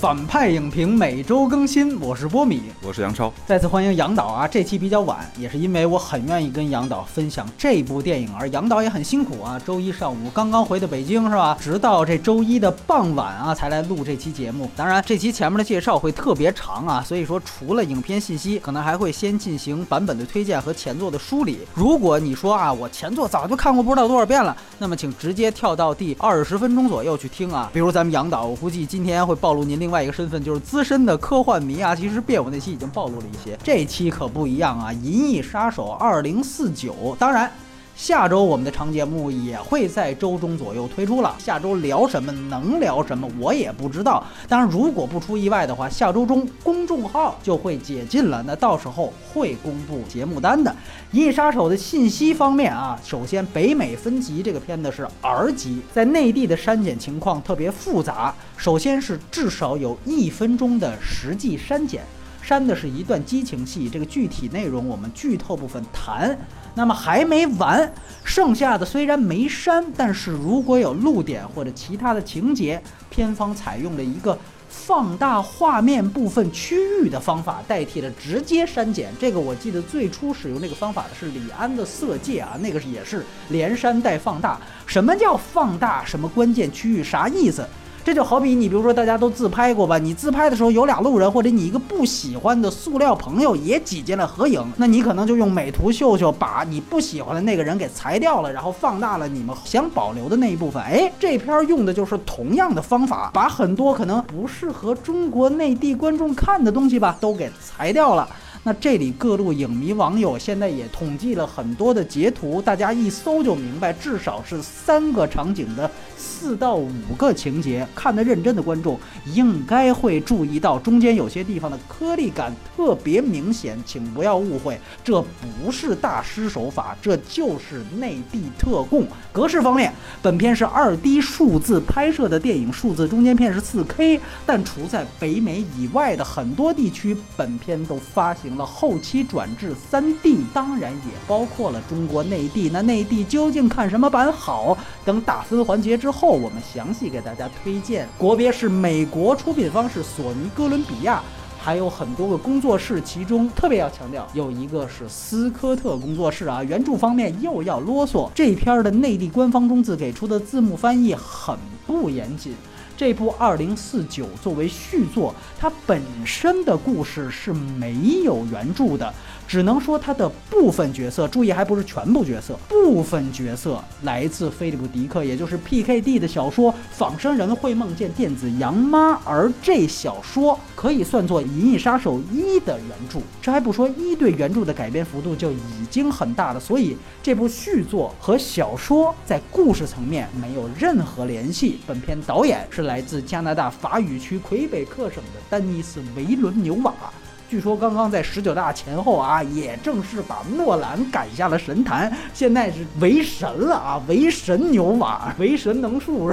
反派影评每周更新，我是波米，我是杨超，再次欢迎杨导啊！这期比较晚，也是因为我很愿意跟杨导分享这部电影，而杨导也很辛苦啊，周一上午刚刚回的北京是吧？直到这周一的傍晚啊，才来录这期节目。当然，这期前面的介绍会特别长啊，所以说除了影片信息，可能还会先进行版本的推荐和前作的梳理。如果你说啊，我前作早就看过不知道多少遍了，那么请直接跳到第二十分钟左右去听啊。比如咱们杨导，我估计今天会暴露您另外一个身份，就是资深的科幻迷啊。其实别我那期已经暴露了一些，这期可不一样啊，《银翼杀手二零四九》。当然。下周我们的长节目也会在周中左右推出了。下周聊什么，能聊什么，我也不知道。当然，如果不出意外的话，下周中公众号就会解禁了，那到时候会公布节目单的。《银翼杀手》的信息方面啊，首先北美分级这个片子是 R 级，在内地的删减情况特别复杂。首先是至少有一分钟的实际删减，删的是一段激情戏，这个具体内容我们剧透部分谈。那么还没完，剩下的虽然没删，但是如果有露点或者其他的情节，片方采用了一个放大画面部分区域的方法，代替了直接删减。这个我记得最初使用这个方法的是李安的《色戒》啊，那个也是连删带放大。什么叫放大？什么关键区域？啥意思？这就好比你，比如说大家都自拍过吧？你自拍的时候有俩路人，或者你一个不喜欢的塑料朋友也挤进来合影，那你可能就用美图秀秀把你不喜欢的那个人给裁掉了，然后放大了你们想保留的那一部分。哎，这篇用的就是同样的方法，把很多可能不适合中国内地观众看的东西吧，都给裁掉了。那这里各路影迷网友现在也统计了很多的截图，大家一搜就明白，至少是三个场景的四到五个情节。看得认真的观众应该会注意到，中间有些地方的颗粒感特别明显，请不要误会，这不是大师手法，这就是内地特供。格式方面，本片是二 D 数字拍摄的电影，数字中间片是四 K，但除在北美以外的很多地区，本片都发行。了后期转至三 D，当然也包括了中国内地。那内地究竟看什么版好？等打分环节之之后，我们详细给大家推荐。国别是美国，出品方是索尼哥伦比亚，还有很多个工作室，其中特别要强调，有一个是斯科特工作室啊。原著方面又要啰嗦，这篇的内地官方中字给出的字幕翻译很不严谨。这部《二零四九》作为续作，它本身的故事是没有原著的。只能说他的部分角色，注意还不是全部角色，部分角色来自菲利普·迪克，也就是 P.K.D 的小说《仿生人会梦见电子羊妈》，而这小说可以算作《银翼杀手一》的原著。这还不说一对原著的改编幅度就已经很大了，所以这部续作和小说在故事层面没有任何联系。本片导演是来自加拿大法语区魁北克省的丹尼斯·维伦纽瓦。据说刚刚在十九大前后啊，也正式把诺兰赶下了神坛，现在是为神了啊，为神牛马，为神能术，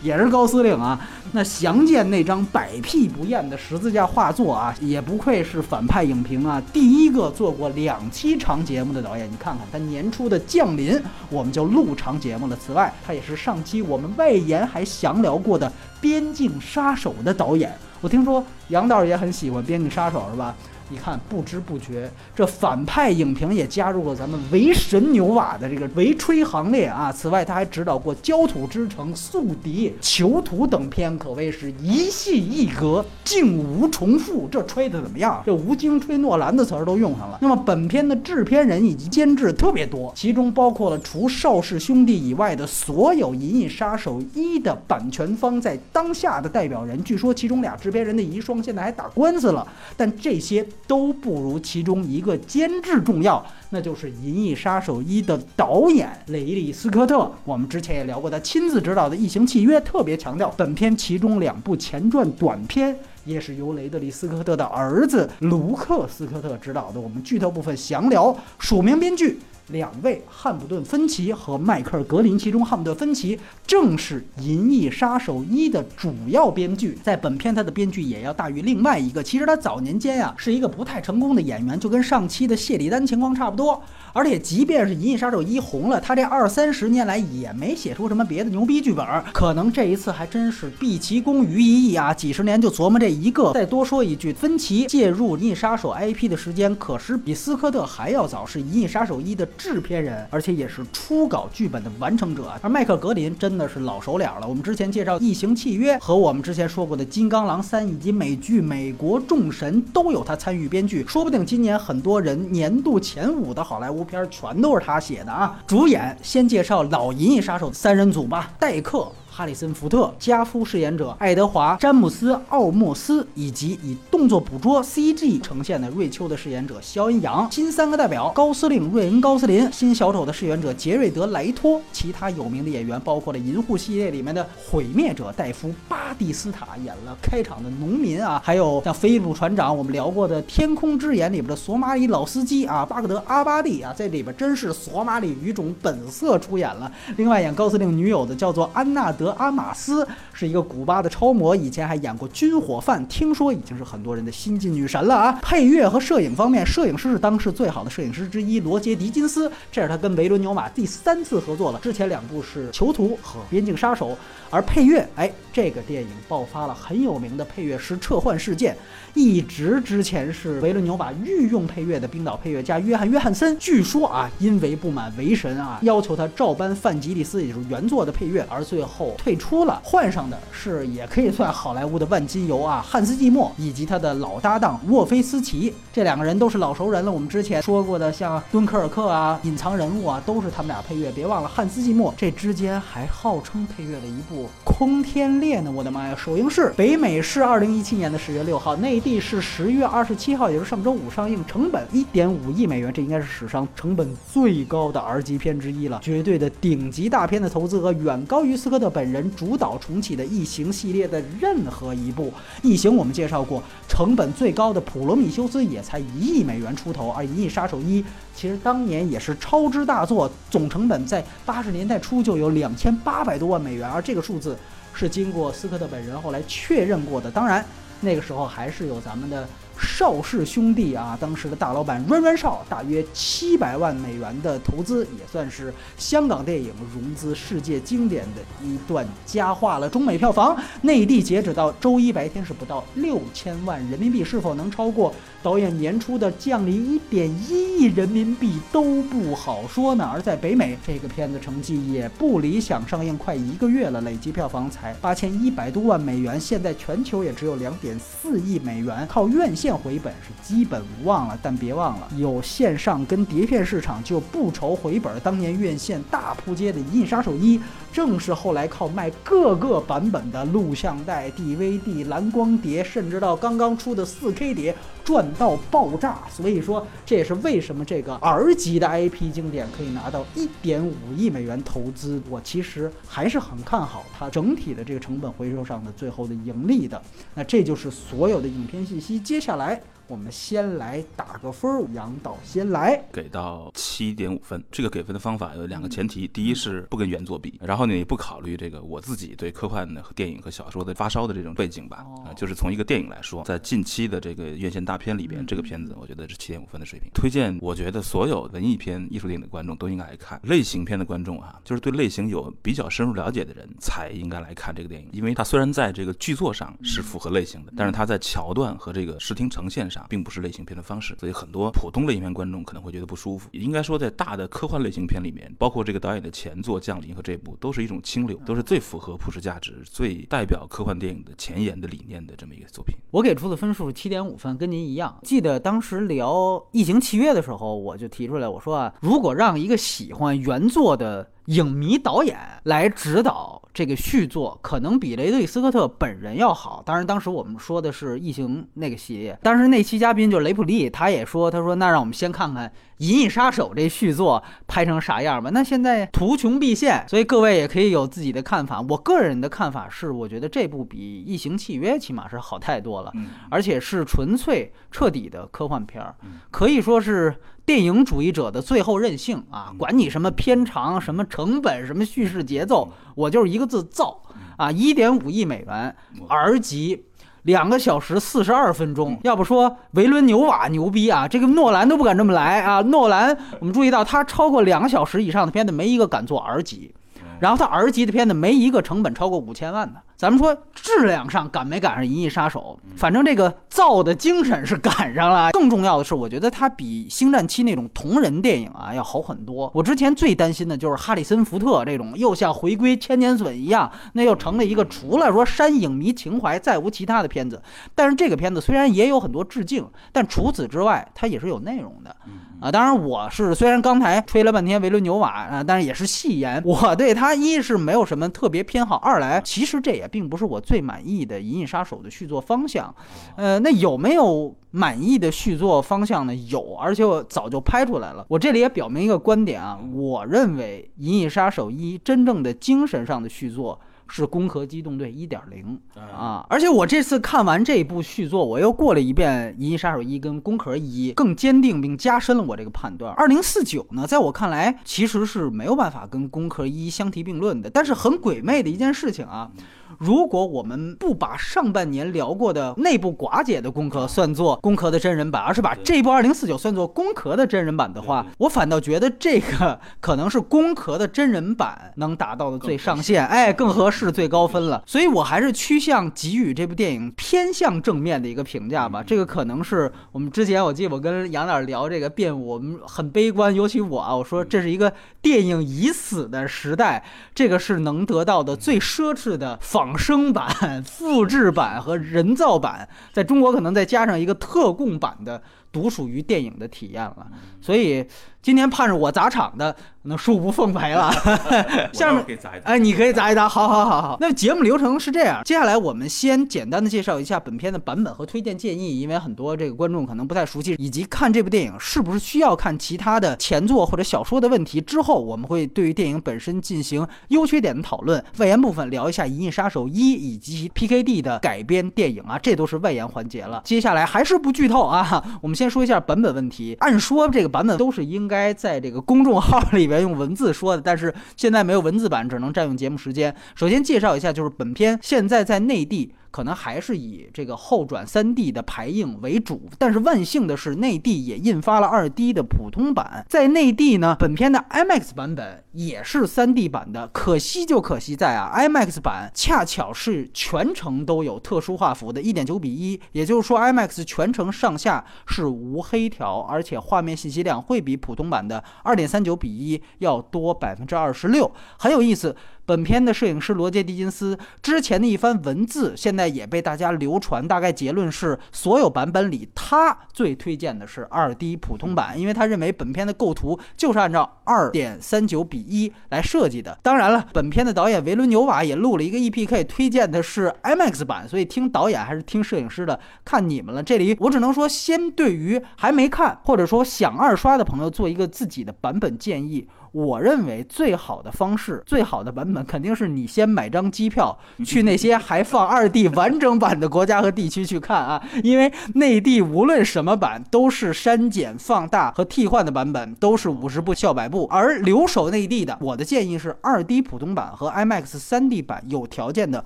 也是高司令啊。那详见那张百辟不厌的十字架画作啊，也不愧是反派影评啊，第一个做过两期长节目的导演。你看看他年初的《降临》，我们就录长节目了。此外，他也是上期我们外延还详聊过的《边境杀手》的导演。我听说杨导也很喜欢《边境杀手》，是吧？你看，不知不觉，这反派影评也加入了咱们为神牛瓦的这个维吹行列啊！此外，他还指导过《焦土之城》《宿敌》《囚徒》等片，可谓是一戏一格，竟无重复。这吹的怎么样？这吴京吹诺兰的词儿都用上了。那么，本片的制片人以及监制特别多，其中包括了除邵氏兄弟以外的所有《银翼杀手一》的版权方在当下的代表人。据说其中俩制片人的遗孀现在还打官司了，但这些。都不如其中一个监制重要，那就是《银翼杀手一》的导演雷利斯科特。我们之前也聊过，他亲自执导的《异形契约》，特别强调本片其中两部前传短片也是由雷德利斯科特的儿子卢克斯科特执导的。我们剧透部分详聊，署名编剧两位汉普顿·芬奇和迈克尔·格林，其中汉普顿·芬奇正是《银翼杀手一》的主要编剧，在本片他的编剧也要大于另外一个。其实他早年间呀是一个不太成功的演员，就跟上期的谢里丹情况差不多。而且即便是《银翼杀手一》红了，他这二三十年来也没写出什么别的牛逼剧本，可能这一次还真是毕其功于一役啊！几十年就琢磨这一个。再多说一句，芬奇介入《银翼杀手》IP 的时间可是比斯科特还要早，是《银翼杀手一》的制片人，而且也是初稿剧本的完成者。而迈克·格林真的是老熟脸了，我们之前介绍《异形契约》和我们之前说过的《金刚狼三》以及美剧《美国众神》都有他参与编剧，说不定今年很多人年度前五的好莱坞。片全都是他写的啊！主演先介绍老银翼杀手三人组吧，戴克。哈里森·福特、加夫饰演者爱德华·詹姆斯·奥莫斯，以及以动作捕捉 CG 呈现的瑞秋的饰演者肖恩·杨，新三个代表高司令瑞恩·高斯林，新小丑的饰演者杰瑞德·莱托，其他有名的演员包括了《银护》系列里面的毁灭者戴夫·巴蒂斯塔演了开场的农民啊，还有像飞鲁船长我们聊过的《天空之眼》里边的索马里老司机啊，巴格德·阿巴蒂啊，在里边真是索马里语种本色出演了。另外演高司令女友的叫做安娜德。阿玛斯是一个古巴的超模，以前还演过《军火贩》，听说已经是很多人的新晋女神了啊！配乐和摄影方面，摄影师是当时最好的摄影师之一罗杰·迪金斯，这是他跟维伦纽瓦第三次合作了，之前两部是《囚徒》和《边境杀手》。而配乐，哎，这个电影爆发了很有名的配乐师撤换事件。一直之前是维伦纽瓦御用配乐的冰岛配乐家约翰·约翰森，据说啊，因为不满维神啊要求他照搬范吉利斯，也就是原作的配乐，而最后退出了。换上的是也可以算好莱坞的万金油啊，汉斯·季默以及他的老搭档沃菲斯奇，这两个人都是老熟人了。我们之前说过的，像敦刻尔克啊、隐藏人物啊，都是他们俩配乐。别忘了汉斯·季默这之间还号称配乐了一部《空天猎》呢。我的妈呀！首映式北美是二零一七年的十月六号，内。是十月二十七号，也就是上周五上映，成本一点五亿美元，这应该是史上成本最高的 R 级片之一了，绝对的顶级大片的投资额远高于斯科特本人主导重启的《异形》系列的任何一部。《异形》我们介绍过，成本最高的《普罗米修斯》也才一亿美元出头，而《银翼杀手一》其实当年也是超支大作，总成本在八十年代初就有两千八百多万美元，而这个数字是经过斯科特本人后来确认过的，当然。那个时候还是有咱们的。邵氏兄弟啊，当时的大老板阮阮邵，大约七百万美元的投资，也算是香港电影融资世界经典的一段佳话了。中美票房，内地截止到周一白天是不到六千万人民币，是否能超过导演年初的降临一点一亿人民币都不好说呢。而在北美，这个片子成绩也不理想，上映快一个月了，累计票房才八千一百多万美元，现在全球也只有两点四亿美元，靠院线。回本是基本无望了，但别忘了有线上跟碟片市场就不愁回本。当年院线大扑街的《银翼杀手一》，正是后来靠卖各个版本的录像带、DVD、蓝光碟，甚至到刚刚出的 4K 碟赚到爆炸。所以说，这也是为什么这个 R 级的 IP 经典可以拿到1.5亿美元投资。我其实还是很看好它整体的这个成本回收上的最后的盈利的。那这就是所有的影片信息。接下来。来。我们先来打个分儿，杨导先来，给到七点五分。这个给分的方法有两个前提，第一是不跟原作比，然后呢也不考虑这个我自己对科幻的和电影和小说的发烧的这种背景吧。啊，就是从一个电影来说，在近期的这个院线大片里边，这个片子我觉得是七点五分的水平。推荐，我觉得所有文艺片、艺术电影的观众都应该来看。类型片的观众啊，就是对类型有比较深入了解的人才应该来看这个电影，因为它虽然在这个剧作上是符合类型的，但是它在桥段和这个视听呈现上。并不是类型片的方式，所以很多普通类型片观众可能会觉得不舒服。应该说，在大的科幻类型片里面，包括这个导演的前作《降临》和这部，都是一种清流，都是最符合普世价值、最代表科幻电影的前沿的理念的这么一个作品。我给出的分数是七点五分，跟您一样。记得当时聊《异形契约》的时候，我就提出来，我说啊，如果让一个喜欢原作的影迷导演来指导。这个续作可能比雷德利·斯科特本人要好。当然，当时我们说的是《异形》那个系列。当时那期嘉宾就是雷普利，他也说：“他说那让我们先看看《银翼杀手》这续作拍成啥样吧。”那现在图穷匕现，所以各位也可以有自己的看法。我个人的看法是，我觉得这部比《异形契约》起码是好太多了，而且是纯粹彻底的科幻片儿，可以说是。电影主义者的最后任性啊，管你什么片长、什么成本、什么叙事节奏，我就是一个字造啊！一点五亿美元，R 级。两个小时四十二分钟，要不说维伦纽瓦牛逼啊，这个诺兰都不敢这么来啊！诺兰，我们注意到他超过两个小时以上的片子没一个敢做 R 级，然后他儿级的片子没一个成本超过五千万的。咱们说质量上赶没赶上《银翼杀手》，反正这个造的精神是赶上了。更重要的是，我觉得它比《星战七》那种同人电影啊要好很多。我之前最担心的就是哈里森福特这种又像回归千年隼一样，那又成了一个除了说煽影迷情怀再无其他的片子。但是这个片子虽然也有很多致敬，但除此之外，它也是有内容的。啊，当然我是虽然刚才吹了半天维伦纽瓦啊，但是也是戏言，我对他一是没有什么特别偏好，二来其实这也并不是我最满意的《银翼杀手》的续作方向。呃，那有没有满意的续作方向呢？有，而且我早就拍出来了。我这里也表明一个观点啊，我认为《银翼杀手一》真正的精神上的续作。是《攻壳机动队》一点零啊！而且我这次看完这部续作，我又过了一遍《银翼杀手一》跟《攻壳一》，更坚定并加深了我这个判断。二零四九呢，在我看来其实是没有办法跟《攻壳一》相提并论的。但是很鬼魅的一件事情啊。如果我们不把上半年聊过的内部寡姐的攻壳算作攻壳的真人版，而是把这部二零四九算作攻壳的真人版的话，我反倒觉得这个可能是攻壳的真人版能达到的最上限，哎，更合适最高分了。所以我还是趋向给予这部电影偏向正面的一个评价吧。这个可能是我们之前我记得我跟杨导聊这个变，我们很悲观，尤其我啊，我说这是一个电影已死的时代，这个是能得到的最奢侈的仿。生版、复制版和人造版，在中国可能再加上一个特供版的，独属于电影的体验了。所以今天盼着我砸场的。那恕不奉陪了。下面哎，你可以砸一砸。好好好好。那节目流程是这样，接下来我们先简单的介绍一下本片的版本和推荐建议，因为很多这个观众可能不太熟悉，以及看这部电影是不是需要看其他的前作或者小说的问题。之后我们会对于电影本身进行优缺点的讨论。外延部分聊一下《银翼杀手一》以及 PKD 的改编电影啊，这都是外延环节了。接下来还是不剧透啊，我们先先说一下版本问题。按说这个版本都是应该在这个公众号里边。用文字说的，但是现在没有文字版，只能占用节目时间。首先介绍一下，就是本片现在在内地。可能还是以这个后转 3D 的排映为主，但是万幸的是，内地也印发了 2D 的普通版。在内地呢，本片的 IMAX 版本也是 3D 版的。可惜就可惜在啊，IMAX 版恰巧是全程都有特殊画幅的1.9比1，也就是说 IMAX 全程上下是无黑条，而且画面信息量会比普通版的2.39比1要多百分之二十六，很有意思。本片的摄影师罗杰·狄金斯之前的一番文字，现在也被大家流传。大概结论是，所有版本里，他最推荐的是二 D 普通版，因为他认为本片的构图就是按照二点三九比一来设计的。当然了，本片的导演维伦纽瓦也录了一个 EPK，推荐的是 IMAX 版。所以听导演还是听摄影师的，看你们了。这里我只能说，先对于还没看或者说想二刷的朋友做一个自己的版本建议。我认为最好的方式，最好的版本肯定是你先买张机票 去那些还放二 D 完整版的国家和地区去看啊，因为内地无论什么版都是删减、放大和替换的版本，都是五十步笑百步。而留守内地的，我的建议是二 D 普通版和 IMAX 三 D 版有条件的。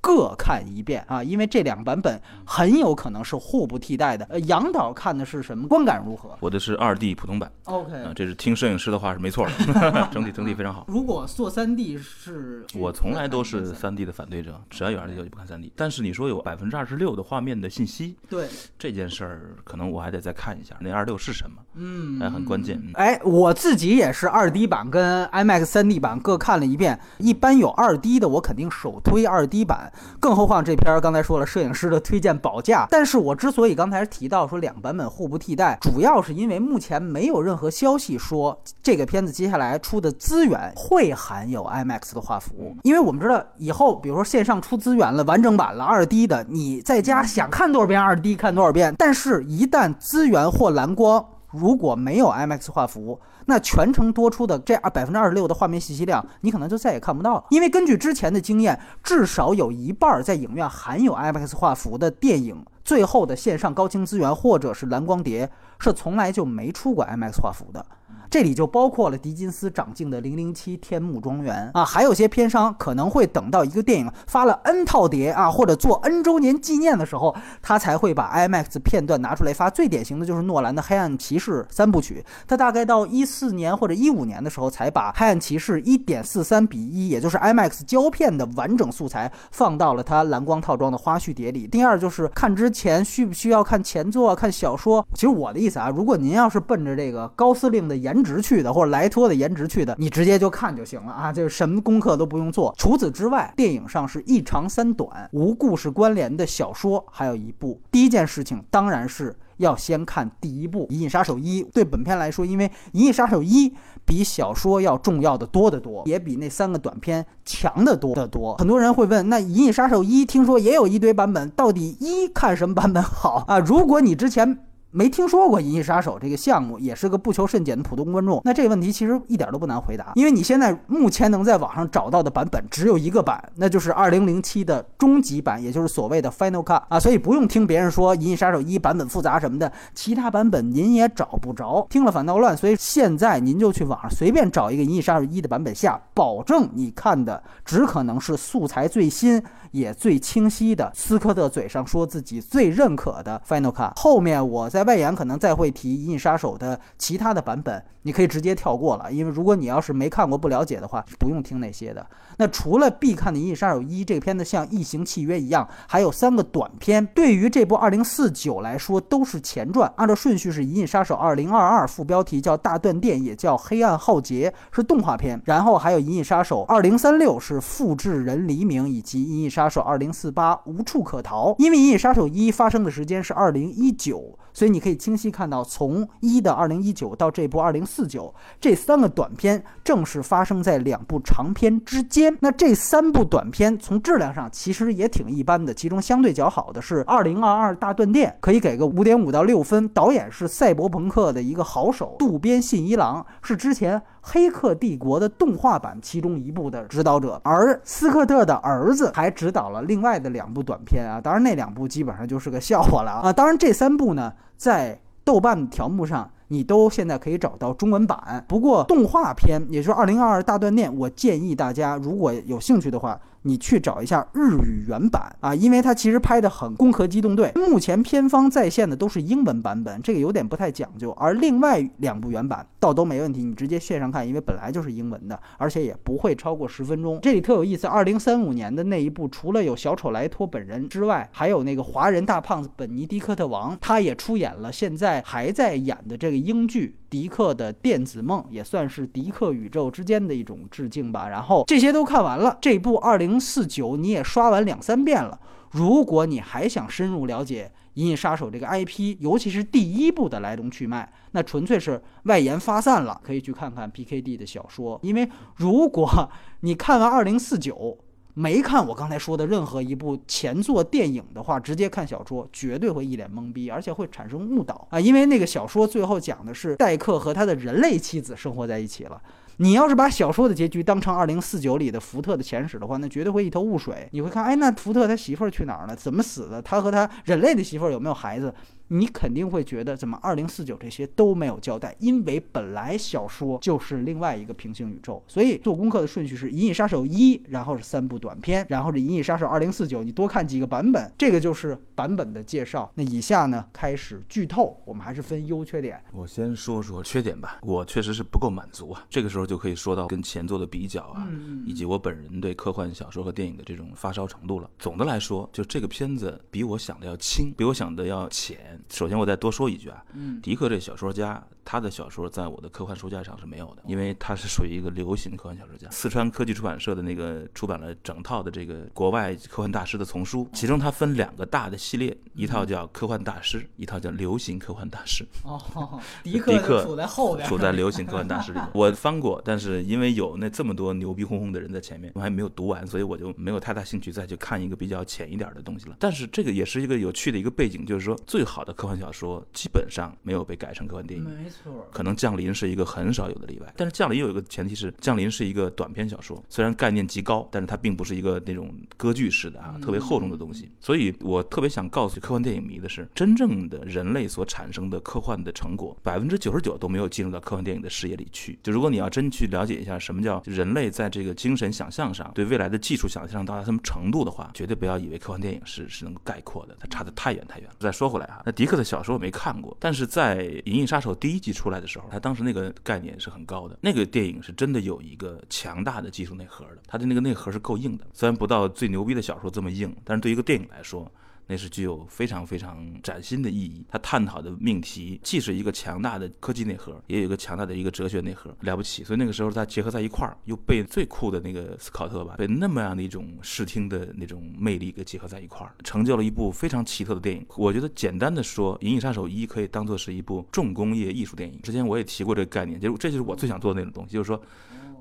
各看一遍啊，因为这两个版本很有可能是互不替代的。呃，杨导看的是什么？观感如何？我的是二 D 普通版。OK，这是听摄影师的话是没错的，整体整体非常好。如果做三 D 是，我从来都是三 D 的反对者，只要有二 D 就不看三 D。但是你说有百分之二十六的画面的信息，对这件事儿，可能我还得再看一下那二六是什么，嗯，还很关键。哎，我自己也是二 D 版跟 IMAX 三 D 版各看了一遍，一般有二 D 的，我肯定首推二 D 版，更何况这。这片儿刚才说了，摄影师的推荐保价。但是我之所以刚才提到说两版本互不替代，主要是因为目前没有任何消息说这个片子接下来出的资源会含有 IMAX 的画幅。因为我们知道以后，比如说线上出资源了，完整版了二 D 的，你在家想看多少遍二 D 看多少遍。但是，一旦资源或蓝光如果没有 IMAX 画幅，那全程多出的这二百分之二十六的画面信息量，你可能就再也看不到了。因为根据之前的经验，至少有一半在影院含有 IMAX 画幅的电影。最后的线上高清资源或者是蓝光碟是从来就没出过 IMAX 画幅的。这里就包括了狄金斯掌镜的《零零七天幕庄园》啊，还有些片商可能会等到一个电影发了 N 套碟啊，或者做 N 周年纪念的时候，他才会把 IMAX 片段拿出来发。最典型的就是诺兰的《黑暗骑士》三部曲，他大概到一四年或者一五年的时候才把《黑暗骑士》一点四三比一，也就是 IMAX 胶片的完整素材放到了他蓝光套装的花絮碟里。第二就是看之前需不需要看前作、看小说。其实我的意思啊，如果您要是奔着这个高司令的颜颜值去的，或者莱托的颜值去的，你直接就看就行了啊，就是什么功课都不用做。除此之外，电影上是一长三短，无故事关联的小说还有一部。第一件事情当然是要先看第一部《银翼杀手一》。对本片来说，因为《银翼杀手一》比小说要重要的多得多，也比那三个短片强得多得多。很多人会问，那《银翼杀手一》听说也有一堆版本，到底一看什么版本好啊？如果你之前。没听说过《银翼杀手》这个项目，也是个不求甚解的普通观众。那这个问题其实一点都不难回答，因为你现在目前能在网上找到的版本只有一个版，那就是2007的终极版，也就是所谓的 Final Cut 啊。所以不用听别人说《银翼杀手一》版本复杂什么的，其他版本您也找不着，听了反倒乱。所以现在您就去网上随便找一个《银翼杀手一》的版本下，保证你看的只可能是素材最新。也最清晰的，斯科特嘴上说自己最认可的 Final Cut，后面我在外延可能再会提《银翼杀手》的其他的版本，你可以直接跳过了，因为如果你要是没看过不了解的话，不用听那些的。那除了必看的《银翼杀手一》这个片子像《异形契约》一样，还有三个短片，对于这部二零四九来说都是前传，按照顺序是《银翼杀手二零二二》，副标题叫《大断电》，也叫《黑暗浩劫》，是动画片，然后还有《银翼杀手二零三六》，是复制人黎明以及《银翼杀》。杀手二零四八无处可逃，因为《银翼杀手一》发生的时间是二零一九，所以你可以清晰看到，从一的二零一九到这部二零四九，这三个短片正是发生在两部长片之间。那这三部短片从质量上其实也挺一般的，其中相对较好的是二零二二大断电，可以给个五点五到六分。导演是赛博朋克的一个好手渡边信一郎，是之前。《黑客帝国》的动画版其中一部的指导者，而斯科特的儿子还指导了另外的两部短片啊，当然那两部基本上就是个笑话了啊。当然这三部呢，在豆瓣条目上你都现在可以找到中文版，不过动画片，也就是《二零二二大断电》，我建议大家如果有兴趣的话。你去找一下日语原版啊，因为它其实拍的很《攻壳机动队》。目前片方在线的都是英文版本，这个有点不太讲究。而另外两部原版倒都没问题，你直接线上看，因为本来就是英文的，而且也不会超过十分钟。这里特有意思，二零三五年的那一部，除了有小丑莱托本人之外，还有那个华人大胖子本尼迪克特王，他也出演了现在还在演的这个英剧。迪克的电子梦也算是迪克宇宙之间的一种致敬吧。然后这些都看完了，这部二零四九你也刷完两三遍了。如果你还想深入了解《银翼杀手》这个 IP，尤其是第一部的来龙去脉，那纯粹是外延发散了，可以去看看 PKD 的小说。因为如果你看完二零四九，没看我刚才说的任何一部前作电影的话，直接看小说绝对会一脸懵逼，而且会产生误导啊！因为那个小说最后讲的是戴克和他的人类妻子生活在一起了。你要是把小说的结局当成二零四九里的福特的前史的话，那绝对会一头雾水。你会看，哎，那福特他媳妇儿去哪儿了？怎么死的？他和他人类的媳妇儿有没有孩子？你肯定会觉得怎么二零四九这些都没有交代，因为本来小说就是另外一个平行宇宙，所以做功课的顺序是《银翼杀手一》，然后是三部短片，然后是《银翼杀手二零四九》，你多看几个版本，这个就是版本的介绍。那以下呢开始剧透，我们还是分优缺点。我先说说缺点吧，我确实是不够满足啊。这个时候就可以说到跟前作的比较啊，以及我本人对科幻小说和电影的这种发烧程度了。总的来说，就这个片子比我想的要轻，比我想的要浅。首先，我再多说一句啊，迪克这小说家，他的小说在我的科幻书架上是没有的，因为他是属于一个流行科幻小说家。四川科技出版社的那个出版了整套的这个国外科幻大师的丛书，其中它分两个大的系列，一套叫科幻大师，一套叫流行科幻大师。哦，迪克处在后边，处在流行科幻大师里。我翻过，但是因为有那这么多牛逼哄哄的人在前面，我还没有读完，所以我就没有太大兴趣再去看一个比较浅一点的东西了。但是这个也是一个有趣的一个背景，就是说最好的。的科幻小说基本上没有被改成科幻电影。没错，可能《降临》是一个很少有的例外，但是《降临》有一个前提是，《降临》是一个短篇小说，虽然概念极高，但是它并不是一个那种歌剧式的啊特别厚重的东西。所以我特别想告诉科幻电影迷的是，真正的人类所产生的科幻的成果，百分之九十九都没有进入到科幻电影的视野里去。就如果你要真去了解一下什么叫人类在这个精神想象上对未来的技术想象到达什么程度的话，绝对不要以为科幻电影是是能够概括的，它差得太远太远了。再说回来啊，那迪克的小说我没看过，但是在《银翼杀手》第一集出来的时候，他当时那个概念是很高的，那个电影是真的有一个强大的技术内核的，它的那个内核是够硬的，虽然不到最牛逼的小说这么硬，但是对于一个电影来说。那是具有非常非常崭新的意义。他探讨的命题既是一个强大的科技内核，也有一个强大的一个哲学内核，了不起。所以那个时候他结合在一块儿，又被最酷的那个斯考特吧，被那么样的一种视听的那种魅力给结合在一块儿，成就了一部非常奇特的电影。我觉得简单的说，《银翼杀手一》可以当做是一部重工业艺术电影。之前我也提过这个概念，就是这就是我最想做的那种东西，就是说。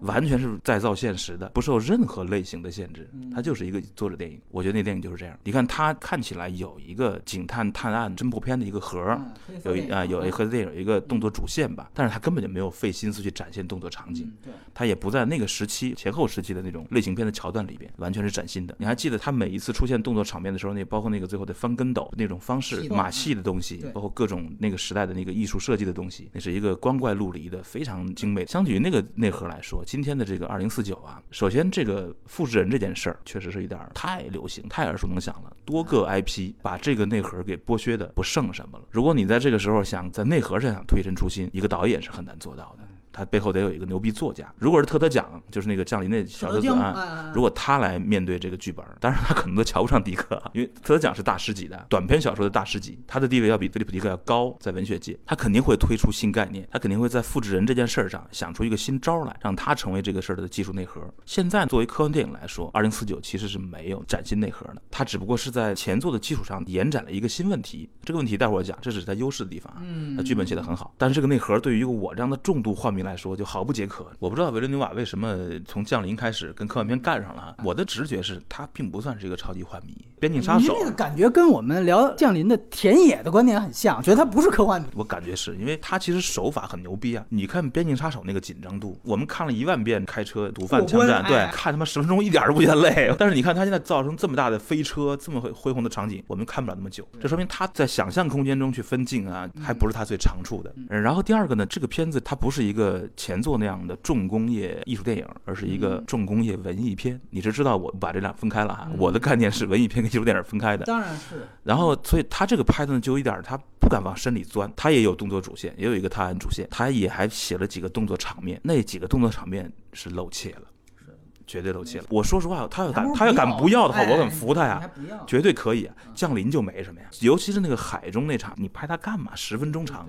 完全是再造现实的，不受任何类型的限制，它就是一个作者电影。我觉得那电影就是这样。你看，它看起来有一个警探探案侦破片的一个核，有一啊有一盒子电影有一个动作主线吧，但是它根本就没有费心思去展现动作场景，它也不在那个时期前后时期的那种类型片的桥段里边，完全是崭新的。你还记得它每一次出现动作场面的时候，那包括那个最后的翻跟斗那种方式，马戏的东西，包括各种那个时代的那个艺术设计的东西，那是一个光怪陆离的非常精美。相比于那个内核来说，今天的这个二零。四九啊，首先这个复制人这件事儿确实是有点太流行、太耳熟能详了。多个 IP 把这个内核给剥削的不剩什么了。如果你在这个时候想在内核上想推陈出新，一个导演是很难做到的。他背后得有一个牛逼作家。如果是特德奖，就是那个降临那小子啊，如果他来面对这个剧本，当然他可能都瞧不上迪克，因为特德奖是大师级的短篇小说的大师级，他的地位要比菲利普迪克要高，在文学界，他肯定会推出新概念，他肯定会在复制人这件事儿上想出一个新招来，让他成为这个事儿的技术内核。现在作为科幻电影来说，二零四九其实是没有崭新内核的，他只不过是在前作的基础上延展了一个新问题。这个问题待会儿讲，这只是他优势的地方啊。嗯，他剧本写得很好，但是这个内核对于一个我这样的重度幻迷来说就毫不解。渴我不知道维伦纽瓦为什么从降临开始跟科幻片干上了。我的直觉是他并不算是一个超级幻迷。边境杀手，那个感觉跟我们聊降临的田野的观点很像，觉得他不是科幻迷。我感觉是因为他其实手法很牛逼啊。你看边境杀手那个紧张度，我们看了一万遍开车毒贩枪战，对，看他妈十分钟一点都不觉得累。但是你看他现在造成这么大的飞车，这么恢宏的场景，我们看不了那么久。这说明他在想象空间中去分镜啊，还不是他最长处的。然后第二个呢，这个片子它不是一个前作那样的重工业艺术电影，而是一个重工业文艺片。你是知道我把这俩分开了哈，我的概念是文艺片跟艺术电影分开的。当然是。然后，所以他这个拍的呢，就有一点他不敢往深里钻。他也有动作主线，也有一个探案主线，他也还写了几个动作场面。那几个动作场面是露怯了，是绝对露怯了。我说实话，他要敢，他要敢不要的话，我很服他呀，绝对可以。啊降临就没什么呀，尤其是那个海中那场，你拍他干嘛？十分钟长。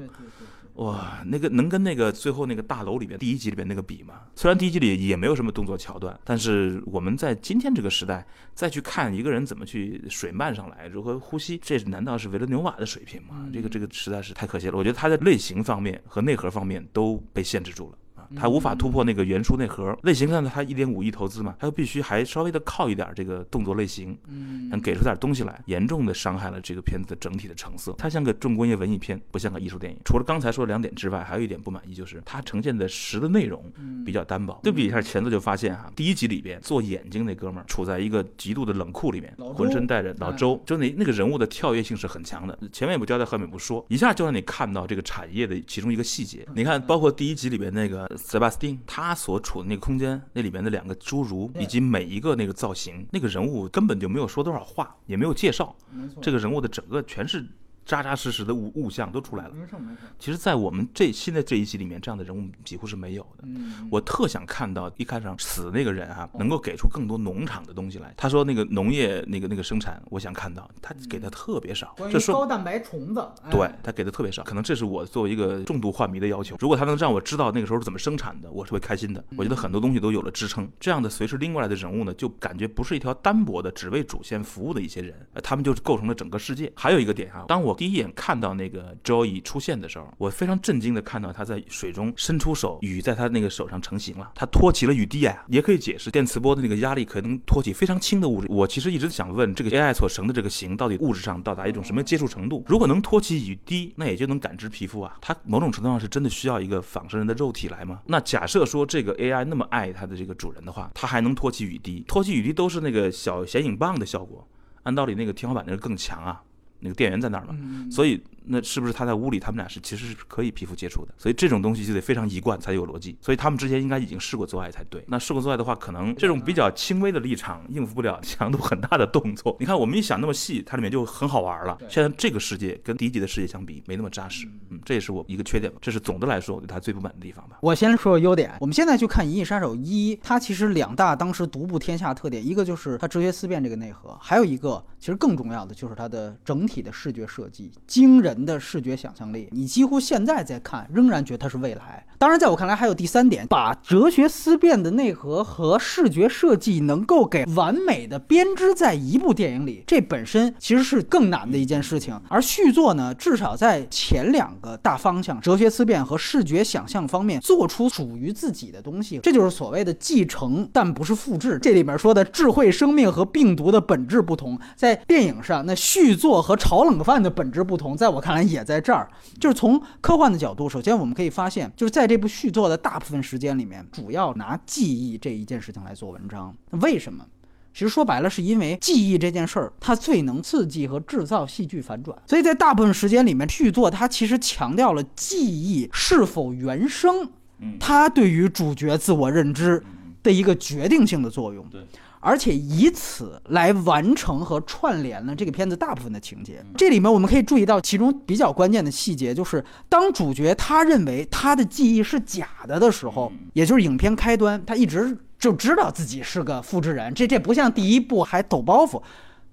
哇，那个能跟那个最后那个大楼里边第一集里边那个比吗？虽然第一集里也没有什么动作桥段，但是我们在今天这个时代再去看一个人怎么去水漫上来，如何呼吸，这难道是维伦纽瓦的水平吗？这个这个实在是太可惜了。我觉得他在类型方面和内核方面都被限制住了。他无法突破那个原书内核类型上，他一点五亿投资嘛，它又必须还稍微的靠一点这个动作类型，嗯，能给出点东西来，严重的伤害了这个片子的整体的成色。它像个重工业文艺片，不像个艺术电影。除了刚才说两点之外，还有一点不满意，就是它呈现的实的内容比较单薄。对比一下前作就发现哈，第一集里边做眼睛那哥们儿处在一个极度的冷酷里面，浑身带着老周，就那那个人物的跳跃性是很强的，前面也不交代，后面也不说，一下就让你看到这个产业的其中一个细节。你看，包括第一集里边那个塞巴斯汀，他所处的那个空间，那里面的两个侏儒，以及每一个那个造型，那个人物根本就没有说多少话，也没有介绍，这个人物的整个全是。扎扎实实的物物象都出来了。没错没错。其实，在我们这现在这一集里面，这样的人物几乎是没有的。我特想看到一开场死那个人哈，能够给出更多农场的东西来。他说那个农业那个那个生产，我想看到他给的特别少。这说高蛋白虫子，对他给的特别少。可能这是我作为一个重度幻迷的要求。如果他能让我知道那个时候是怎么生产的，我是会开心的。我觉得很多东西都有了支撑。这样的随时拎过来的人物呢，就感觉不是一条单薄的只为主线服务的一些人，他们就构成了整个世界。还有一个点哈，当我第一眼看到那个 Joey 出现的时候，我非常震惊的看到他在水中伸出手，雨在他那个手上成型了，他托起了雨滴啊，也可以解释电磁波的那个压力可能托起非常轻的物质。我其实一直想问，这个 AI 所成的这个形到底物质上到达一种什么接触程度？如果能托起雨滴，那也就能感知皮肤啊。它某种程度上是真的需要一个仿生人的肉体来吗？那假设说这个 AI 那么爱它的这个主人的话，它还能托起雨滴？托起雨滴都是那个小显影棒的效果，按道理那个天花板那个更强啊，那个电源在那儿嘛，所以。那是不是他在屋里，他们俩是其实是可以皮肤接触的？所以这种东西就得非常一贯才有逻辑。所以他们之前应该已经试过做爱才对。那试过做爱的话，可能这种比较轻微的立场应付不了强度很大的动作。你看我们一想那么细，它里面就很好玩了。现在这个世界跟第一集的世界相比，没那么扎实。嗯，这也是我一个缺点吧。这是总的来说我对它最不满的地方吧。我先说说优点。我们现在去看《银翼杀手一》，它其实两大当时独步天下特点，一个就是它哲学思辨这个内核，还有一个其实更重要的就是它的整体的视觉设计，惊人人的视觉想象。力，你几乎现在在看，仍然觉得它是未来。当然，在我看来，还有第三点，把哲学思辨的内核和视觉设计能够给完美的编织在一部电影里，这本身其实是更难的一件事情。而续作呢，至少在前两个大方向——哲学思辨和视觉想象方面，做出属于自己的东西，这就是所谓的继承，但不是复制。这里面说的智慧生命和病毒的本质不同，在电影上，那续作和炒冷饭的本质不同，在我看来也在这儿。就是从科幻的角度，首先我们可以发现，就是在这部续作的大部分时间里面，主要拿记忆这一件事情来做文章。为什么？其实说白了，是因为记忆这件事儿，它最能刺激和制造戏剧反转。所以在大部分时间里面，续作它其实强调了记忆是否原生，它对于主角自我认知的一个决定性的作用。对。而且以此来完成和串联了这个片子大部分的情节。这里面我们可以注意到其中比较关键的细节，就是当主角他认为他的记忆是假的的时候，也就是影片开端，他一直就知道自己是个复制人。这这不像第一部还抖包袱。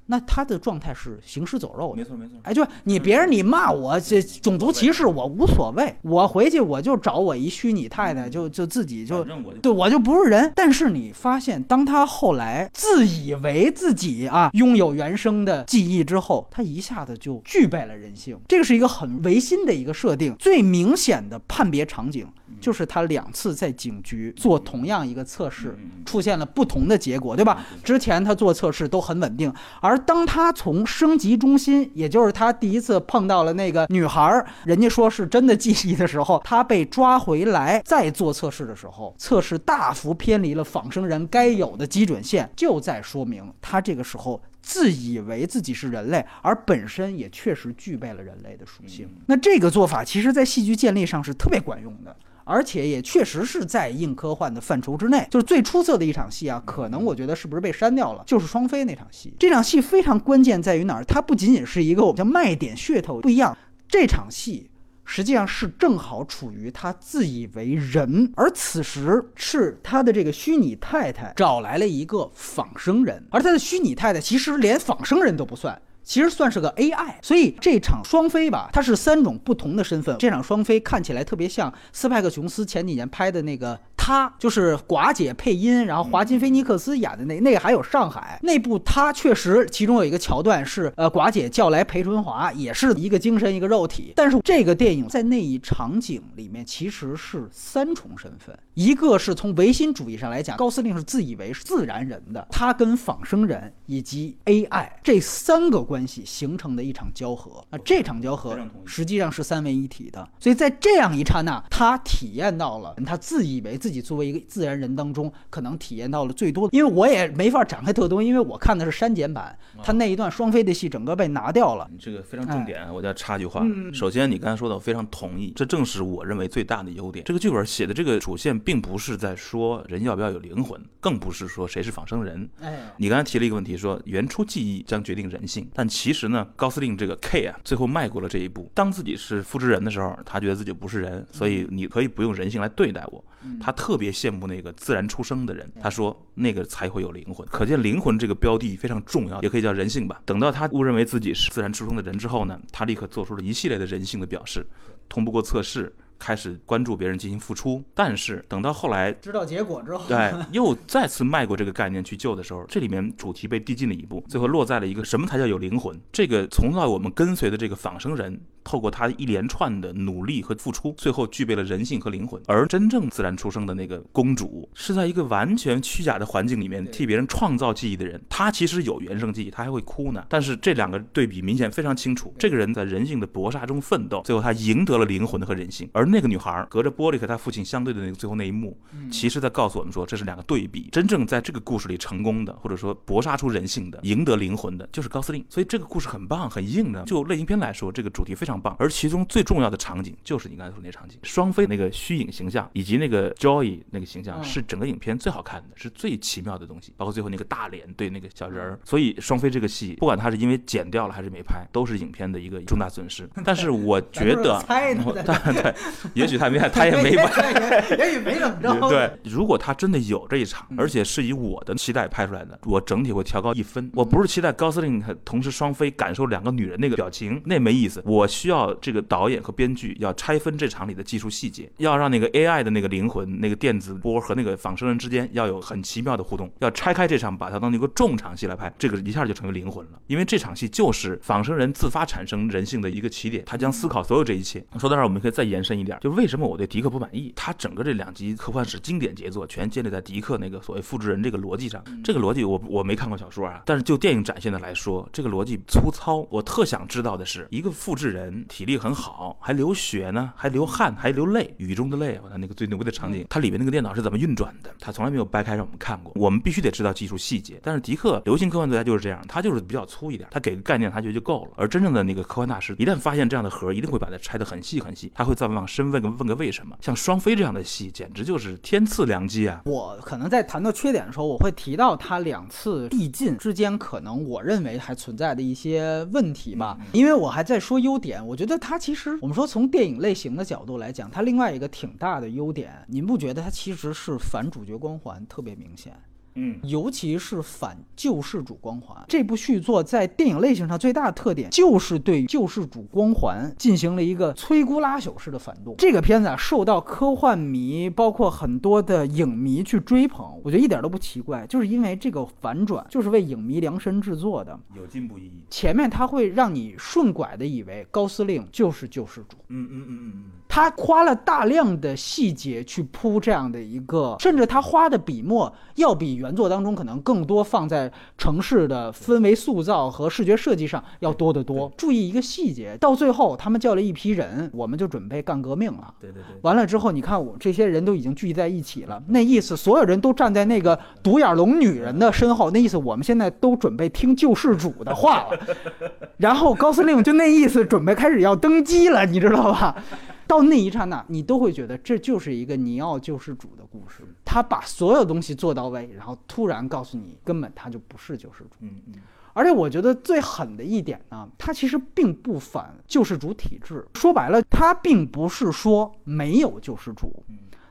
那他的状态是行尸走肉的，没错没错。哎，就是你别人你骂我这种族歧视，我无所谓，我回去我就找我一虚拟太太，就就自己就对我就不是人。但是你发现，当他后来自以为自己啊拥有原生的记忆之后，他一下子就具备了人性。这个是一个很唯心的一个设定，最明显的判别场景。就是他两次在警局做同样一个测试，出现了不同的结果，对吧？之前他做测试都很稳定，而当他从升级中心，也就是他第一次碰到了那个女孩，人家说是真的记忆的时候，他被抓回来再做测试的时候，测试大幅偏离了仿生人该有的基准线，就在说明他这个时候自以为自己是人类，而本身也确实具备了人类的属性。那这个做法其实，在戏剧建立上是特别管用的。而且也确实是在硬科幻的范畴之内，就是最出色的一场戏啊，可能我觉得是不是被删掉了？就是双飞那场戏。这场戏非常关键在于哪儿？它不仅仅是一个我们叫卖点噱头不一样，这场戏实际上是正好处于他自以为人，而此时是他的这个虚拟太太找来了一个仿生人，而他的虚拟太太其实连仿生人都不算。其实算是个 AI，所以这场双飞吧，它是三种不同的身份。这场双飞看起来特别像斯派克琼斯前几年拍的那个。他就是寡姐配音，然后华金菲尼克斯演的那那个还有上海那部，他确实其中有一个桥段是，呃，寡姐叫来裴春华，也是一个精神一个肉体。但是这个电影在那一场景里面其实是三重身份，一个是从唯心主义上来讲，高司令是自以为是自然人的，他跟仿生人以及 AI 这三个关系形成的一场交合，那这场交合实际上是三位一体的。所以在这样一刹那，他体验到了他自以为自己。作为一个自然人当中，可能体验到了最多的，因为我也没法展开特多，因为我看的是删减版，他那一段双飞的戏整个被拿掉了。这个非常重点，我再插句话。首先，你刚才说的我非常同意，这正是我认为最大的优点。这个剧本写的这个主线，并不是在说人要不要有灵魂，更不是说谁是仿生人。哎，你刚才提了一个问题，说原初记忆将决定人性，但其实呢，高司令这个 K 啊，最后迈过了这一步。当自己是复制人的时候，他觉得自己不是人，所以你可以不用人性来对待我。他特别羡慕那个自然出生的人，他说那个才会有灵魂。可见灵魂这个标的非常重要，也可以叫人性吧。等到他误认为自己是自然出生的人之后呢，他立刻做出了一系列的人性的表示，通不过测试。开始关注别人进行付出。但是等到后来知道结果之后，对，又再次迈过这个概念去救的时候，这里面主题被递进了一步，最后落在了一个什么才叫有灵魂？这个从来我们跟随的这个仿生人。透过他一连串的努力和付出，最后具备了人性和灵魂。而真正自然出生的那个公主，是在一个完全虚假的环境里面替别人创造记忆的人。她其实有原生记忆，她还会哭呢。但是这两个对比明显非常清楚。这个人在人性的搏杀中奋斗，最后他赢得了灵魂和人性。而那个女孩隔着玻璃和她父亲相对的那个最后那一幕，其实在告诉我们说，这是两个对比。真正在这个故事里成功的，或者说搏杀出人性的、赢得灵魂的，就是高司令。所以这个故事很棒、很硬的。就类型片来说，这个主题非常棒。而其中最最重要的场景就是你刚才说那场景，双飞那个虚影形象，以及那个 Joy 那个形象，是整个影片最好看的，是最奇妙的东西。包括最后那个大脸对那个小人儿，所以双飞这个戏，不管他是因为剪掉了还是没拍，都是影片的一个重大损失。但是我觉得，但对，也许他没拍，他也没拍，也许没怎么着。对，如果他真的有这一场，而且是以我的期待拍出来的，我整体会调高一分。我不是期待高司令同时双飞感受两个女人那个表情，那没意思。我需要这个导。导演和编剧要拆分这场里的技术细节，要让那个 AI 的那个灵魂、那个电子波和那个仿生人之间要有很奇妙的互动，要拆开这场，把它当一个重场戏来拍，这个一下就成为灵魂了。因为这场戏就是仿生人自发产生人性的一个起点，他将思考所有这一切。说到这儿，我们可以再延伸一点，就为什么我对迪克不满意？他整个这两集科幻史经典杰作全建立在迪克那个所谓复制人这个逻辑上。这个逻辑我我没看过小说啊，但是就电影展现的来说，这个逻辑粗糙。我特想知道的是，一个复制人体力很好。还流血呢，还流汗，还流泪，雨中的泪。我看那个最牛逼的场景，它里面那个电脑是怎么运转的？它从来没有掰开让我们看过。我们必须得知道技术细节。但是迪克流行科幻作家就是这样，他就是比较粗一点，他给个概念，他觉得就够了。而真正的那个科幻大师，一旦发现这样的核，一定会把它拆得很细很细，他会再往深问个问个为什么。像双飞这样的戏，简直就是天赐良机啊！我可能在谈到缺点的时候，我会提到它两次递进之间可能我认为还存在的一些问题吧，因为我还在说优点。我觉得它其实我们说。从电影类型的角度来讲，它另外一个挺大的优点，您不觉得它其实是反主角光环特别明显？嗯，尤其是反救世主光环。这部续作在电影类型上最大的特点就是对救世主光环进行了一个摧枯拉朽式的反动。这个片子啊，受到科幻迷包括很多的影迷去追捧，我觉得一点都不奇怪，就是因为这个反转就是为影迷量身制作的，有进步意义。前面他会让你顺拐的以为高司令就是救世主，嗯嗯嗯嗯嗯。他花了大量的细节去铺这样的一个，甚至他花的笔墨要比原作当中可能更多放在城市的氛围塑造和视觉设计上要多得多。注意一个细节，到最后他们叫了一批人，我们就准备干革命了。对对对。完了之后，你看我这些人都已经聚集在一起了，那意思所有人都站在那个独眼龙女人的身后，那意思我们现在都准备听救世主的话了。然后高司令就那意思准备开始要登基了，你知道吧？到那一刹那，你都会觉得这就是一个尼奥救世主的故事。他把所有东西做到位，然后突然告诉你，根本他就不是救世主。嗯嗯。而且我觉得最狠的一点呢，他其实并不反救世主体制。说白了，他并不是说没有救世主，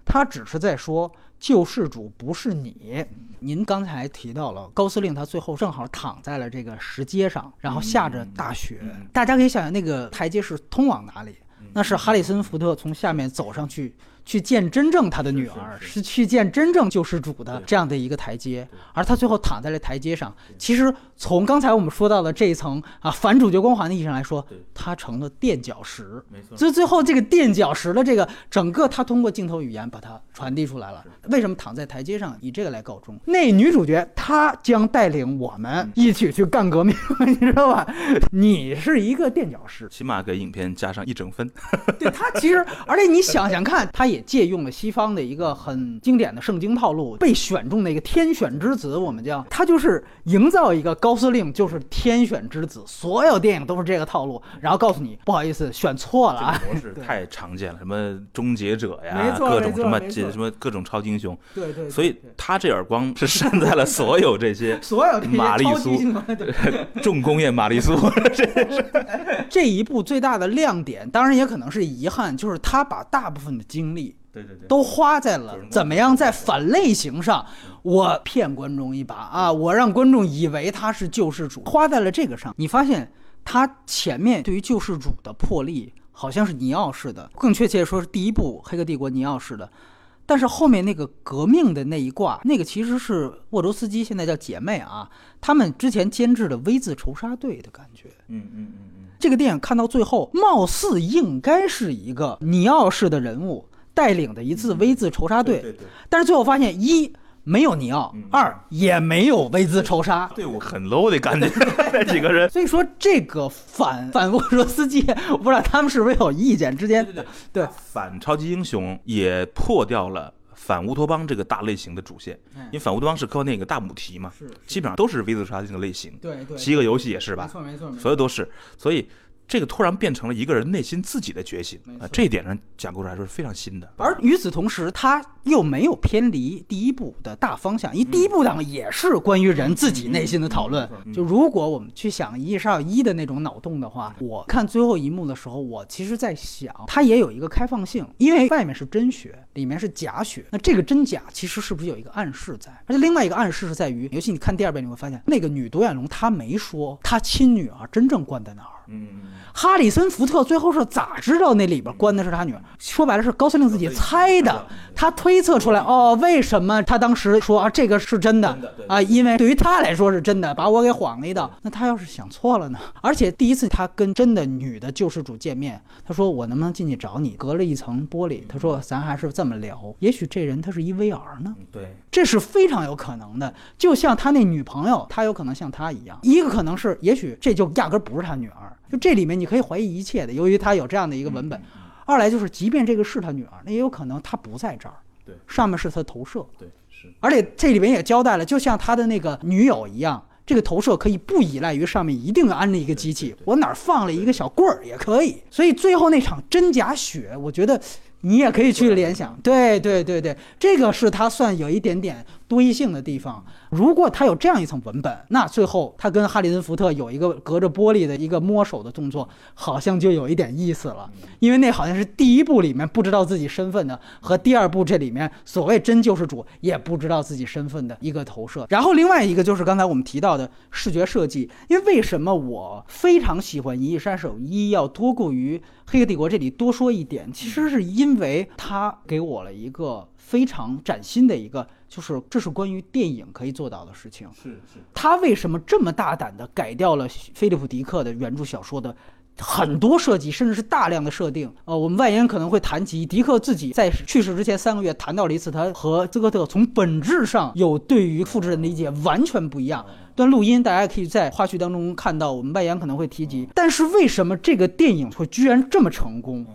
他只是在说救世主不是你。您刚才提到了高司令，他最后正好躺在了这个石阶上，然后下着大雪。大家可以想想，那个台阶是通往哪里？那是哈里森福特从下面走上去。去见真正他的女儿，是去见真正救世主的这样的一个台阶，而他最后躺在了台阶上。其实从刚才我们说到的这一层啊反主角光环的意义上来说，他成了垫脚石。没错。所以最后这个垫脚石的这个整个，他通过镜头语言把它传递出来了。为什么躺在台阶上？以这个来告终。那女主角她将带领我们一起去干革命，你知道吧？你是一个垫脚石，起码给影片加上一整分。对他其实，而且你想想看，他也。也借用了西方的一个很经典的圣经套路，被选中的一个天选之子，我们叫他就是营造一个高司令就是天选之子，所有电影都是这个套路，然后告诉你不好意思选错了啊，模式太常见了，什么终结者呀，各种什么什么各种超级英雄，对对，所以他这耳光是扇在了所有这些 所有玛丽苏重工业玛丽苏，这一部最大的亮点，当然也可能是遗憾，就是他把大部分的精力。对对对，都花在了怎么样在反类型上，我骗观众一把啊，我让观众以为他是救世主，花在了这个上。你发现他前面对于救世主的破例好像是尼奥式的，更确切说是第一部《黑客帝国》尼奥式的。但是后面那个革命的那一挂，那个其实是沃卓斯基，现在叫姐妹啊，他们之前监制的 V 字仇杀队的感觉。嗯嗯嗯嗯，这个电影看到最后，貌似应该是一个尼奥式的人物带领的一次 V 字仇杀队，对对，但是最后发现一没有尼奥，二也没有 V 字仇杀。队伍很 low 的感觉，那几个人。所以说，这个反 反沃卓斯基，我不知道他们是不是有意见之间。对对对，反超级英雄也破掉了反乌托邦这个大类型的主线，因为反乌托邦是科幻电影的大母题嘛，是基本上都是 V 字仇杀这个类型。对对，饥饿游戏也是吧？没错，没错所有都是，所以这个突然变成了一个人内心自己的觉醒啊，这一点上讲故事来说是非常新的。而与此同时，他又没有偏离第一部的大方向，因为第一部讲的也是关于人自己内心的讨论。就如果我们去想《一夜杀小一》的那种脑洞的话，我看最后一幕的时候，我其实在想，它也有一个开放性，因为外面是真血，里面是假血，那这个真假其实是不是有一个暗示在？而且另外一个暗示是在于，尤其你看第二遍，你会发现那个女独眼龙她没说她亲女儿真正关在哪儿。嗯，哈里森福特最后是咋知道那里边关的是他女儿？说白了是高司令自己猜的，他推测出来哦，为什么他当时说啊这个是真的啊？因为对于他来说是真的，把我给晃了一道。那他要是想错了呢？而且第一次他跟真的女的救世主见面，他说我能不能进去找你？隔了一层玻璃，他说咱还是这么聊。也许这人他是一 VR 呢？对，这是非常有可能的，就像他那女朋友，他有可能像他一样。一个可能是，也许这就压根儿不是他女儿，就这里面你可以怀疑一切的，由于他有这样的一个文本。二来就是，即便这个是他女儿，那也有可能他不在这儿，对上面是他投射，对是，而且这里面也交代了，就像他的那个女友一样。这个投射可以不依赖于上面一定安着一个机器，我哪儿放了一个小棍儿也可以。所以最后那场真假血，我觉得你也可以去联想。对对对对，这个是他算有一点点多义性的地方。如果他有这样一层文本，那最后他跟哈里森福特有一个隔着玻璃的一个摸手的动作，好像就有一点意思了。因为那好像是第一部里面不知道自己身份的，和第二部这里面所谓真救世主也不知道自己身份的一个投射。然后另外一个就是刚才我们提到的视觉设计，因为为什么我非常喜欢《银翼杀手一》要多过于《黑客帝国》？这里多说一点，其实是因为它给我了一个非常崭新的一个。就是这是关于电影可以做到的事情。是是，他为什么这么大胆的改掉了菲利普·迪克的原著小说的很多设计，甚至是大量的设定？呃，我们外延可能会谈及迪克自己在去世之前三个月谈到了一次，他和兹科特从本质上有对于复制人的理解完全不一样。段录音大家可以在花絮当中看到，我们外延可能会提及。但是为什么这个电影会居然这么成功？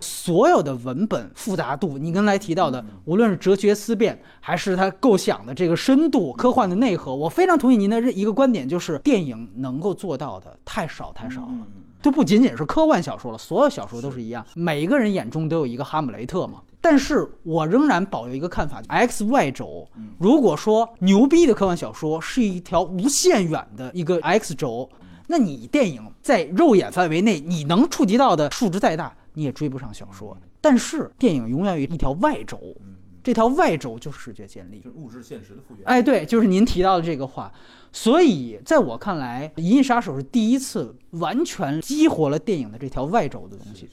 所有的文本复杂度，你刚才提到的，无论是哲学思辨，还是他构想的这个深度、科幻的内核，我非常同意您的一个观点，就是电影能够做到的太少太少了。就不仅仅是科幻小说了，所有小说都是一样，每一个人眼中都有一个哈姆雷特嘛。但是我仍然保留一个看法：X Y 轴，如果说牛逼的科幻小说是一条无限远的一个 X 轴，那你电影在肉眼范围内你能触及到的数值再大，你也追不上小说。但是电影永远有一条外轴，这条外轴就是视觉建立。就是物质现实的复原。哎，对，就是您提到的这个话。所以在我看来，《银翼杀手》是第一次完全激活了电影的这条外轴的东西。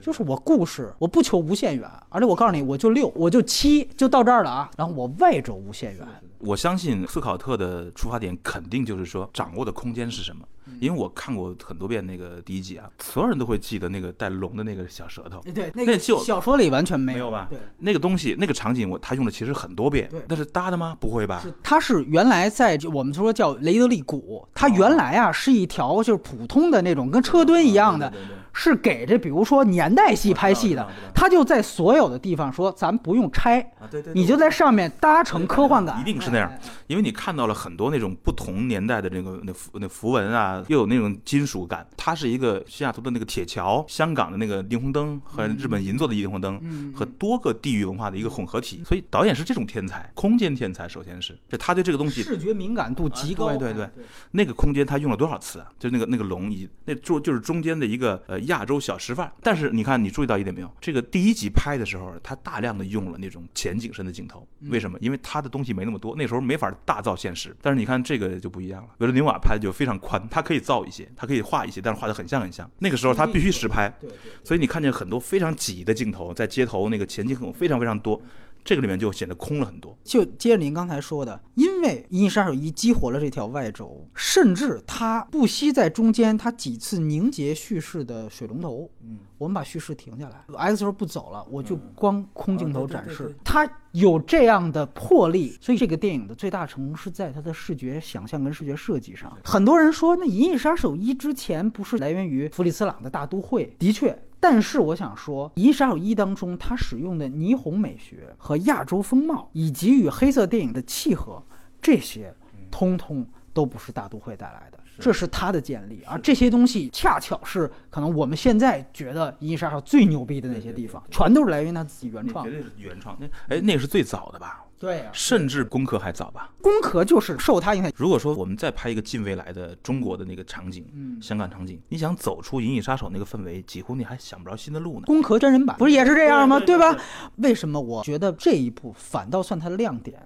就是我故事，我不求无限远，而且我告诉你，我就六，我就七，就到这儿了啊。然后我外轴无限远。我相信斯考特的出发点肯定就是说，掌握的空间是什么？因为我看过很多遍那个第一季啊，所有人都会记得那个带龙的那个小舌头。哎，对，那就小说里完全没没有吧？对，那个东西，那个场景，我他用的其实很多遍。对那是搭的吗？不会吧？是，它是原来在我们说叫雷德利谷，它原来啊是一条就是普通的那种跟车墩一样的，对对对是给这比如说年代戏拍戏的他就在所有的地方说咱不用拆，你就在上面搭成科幻感，一定是那样哎。因为你看到了很多那种不同年代的那个那符那符文啊，又有那种金属感。它是一个西雅图的那个铁桥，香港的那个霓虹灯和日本银座的霓虹灯，嗯和多个地域文化的一个混合体。所以导演是这种天才，空间天才。首先是，就他对这个东西视觉敏感度极高，啊对对对哎那个空间他用了多少次啊？就那个那个龙，一那就就是中间的一个呃亚洲小吃饭。但是你看，你注意到一点没有？这个第一集拍的时候，他大量的用了那种前景深的镜头，为什么？因为他的东西没那么多，那时候没法大造现实。但是你看这个就不一样了，维伦纽瓦拍的就非常宽，他可以造一些，他可以画一些，但是画的很像很像。那个时候他必须实拍，所以你看见很多非常挤的镜头，在街头那个前景很非常非常多。这个里面就显得空了很多。就接着您刚才说的，因为《银翼杀手一》激活了这条外轴，甚至它不惜在中间，它几次凝结叙事的水龙头。嗯，我们把叙事停下来，X 轴不走了，我就光空镜头展示。它有这样的魄力，所以这个电影的最大成功是在它的视觉想象跟视觉设计上。很多人说，那《银翼杀手一》之前不是来源于弗里斯朗的大都会？的确。但是我想说，《银翼杀手一》当中他使用的霓虹美学和亚洲风貌，以及与黑色电影的契合，这些通通都不是大都会带来的，这是他的建立。而这些东西恰巧是可能我们现在觉得《银翼杀手》最牛逼的那些地方，全都是来源于他自己原创。绝对是原创。那哎，那个是最早的吧？对，甚至攻壳还早吧？攻壳就是受他影响。如果说我们再拍一个近未来的中国的那个场景，嗯，香港场景，你想走出《银翼杀手》那个氛围，几乎你还想不着新的路呢。攻壳真人版不是也是这样吗？对吧？为什么我觉得这一部反倒算它的亮点？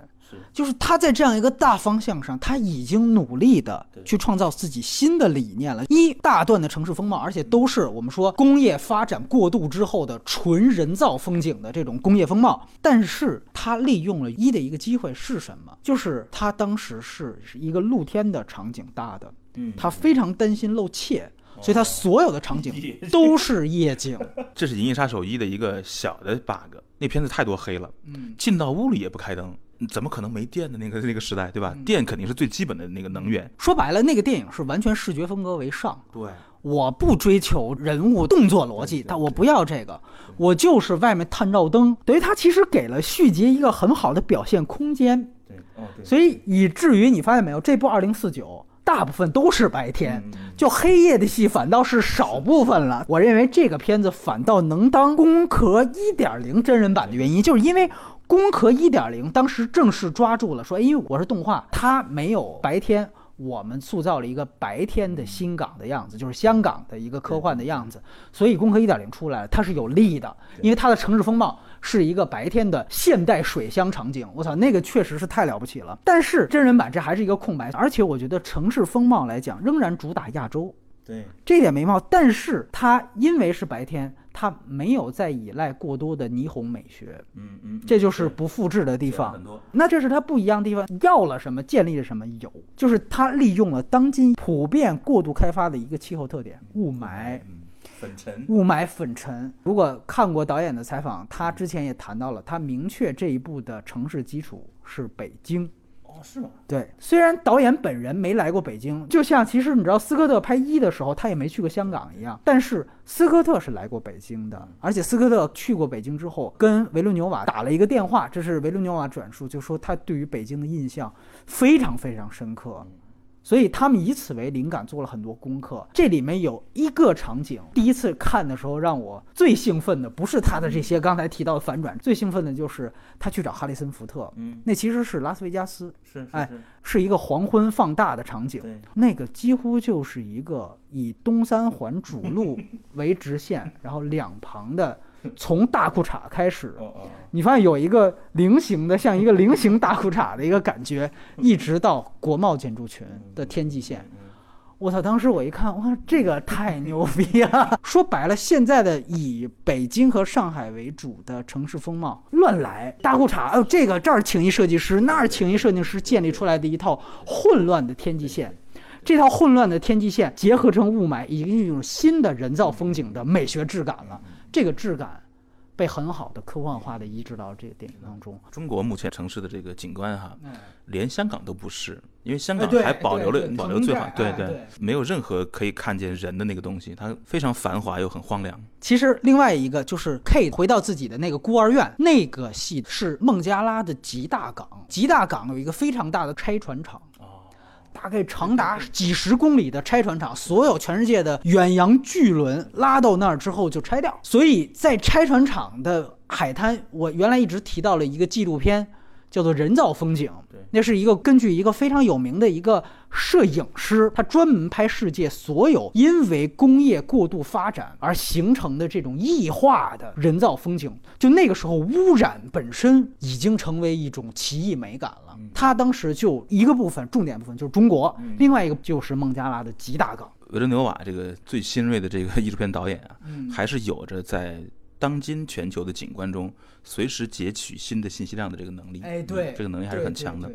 就是他在这样一个大方向上，他已经努力的去创造自己新的理念了。一大段的城市风貌，而且都是我们说工业发展过度之后的纯人造风景的这种工业风貌。但是他利用了一的一个机会是什么？就是他当时是是一个露天的场景搭的，嗯，他非常担心露怯，所以他所有的场景都是夜景。这是《银翼杀手一》的一个小的 bug，那片子太多黑了，嗯，进到屋里也不开灯。怎么可能没电的那个 那个时代，对吧？电肯定是最基本的那个能源。说白了，那个电影是完全视觉风格为上。对，我不追求人物动作逻辑，但我不要这个，我就是外面探照灯，等于它其实给了续集一个很好的表现空间。对，所以以至于你发现没有，这部二零四九大部分都是白天，就黑夜的戏反倒是少部分了。我认为这个片子反倒能当《攻壳一点零》真人版的原因，就是因为。攻壳一点零当时正式抓住了，说，因为我是动画，它没有白天，我们塑造了一个白天的新港的样子，就是香港的一个科幻的样子，所以攻壳一点零出来了，它是有利的，因为它的城市风貌是一个白天的现代水乡场景，我操，那个确实是太了不起了。但是真人版这还是一个空白，而且我觉得城市风貌来讲，仍然主打亚洲，对，这点没毛，但是它因为是白天。它没有再依赖过多的霓虹美学，嗯嗯，这就是不复制的地方。那这是它不一样的地方。要了什么，建立了什么，有，就是它利用了当今普遍过度开发的一个气候特点——雾霾、粉尘、雾霾粉尘。如果看过导演的采访，他之前也谈到了，他明确这一部的城市基础是北京。哦是吗？对，虽然导演本人没来过北京，就像其实你知道斯科特拍一的时候，他也没去过香港一样，但是斯科特是来过北京的，而且斯科特去过北京之后，跟维伦纽瓦打了一个电话，这是维伦纽瓦转述，就说他对于北京的印象非常非常深刻。所以他们以此为灵感做了很多功课。这里面有一个场景，第一次看的时候让我最兴奋的不是他的这些刚才提到的反转，最兴奋的就是他去找哈里森福特。嗯，那其实是拉斯维加斯，是哎，是一个黄昏放大的场景。那个几乎就是一个以东三环主路为直线，然后两旁的。从大裤衩开始，你发现有一个菱形的，像一个菱形大裤衩的一个感觉，一直到国贸建筑群的天际线。我操！当时我一看，哇，这个太牛逼了！说白了，现在的以北京和上海为主的城市风貌乱来，大裤衩，哦，这个这儿请一设计师，那儿请一设计师，建立出来的一套混乱的天际线。这套混乱的天际线结合成雾霾，已经有一种新的人造风景的美学质感了。这个质感被很好的科幻化的移植到这个电影当中。中国目前城市的这个景观哈，连香港都不是，因为香港还保留了保留最好，对对，没有任何可以看见人的那个东西，它非常繁华又很荒凉。其实另外一个就是 K 回到自己的那个孤儿院，那个戏是孟加拉的吉大港，吉大港有一个非常大的拆船厂。大概长达几十公里的拆船厂，所有全世界的远洋巨轮拉到那儿之后就拆掉。所以在拆船厂的海滩，我原来一直提到了一个纪录片，叫做《人造风景》对，那是一个根据一个非常有名的一个摄影师，他专门拍世界所有因为工业过度发展而形成的这种异化的人造风景。就那个时候，污染本身已经成为一种奇异美感了。他当时就一个部分，重点部分就是中国，另外一个就是孟加拉的吉大港。维伦纽瓦这个最新锐的这个 艺术片导演啊，嗯还是有着在当今全球的景观中随时截取新的信息量的这个能力。哎，对嗯，这个能力还是很强的。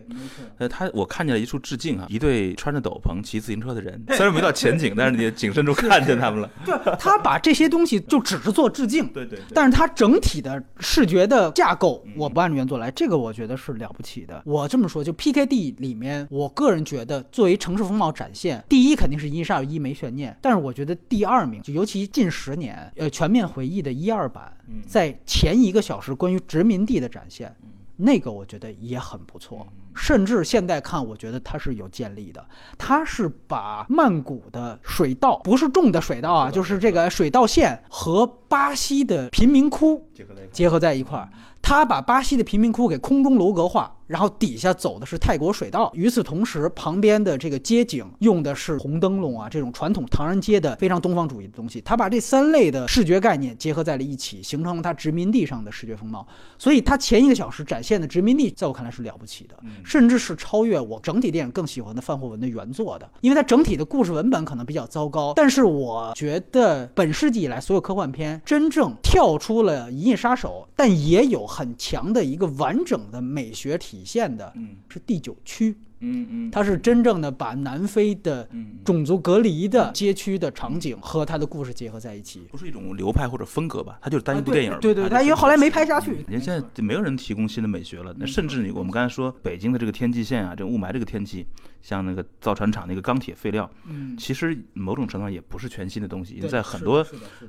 呃，他我看见了一处致敬啊，一对穿着斗篷骑自行车的人，虽然没到前景，但是你景深处看见他们了。对他把这些东西就只是做致敬，对对对但是它整体的视觉的架构，嗯我不按原作来，这个我觉得是了不起的。我这么说，就 PKD 里面，我个人觉得作为城市风貌展现，第一肯定是《伊莎尔一》没悬念，但是我觉得第二名，就尤其近十年，呃，全面回忆的一二版，嗯在前一个小时关于殖民地的展现，那个我觉得也很不错。甚至现在看，我觉得它是有建立的。它是把曼谷的水稻，不是种的水稻啊，就是这个水稻线和巴西的贫民窟结合在一块结合在一块儿。他把巴西的贫民窟给空中楼阁化，然后底下走的是泰国水道。与此同时，旁边的这个街景用的是红灯笼啊，这种传统唐人街的非常东方主义的东西。他把这三类的视觉概念结合在了一起，形成了他殖民地上的视觉风貌。所以，他前一个小时展现的殖民地，在我看来是了不起的，甚至是超越我整体电影更喜欢的范霍文的原作的。因为它整体的故事文本可能比较糟糕，但是我觉得本世纪以来所有科幻片真正跳出了《银翼杀手》，但也有很强的一个完整的美学体现的，嗯是第九区。嗯嗯，它是真正的把南非的嗯种族隔离的街区的场景和他的故事结合在一起。不是一种流派或者风格吧，它就是单一部电影嘛。对对对，它它因为后来没拍下去。人现在没有人提供新的美学了，那甚至你我们刚才说北京的这个天际线啊，这雾霾这个天气，像那个造船厂那个钢铁废料，嗯，其实某种程度上也不是全新的东西，对在很多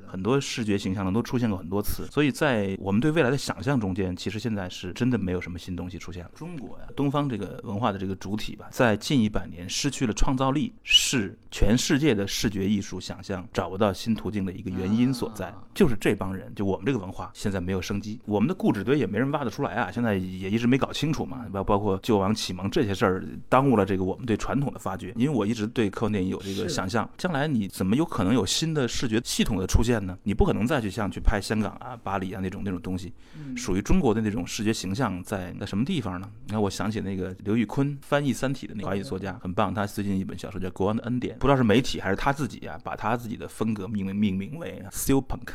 很多视觉形象上都出现过很多次，所以在我们对未来的想象中间，其实现在是真的没有什么新东西出现了。中国呀，东方这个文化的这个主体吧，在近一百年失去了创造力，是全世界的视觉艺术想象找不到新途径的一个原因所在啊。就是这帮人，就我们这个文化现在没有生机，我们的固执堆也没人挖得出来啊，现在也一直没搞清楚嘛，包包括救亡启蒙这些事儿，耽误了这个我们对传统的发掘。因为我一直对科幻电影有这个想象，将来你怎么有可能有新的视觉系统的出现呢？你不可能再去像去拍香港啊、巴黎啊那种那种东西，属于中国的那种视觉形象在在什么地方呢？你看，我想起那个刘宇坤翻译《三体》的那个华语作家，很棒。他最近一本小说叫《国王的恩典》，不知道是媒体还是他自己啊，把他自己的风格命名命名为 “Steel Punk”，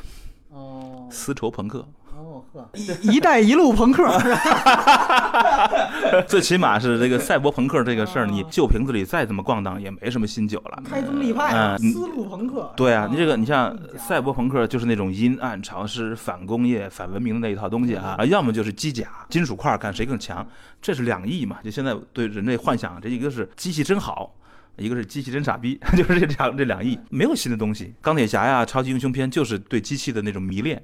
哦丝绸朋克。哦呵，一一带一路朋克？最起码是这个赛博朋克这个事儿，你旧瓶子里再怎么逛荡，也没什么新酒了。开宗立派，嗯丝路朋克。对啊，你这个你像赛博朋克，就是那种阴暗、潮湿、反工业、反文明的那一套东西啊，啊，要么就是机甲、金属块，看谁更强，这是两翼嘛。就现在对人类幻想，这一个是机器真好。一个是机器真傻逼，就是这两这两翼，没有新的东西。钢铁侠呀，超级英雄片就是对机器的那种迷恋，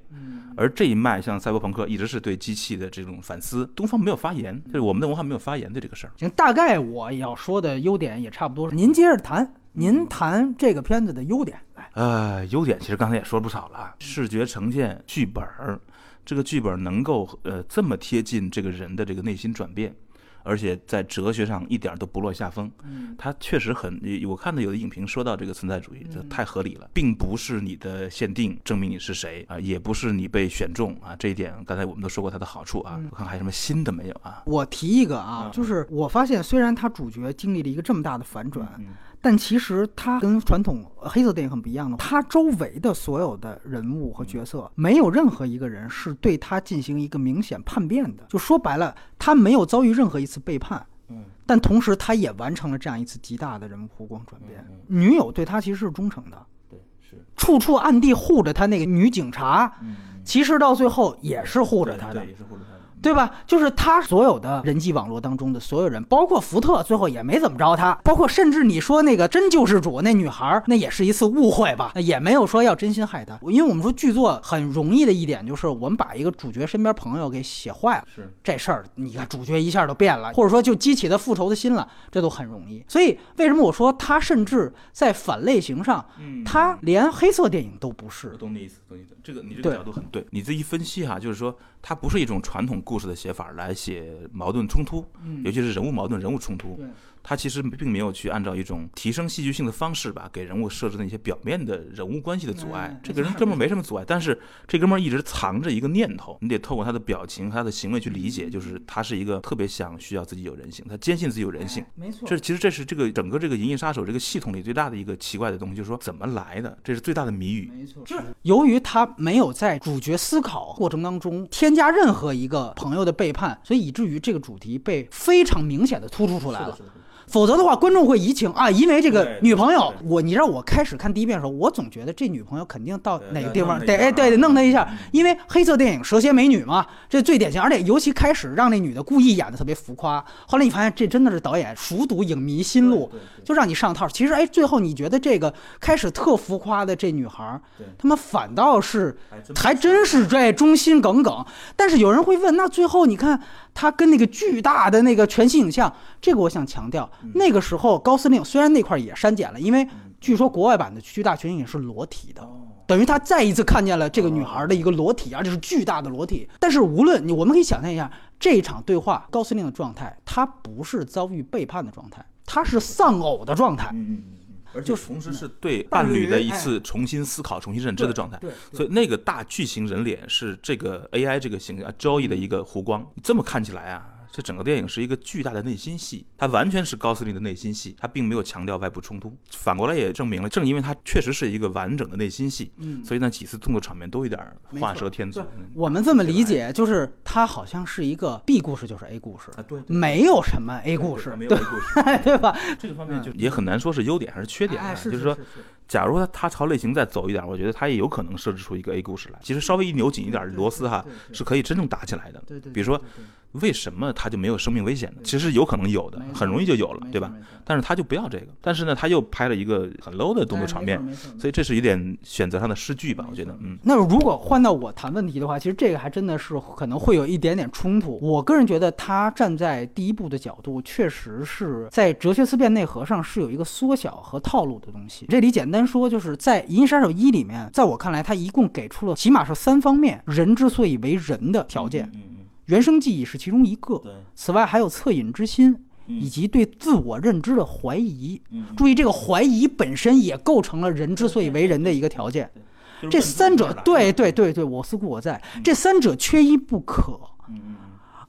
而这一脉像赛博朋克一直是对机器的这种反思。东方没有发言，就是我们的文化没有发言对这个事儿。行，大概我要说的优点也差不多，您接着谈，您谈这个片子的优点来。呃，优点其实刚才也说了不少了，视觉呈现、剧本儿，这个剧本能够呃这么贴近这个人的这个内心转变，而且在哲学上一点儿都不落下风。嗯，它确实很，我看到有的影评说到这个存在主义，这太合理了，并不是你的限定证明你是谁啊，也不是你被选中啊，这一点刚才我们都说过它的好处啊。我看还有什么新的没有啊？我提一个啊，嗯就是我发现虽然他主角经历了一个这么大的反转，嗯但其实他跟传统黑色电影很不一样的，他周围的所有的人物和角色，没有任何一个人是对他进行一个明显叛变的。就说白了，他没有遭遇任何一次背叛。嗯但同时，他也完成了这样一次极大的人物弧光转变。嗯女友对他其实是忠诚的，对，是，处处暗地护着他那个女警察，嗯，其实到最后也是护着他的对，。也是护着他的。对吧？就是他所有的人际网络当中的所有人，包括福特，最后也没怎么着他，包括甚至你说那个真救世主那女孩儿，那也是一次误会吧，也没有说要真心害他。因为我们说剧作很容易的一点就是，我们把一个主角身边朋友给写坏了。是，这事儿，你看主角一下都变了，或者说就激起他复仇的心了，这都很容易。所以为什么我说他甚至在反类型上，嗯他连黑色电影都不是我。懂你意思，懂你意思。这个你这个角度很对，你这一分析哈，就是说它不是一种传统故事的写法来写矛盾冲突，嗯尤其是人物矛盾、人物冲突。对它其实并没有去按照一种提升戏剧性的方式吧，给人物设置那些表面的人物关系的阻碍哎。这个人根本没什么阻碍，但是这哥们儿一直藏着一个念头，你得透过他的表情、他的行为去理解，就是他是一个特别想需要自己有人性，他坚信自己有人性。没错这其实这是这个整个这个《银翼杀手》这个系统里最大的一个奇怪的东西，就是说怎么来的，这是最大的谜语。没错，就是由于他没有在主角思考过程当中添加任何一个朋友的背叛，所以以至于这个主题被非常明显的突出出来了。否则的话，观众会移情啊，因为这个女朋友，我你知道，我开始看第一遍的时候，我总觉得这女朋友肯定到哪个地方得哎对得弄她一下。嗯，因为黑色电影蛇蝎美女嘛，这最典型，而且尤其开始让那女的故意演的特别浮夸，后来你发现这真的是导演熟读影迷心路，就让你上套。其实哎，最后你觉得这个开始特浮夸的这女孩儿，他们反倒是还真是这忠心耿耿。但是有人会问，那最后你看她跟那个巨大的那个全息影像，这个我想强调，那个时候高司令虽然那块儿也删减了，因为据说国外版的巨大全息影是裸体的。等于他再一次看见了这个女孩的一个裸体，而且是巨大的裸体。但是无论你，我们可以想象一下这一场对话，高司令的状态，他不是遭遇背叛的状态，他是丧偶的状态。嗯而且同时是对伴侣的一哎次重新思考、重新认知的状态。对，所以那个大巨型人脸是这个 AI 这个形象 Joey 的一个弧光。你这么看起来啊，这整个电影是一个巨大的内心戏，它完全是高司令的内心戏，它并没有强调外部冲突。反过来也证明了，正因为它确实是一个完整的内心戏，嗯所以呢几次动作场面都有点画蛇添足。我们这么理解，就是它好像是一个 B 故事，就是 A 故事，啊，对，没有什么 A 故事，没有 A 故事，对吧？这个方面就也很难说是优点还是缺点就是说，假如他他朝类型再走一点，我觉得他也有可能设置出一个 A 故事来。其实稍微一扭紧一点螺丝哈，是可以真正打起来的。对对，比如说为什么他就没有生命危险呢？其实有可能有的很容易就有了对吧？但是他就不要这个，但是呢，他又拍了一个很 low 的动作场面所以这是有点选择上的失据吧？我觉得，嗯，那如果换到我谈问题的话，其实这个还真的是可能会有一点点冲突。我个人觉得他站在第一步的角度，确实是在哲学思辨内核上是有一个缩小和套路的东西。这里简单说，就是在《银翼杀手一》里面，在我看来，他一共给出了起码是三方面人之所以为人的条件，嗯嗯原生记忆是其中一个。此外，还有恻隐之心。嗯以及对自我认知的怀疑，嗯注意这个怀疑本身也构成了人之所以为人的一个条件。这三者，对对对对，我思故我在，这三者缺一不可。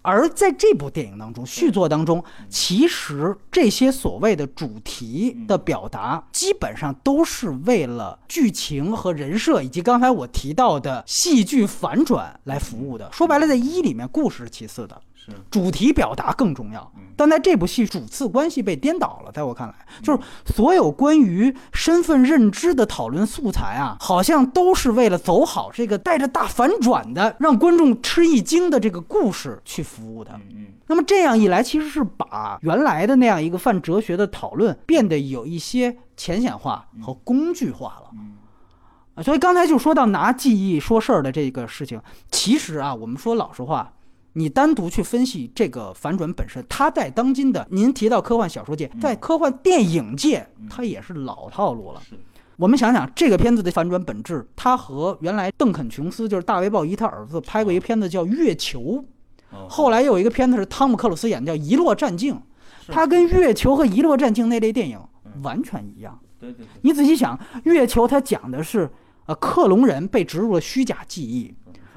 而在这部电影当中，续作当中，其实这些所谓的主题的表达，基本上都是为了剧情和人设，以及刚才我提到的戏剧反转来服务的。说白了，在一里面，故事是其次的，是主题表达更重要。但在这部戏，主次关系被颠倒了。在我看来，就是所有关于身份认知的讨论素材啊，好像都是为了走好这个带着大反转的，让观众吃一惊的这个故事去服务的。嗯那么这样一来，其实是把原来的那样一个泛哲学的讨论变得有一些浅显化和工具化了。啊，所以刚才就说到拿记忆说事儿的这个事情，其实啊，我们说老实话，你单独去分析这个反转本身，它在当今的您提到科幻小说界，在科幻电影界，它也是老套路了。我们想想这个片子的反转本质，它和原来邓肯·琼斯就是大卫·鲍伊他儿子拍过一个片子叫《月球》，哦。后来又有一个片子是汤姆·克鲁斯演的叫《遗落战境》，它跟《月球》和《遗落战境》那类电影完全一样。你仔细想，《月球》它讲的是，呃，克隆人被植入了虚假记忆，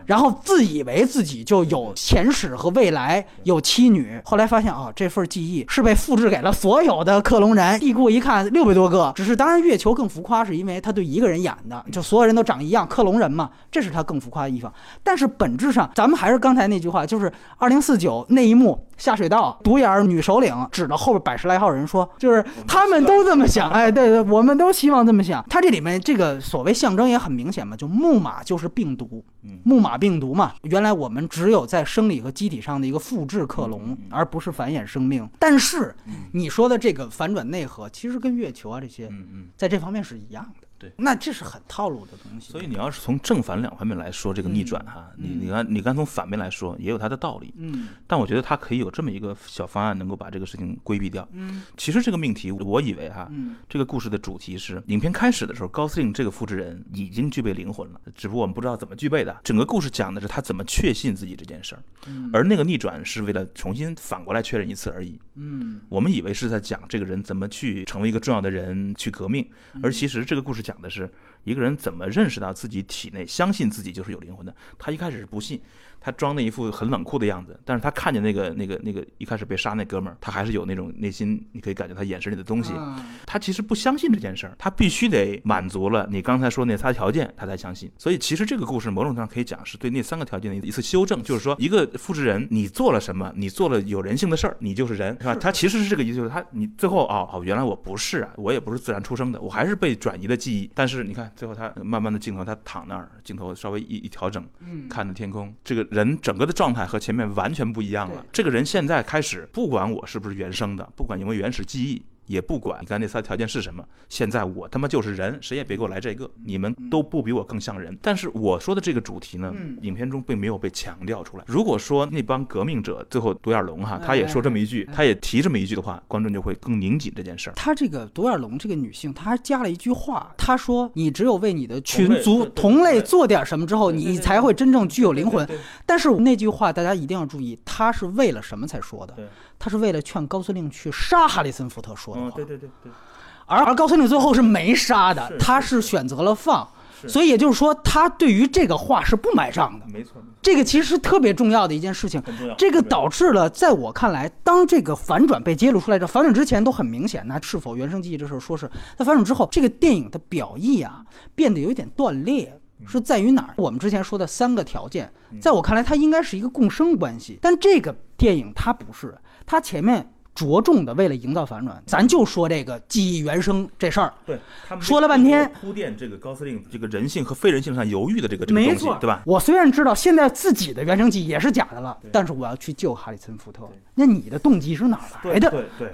然后自以为自己就有前史和未来，有妻女，后来发现啊、这份记忆是被复制给了所有的克隆人。帝库一看，六百多个，只是当然月球更浮夸，是因为他对一个人演的，就所有人都长一样，克隆人嘛，这是他更浮夸的地方。但是本质上，咱们还是刚才那句话，就是二零四九那一幕下水道，独眼儿女首领指着后边百十来号人说，就是他们都这么想，哎，对对，我们都希望这么想。他这里面这个所谓象征也很明显嘛，就木马就是病毒，木马病毒嘛。原来我们只有在生理和机体上的一个复制克隆，而不是繁衍生命。但是你说的这个反转内核，其实跟月球啊这些嗯嗯。在这方面是一样的。对，那这是很套路的东西。所以你要是从正反两方面来说这个逆转哈，你你看你刚从反面来说也有它的道理，嗯。但我觉得它可以有这么一个小方案，能够把这个事情规避掉。嗯。其实这个命题，我以为哈，嗯。这个故事的主题是，影片开始的时候，高司令这个复制人已经具备灵魂了，只不过我们不知道怎么具备的。整个故事讲的是他怎么确信自己这件事儿，嗯。而那个逆转是为了重新反过来确认一次而已。嗯。我们以为是在讲这个人怎么去成为一个重要的人，去革命，而其实这个故事讲的是一个人怎么认识到自己体内，相信自己就是有灵魂的。他一开始是不信，他装的一副很冷酷的样子，但是他看见那个那个那个一开始被杀那哥们儿，他还是有那种内心，你可以感觉他眼神里的东西。嗯他其实不相信这件事儿，他必须得满足了你刚才说那仨条件，他才相信。所以其实这个故事某种程度上可以讲是对那三个条件的一次修正，就是说一个复制人，你做了什么，你做了有人性的事儿，你就是人，是吧？他其实是这个意思，就是他你最后哦哦，原来我不是啊，我也不是自然出生的，我还是被转移的记忆。但是你看最后他慢慢的镜头他躺那儿，镜头稍微一一调整，嗯看着天空，这个人整个的状态和前面完全不一样了。这个人现在开始，不管我是不是原生的，不管有没有原始记忆。也不管你刚才那仨条件是什么，现在我他妈就是人，谁也别给我来这个，你们都不比我更像人。但是我说的这个主题呢，嗯影片中并没有被强调出来。如果说那帮革命者最后独眼龙哈，哎他也说这么一句哎，他也提这么一句的话，观众就会更拧紧这件事儿。他这个独眼龙这个女性，她还加了一句话，她说：“你只有为你的群族同类做点什么之后，你才会真正具有灵魂。”但是那句话大家一定要注意，她是为了什么才说的对？她是为了劝高司令去杀哈里森福特说的嗯，话对。对对对，而而高司令最后是没杀的，是他是是选择了放。所以也就是说，他对于这个话是不买账的。没错，这个其实是特别重要的一件事情。这个导致了，在我看来，当这个反转被揭露出来之后，反转之前都很明显，那是否原生记忆这事儿说是在反转之后，这个电影的表意啊变得有一点断裂，是在于哪儿？我们之前说的三个条件，在我看来，它应该是一个共生关系，但这个电影它不是，它前面着重的为了营造反转，咱就说这个记忆原生这事儿，对，他们说了半天。铺垫这个高司令这个人性和非人性上犹豫的这个这个东西，对吧？我虽然知道现在自己的原生记忆也是假的了，但是我要去救哈里森福特，那你的动机是哪儿来的？对对，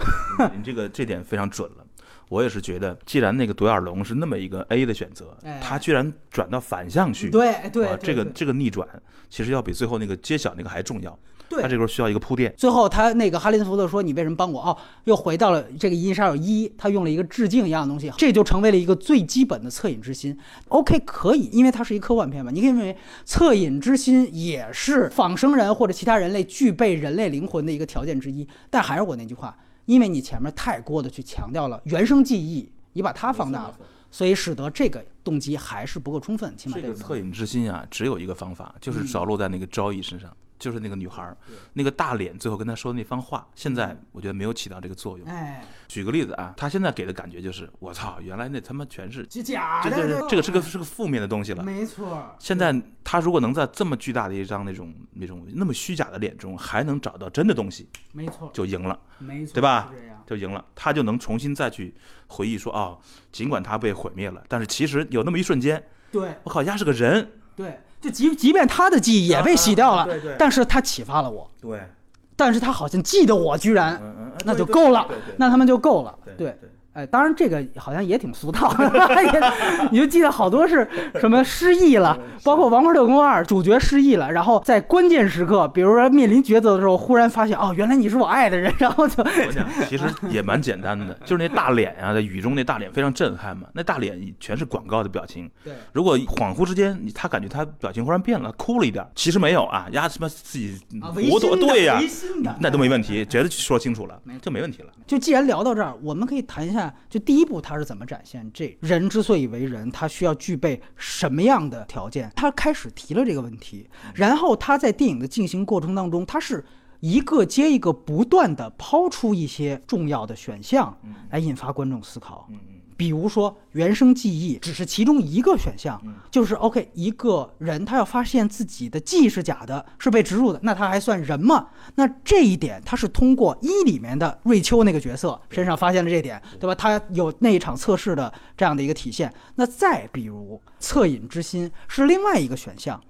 你你这个这点非常准了。我也是觉得，既然那个独眼龙是那么一个 A 的选择哎，他居然转到反向去，对对这个这个逆转，其实要比最后那个揭晓那个还重要。对他这个时候需要一个铺垫。最后，他那个哈里森福特说：“你为什么帮我？”哦，又回到了这个《银翼杀手一》，他用了一个致敬一样的东西，这就成为了一个最基本的恻隐之心。OK，可以，因为它是一科幻片嘛，你可以认为恻隐之心也是仿生人或者其他人类具备人类灵魂的一个条件之一。但还是我那句话，因为你前面太过的去强调了原生记忆，你把它放大了，所以使得这个动机还是不够充分。起码这个个恻隐之心啊，只有一个方法，就是嗯着落在那个昭仪身上，就是那个女孩儿，那个大脸最后跟他说的那番话，现在我觉得没有起到这个作用。哎，举个例子啊，他现在给的感觉就是，我操，原来那他妈全是，这假这的，这是这个是个是个负面的东西了。没错。现在他如果能在这么巨大的一张那种那种那么虚假的脸中，还能找到真的东西，没错，就赢了，没错，对吧。就赢了。他就能重新再去回忆说，哦，尽管他被毁灭了，但是其实有那么一瞬间，对我靠，丫是个人，对，就即即便他的记忆也被洗掉了，对对。但是他启发了我，对，但是他好像记得我，居然，嗯嗯，那就够了那他们就够了。对。对，哎，当然这个好像也挺俗套，也你就记得好多是什么失忆了，包括《王牌特工二》主角失忆了，然后在关键时刻，比如说面临抉择的时候，忽然发现哦，原来你是我爱的人，然后就我讲，其实也蛮简单的，就是那大脸啊，在雨中那大脸非常震撼嘛，那大脸全是广告的表情。对如果恍惚之间，你他感觉他表情忽然变了，哭了一点，其实没有啊，呀什么自己啊，活多对呀、那都没问题，绝对说清楚了没，就没问题了。就既然聊到这儿，我们可以谈一下，就第一步他是怎么展现这人之所以为人，他需要具备什么样的条件？他开始提了这个问题，然后他在电影的进行过程当中，他是一个接一个不断的抛出一些重要的选项来引发观众思考。比如说，原生记忆只是其中一个选项，就是 OK，一个人他要发现自己的记忆是假的，是被植入的，那他还算人吗？那这一点他是通过一里面的瑞秋那个角色身上发现了这点，对吧？他有那一场测试的这样的一个体现。那再比如恻隐之心是另外一个选项。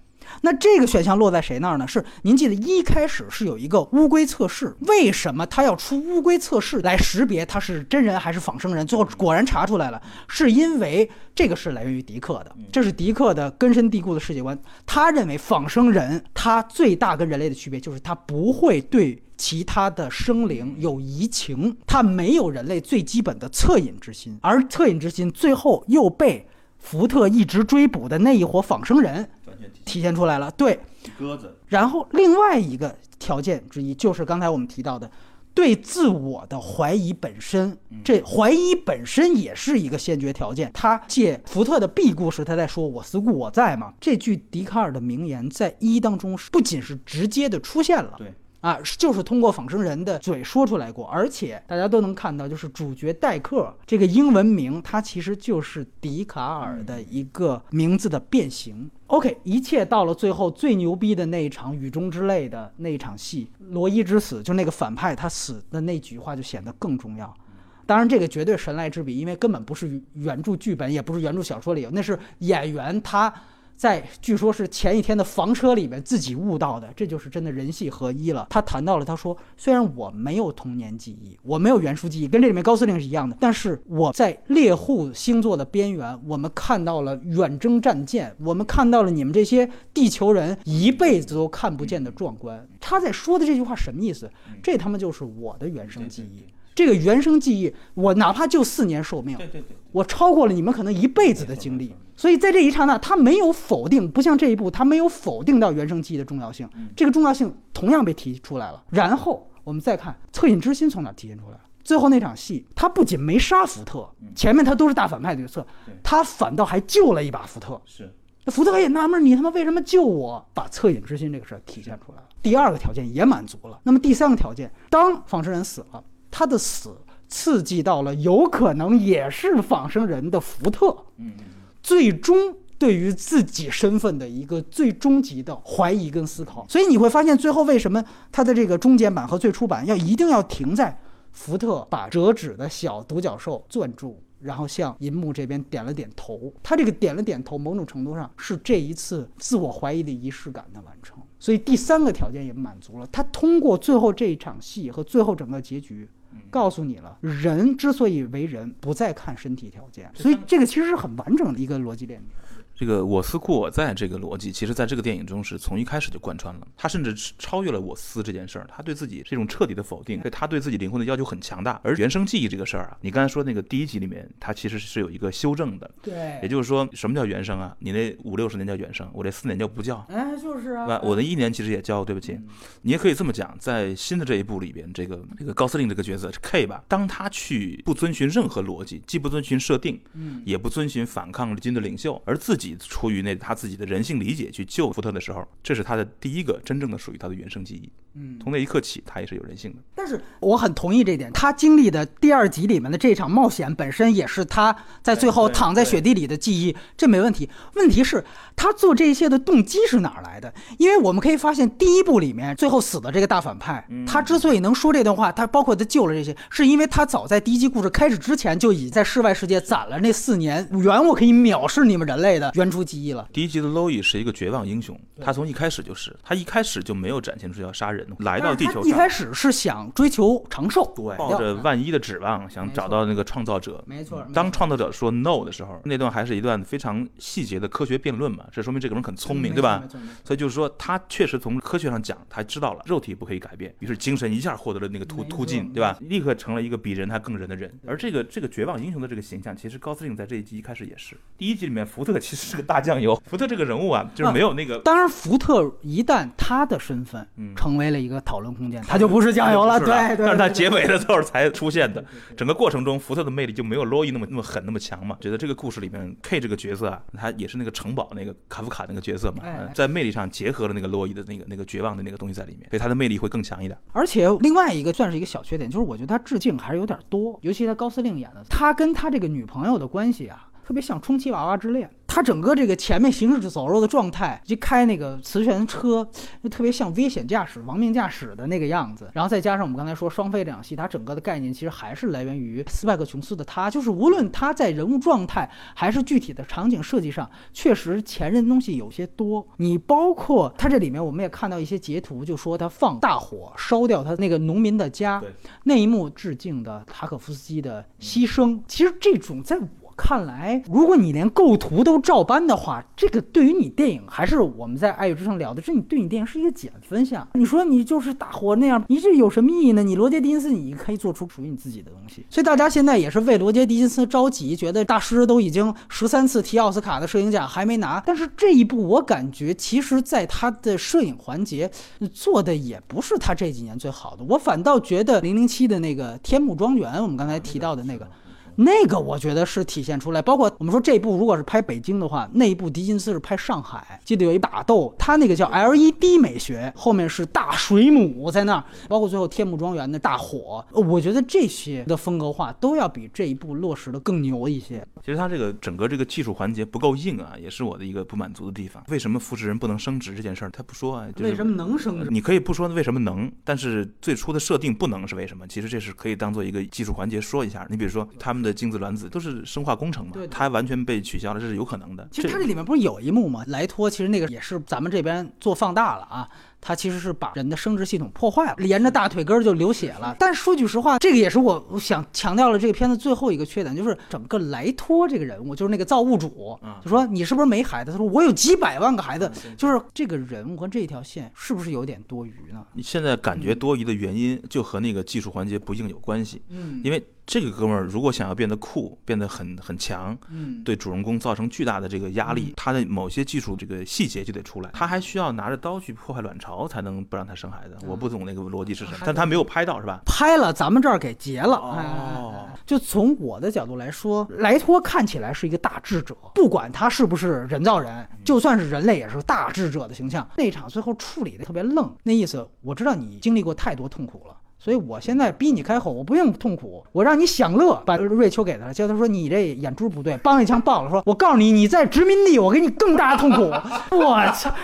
那这个选项落在谁那儿呢？是您记得一开始是有一个乌龟测试，为什么他要出乌龟测试来识别他是真人还是仿生人？最后果然查出来了，是因为这个是来源于迪克的，这是迪克的根深蒂固的世界观。他认为仿生人他最大跟人类的区别就是他不会对其他的生灵有移情，他没有人类最基本的恻隐之心，而恻隐之心最后又被福特一直追捕的那一伙仿生人。体现出来了，对，鸽子。然后另外一个条件之一就是刚才我们提到的，对自我的怀疑本身，这怀疑本身也是一个先决条件。他借福特的 B 故事，他在说“我思故我在”嘛，这句笛卡尔的名言在一当中不仅是直接的出现了，对。啊，就是通过仿生人的嘴说出来过，而且大家都能看到，就是主角戴克这个英文名，它其实就是笛卡尔的一个名字的变形。OK，一切到了最后最牛逼的那一场雨中之泪的那一场戏，罗伊之死，就那个反派他死的那几句话就显得更重要。当然，这个绝对神来之笔，因为根本不是原著剧本，也不是原著小说里有，那是演员他。在据说是前一天的房车里面自己悟到的，这就是真的人戏合一了。他谈到了，他说：“虽然我没有童年记忆，我没有原书记忆，跟这里面高司令是一样的，但是我在猎户星座的边缘，我们看到了远征战舰，我们看到了你们这些地球人一辈子都看不见的壮观。”他在说的这句话什么意思？这他妈就是我的原生记忆。这个原生记忆，我哪怕就四年寿命，对对对，我超过了你们可能一辈子的经历。所以在这一刹那，他没有否定，不像这一步，他没有否定到原生记忆的重要性。这个重要性同样被提出来了。然后我们再看恻隐之心从哪体现出来？最后那场戏，他不仅没杀福特，前面他都是大反派角色，他反倒还救了一把福特。是，那福特也纳闷，你他妈为什么救我？把恻隐之心这个事儿体现出来了。第二个条件也满足了。那么第三个条件，当仿生人死了，他的死刺激到了有可能也是仿生人的福特。嗯。最终对于自己身份的一个最终极的怀疑跟思考，所以你会发现最后为什么他的这个中简版和最初版要一定要停在福特把折纸的小独角兽攥住，然后向银幕这边点了点头。他这个点了点头，某种程度上是这一次自我怀疑的仪式感的完成。所以第三个条件也满足了。他通过最后这一场戏和最后整个结局。告诉你了，人之所以为人，不再看身体条件，所以这个其实是很完整的一个逻辑链。这个我思故我在这个逻辑，其实在这个电影中是从一开始就贯穿了。他甚至超越了我思这件事儿，他对自己是一种彻底的否定，对他对自己灵魂的要求很强大。而原生记忆这个事儿啊，你刚才说那个第一集里面，他其实是有一个修正的。对，也就是说，什么叫原生啊？你那五六十年叫原生，我这四年叫不叫？哎，就是啊。我的一年其实也叫，对不起。你也可以这么讲，在新的这一部里边，这个这个高司令这个角色是 K 吧？当他去不遵循任何逻辑，既不遵循设定，嗯，也不遵循反抗军的领袖，而自己出于那。他自己的人性理解去救福特的时候，这是他的第一个真正的属于他的原生记忆。嗯，从那一刻起，他也是有人性的。但是我很同意这点，他经历的第二集里面的这场冒险本身也是他在最后躺在雪地里的记忆，这没问题。问题是，他做这些的动机是哪儿来的？因为我们可以发现，第一部里面最后死的这个大反派，他之所以能说这段话，他包括他救了这些，是因为他早在第一集故事开始之前就已在世外世界攒了那四年原我可以藐视你们人类的原初记忆了。第一集的 Loy 是一个绝望英雄，他从一开始就是，他一开始就没有展现出要杀人。来到地球上，一开始是想追求长寿，对，抱着万一的指望，想找到那个创造者。没错，当创造者说 no 的时候，那段还是一段非常细节的科学辩论嘛，这说明这个人很聪明，对吧？所以就是说，他确实从科学上讲，他知道了肉体不可以改变，于是精神一下获得了那个突突进，对吧？立刻成了一个比人还更人的人。而这个这个绝望英雄的这个形象，其实高司令在这一集一开始也是。第一集里面，福特其实是个大酱油。福特这个人物啊，就是没有那个。当然，福特一旦他的身份成为了一个讨论空间。他就不是酱油了，对对。但是他结尾的时候才出现的，整个过程中福特的魅力就没有洛伊那么那么狠那么强嘛？觉得这个故事里面 K 这个角色啊，他也是那个城堡那个卡夫卡那个角色嘛，在魅力上结合了那个洛伊的那个那个绝望的那个东西在里面，所以他的魅力会更强一点。而且另外一个算是一个小缺点，就是我觉得他致敬还是有点多，尤其他高司令演的，他跟他这个女朋友的关系啊，特别像充气娃娃之恋。他整个这个前面行尸走肉的状态，以及开那个磁悬车，就特别像危险驾驶、亡命驾驶的那个样子。然后再加上我们刚才说双飞这场戏，它整个的概念其实还是来源于斯派克·琼斯的他，就是无论他在人物状态还是具体的场景设计上，确实前任的东西有些多。你包括他这里面，我们也看到一些截图，就说他放大火烧掉他那个农民的家，那一幕致敬的塔可夫斯基的牺牲。其实这种在我看来，如果你连构图都照搬的话，这个对于你电影还是我们在《爱乐之城》聊的，这你对你电影是一个减分项。你说你就是大火那样，你这有什么意义呢？你罗杰·狄金斯，你可以做出属于你自己的东西。所以大家现在也是为罗杰·狄金斯着急，觉得大师都已经十三次提奥斯卡的摄影奖还没拿，但是这一部我感觉其实在他的摄影环节做的也不是他这几年最好的，我反倒觉得零零七的那个天幕庄园，我们刚才提到的那个。那个我觉得是体现出来，包括我们说这一部如果是拍北京的话，那一部狄金斯是拍上海，记得有一打斗，他那个叫 LED 美学，后面是大水母在那儿，包括最后天幕庄园的大火，呃我觉得这些的风格化都要比这一部落实的更牛一些。其实它这个整个这个技术环节不够硬啊，也是我的一个不满足的地方。为什么复制人不能升职这件事儿，他不说啊？就是为什么能升职？你可以不说为什么能，但是最初的设定不能是为什么？其实这是可以当做一个技术环节说一下。你比如说他们的精子卵子都是生化工程嘛对，它完全被取消了，这是有可能的。其实它这里面不是有一幕吗？莱托其实那个也是咱们这边做放大了啊。它其实是把人的生殖系统破坏了，连着大腿根儿就流血了。但说句实话，这个也是我我想强调了这个片子最后一个缺点，就是整个莱托这个人物，就是那个造物主，就说你是不是没孩子？他说我有几百万个孩子，就是这个人物和这条线是不是有点多余呢？你现在感觉多余的原因，就和那个技术环节不硬有关系。嗯因为这个哥们儿如果想要变得酷，变得很很强，嗯，对主人公造成巨大的这个压力，他的某些技术这个细节就得出来，他还需要拿着刀去破坏卵巢才能不让他生孩子。我不懂那个逻辑是什么，但他没有拍到是吧？拍了，咱们这儿给截了。哦就从我的角度来说，莱托看起来是一个大智者，不管他是不是人造人，就算是人类也是个大智者的形象。那场最后处理的特别愣，那意思我知道你经历过太多痛苦了。所以我现在逼你开口，我不用痛苦，我让你享乐。把瑞秋给他了，结果他说你这眼珠不对，梆一枪爆了，说我告诉你，你在殖民地，我给你更大的痛苦。我操！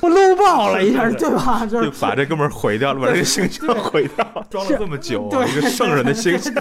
我搂爆了一下，对吧？就就是把这哥们儿毁掉了，把这个形象毁掉，装了这么久，对一个圣人的形象，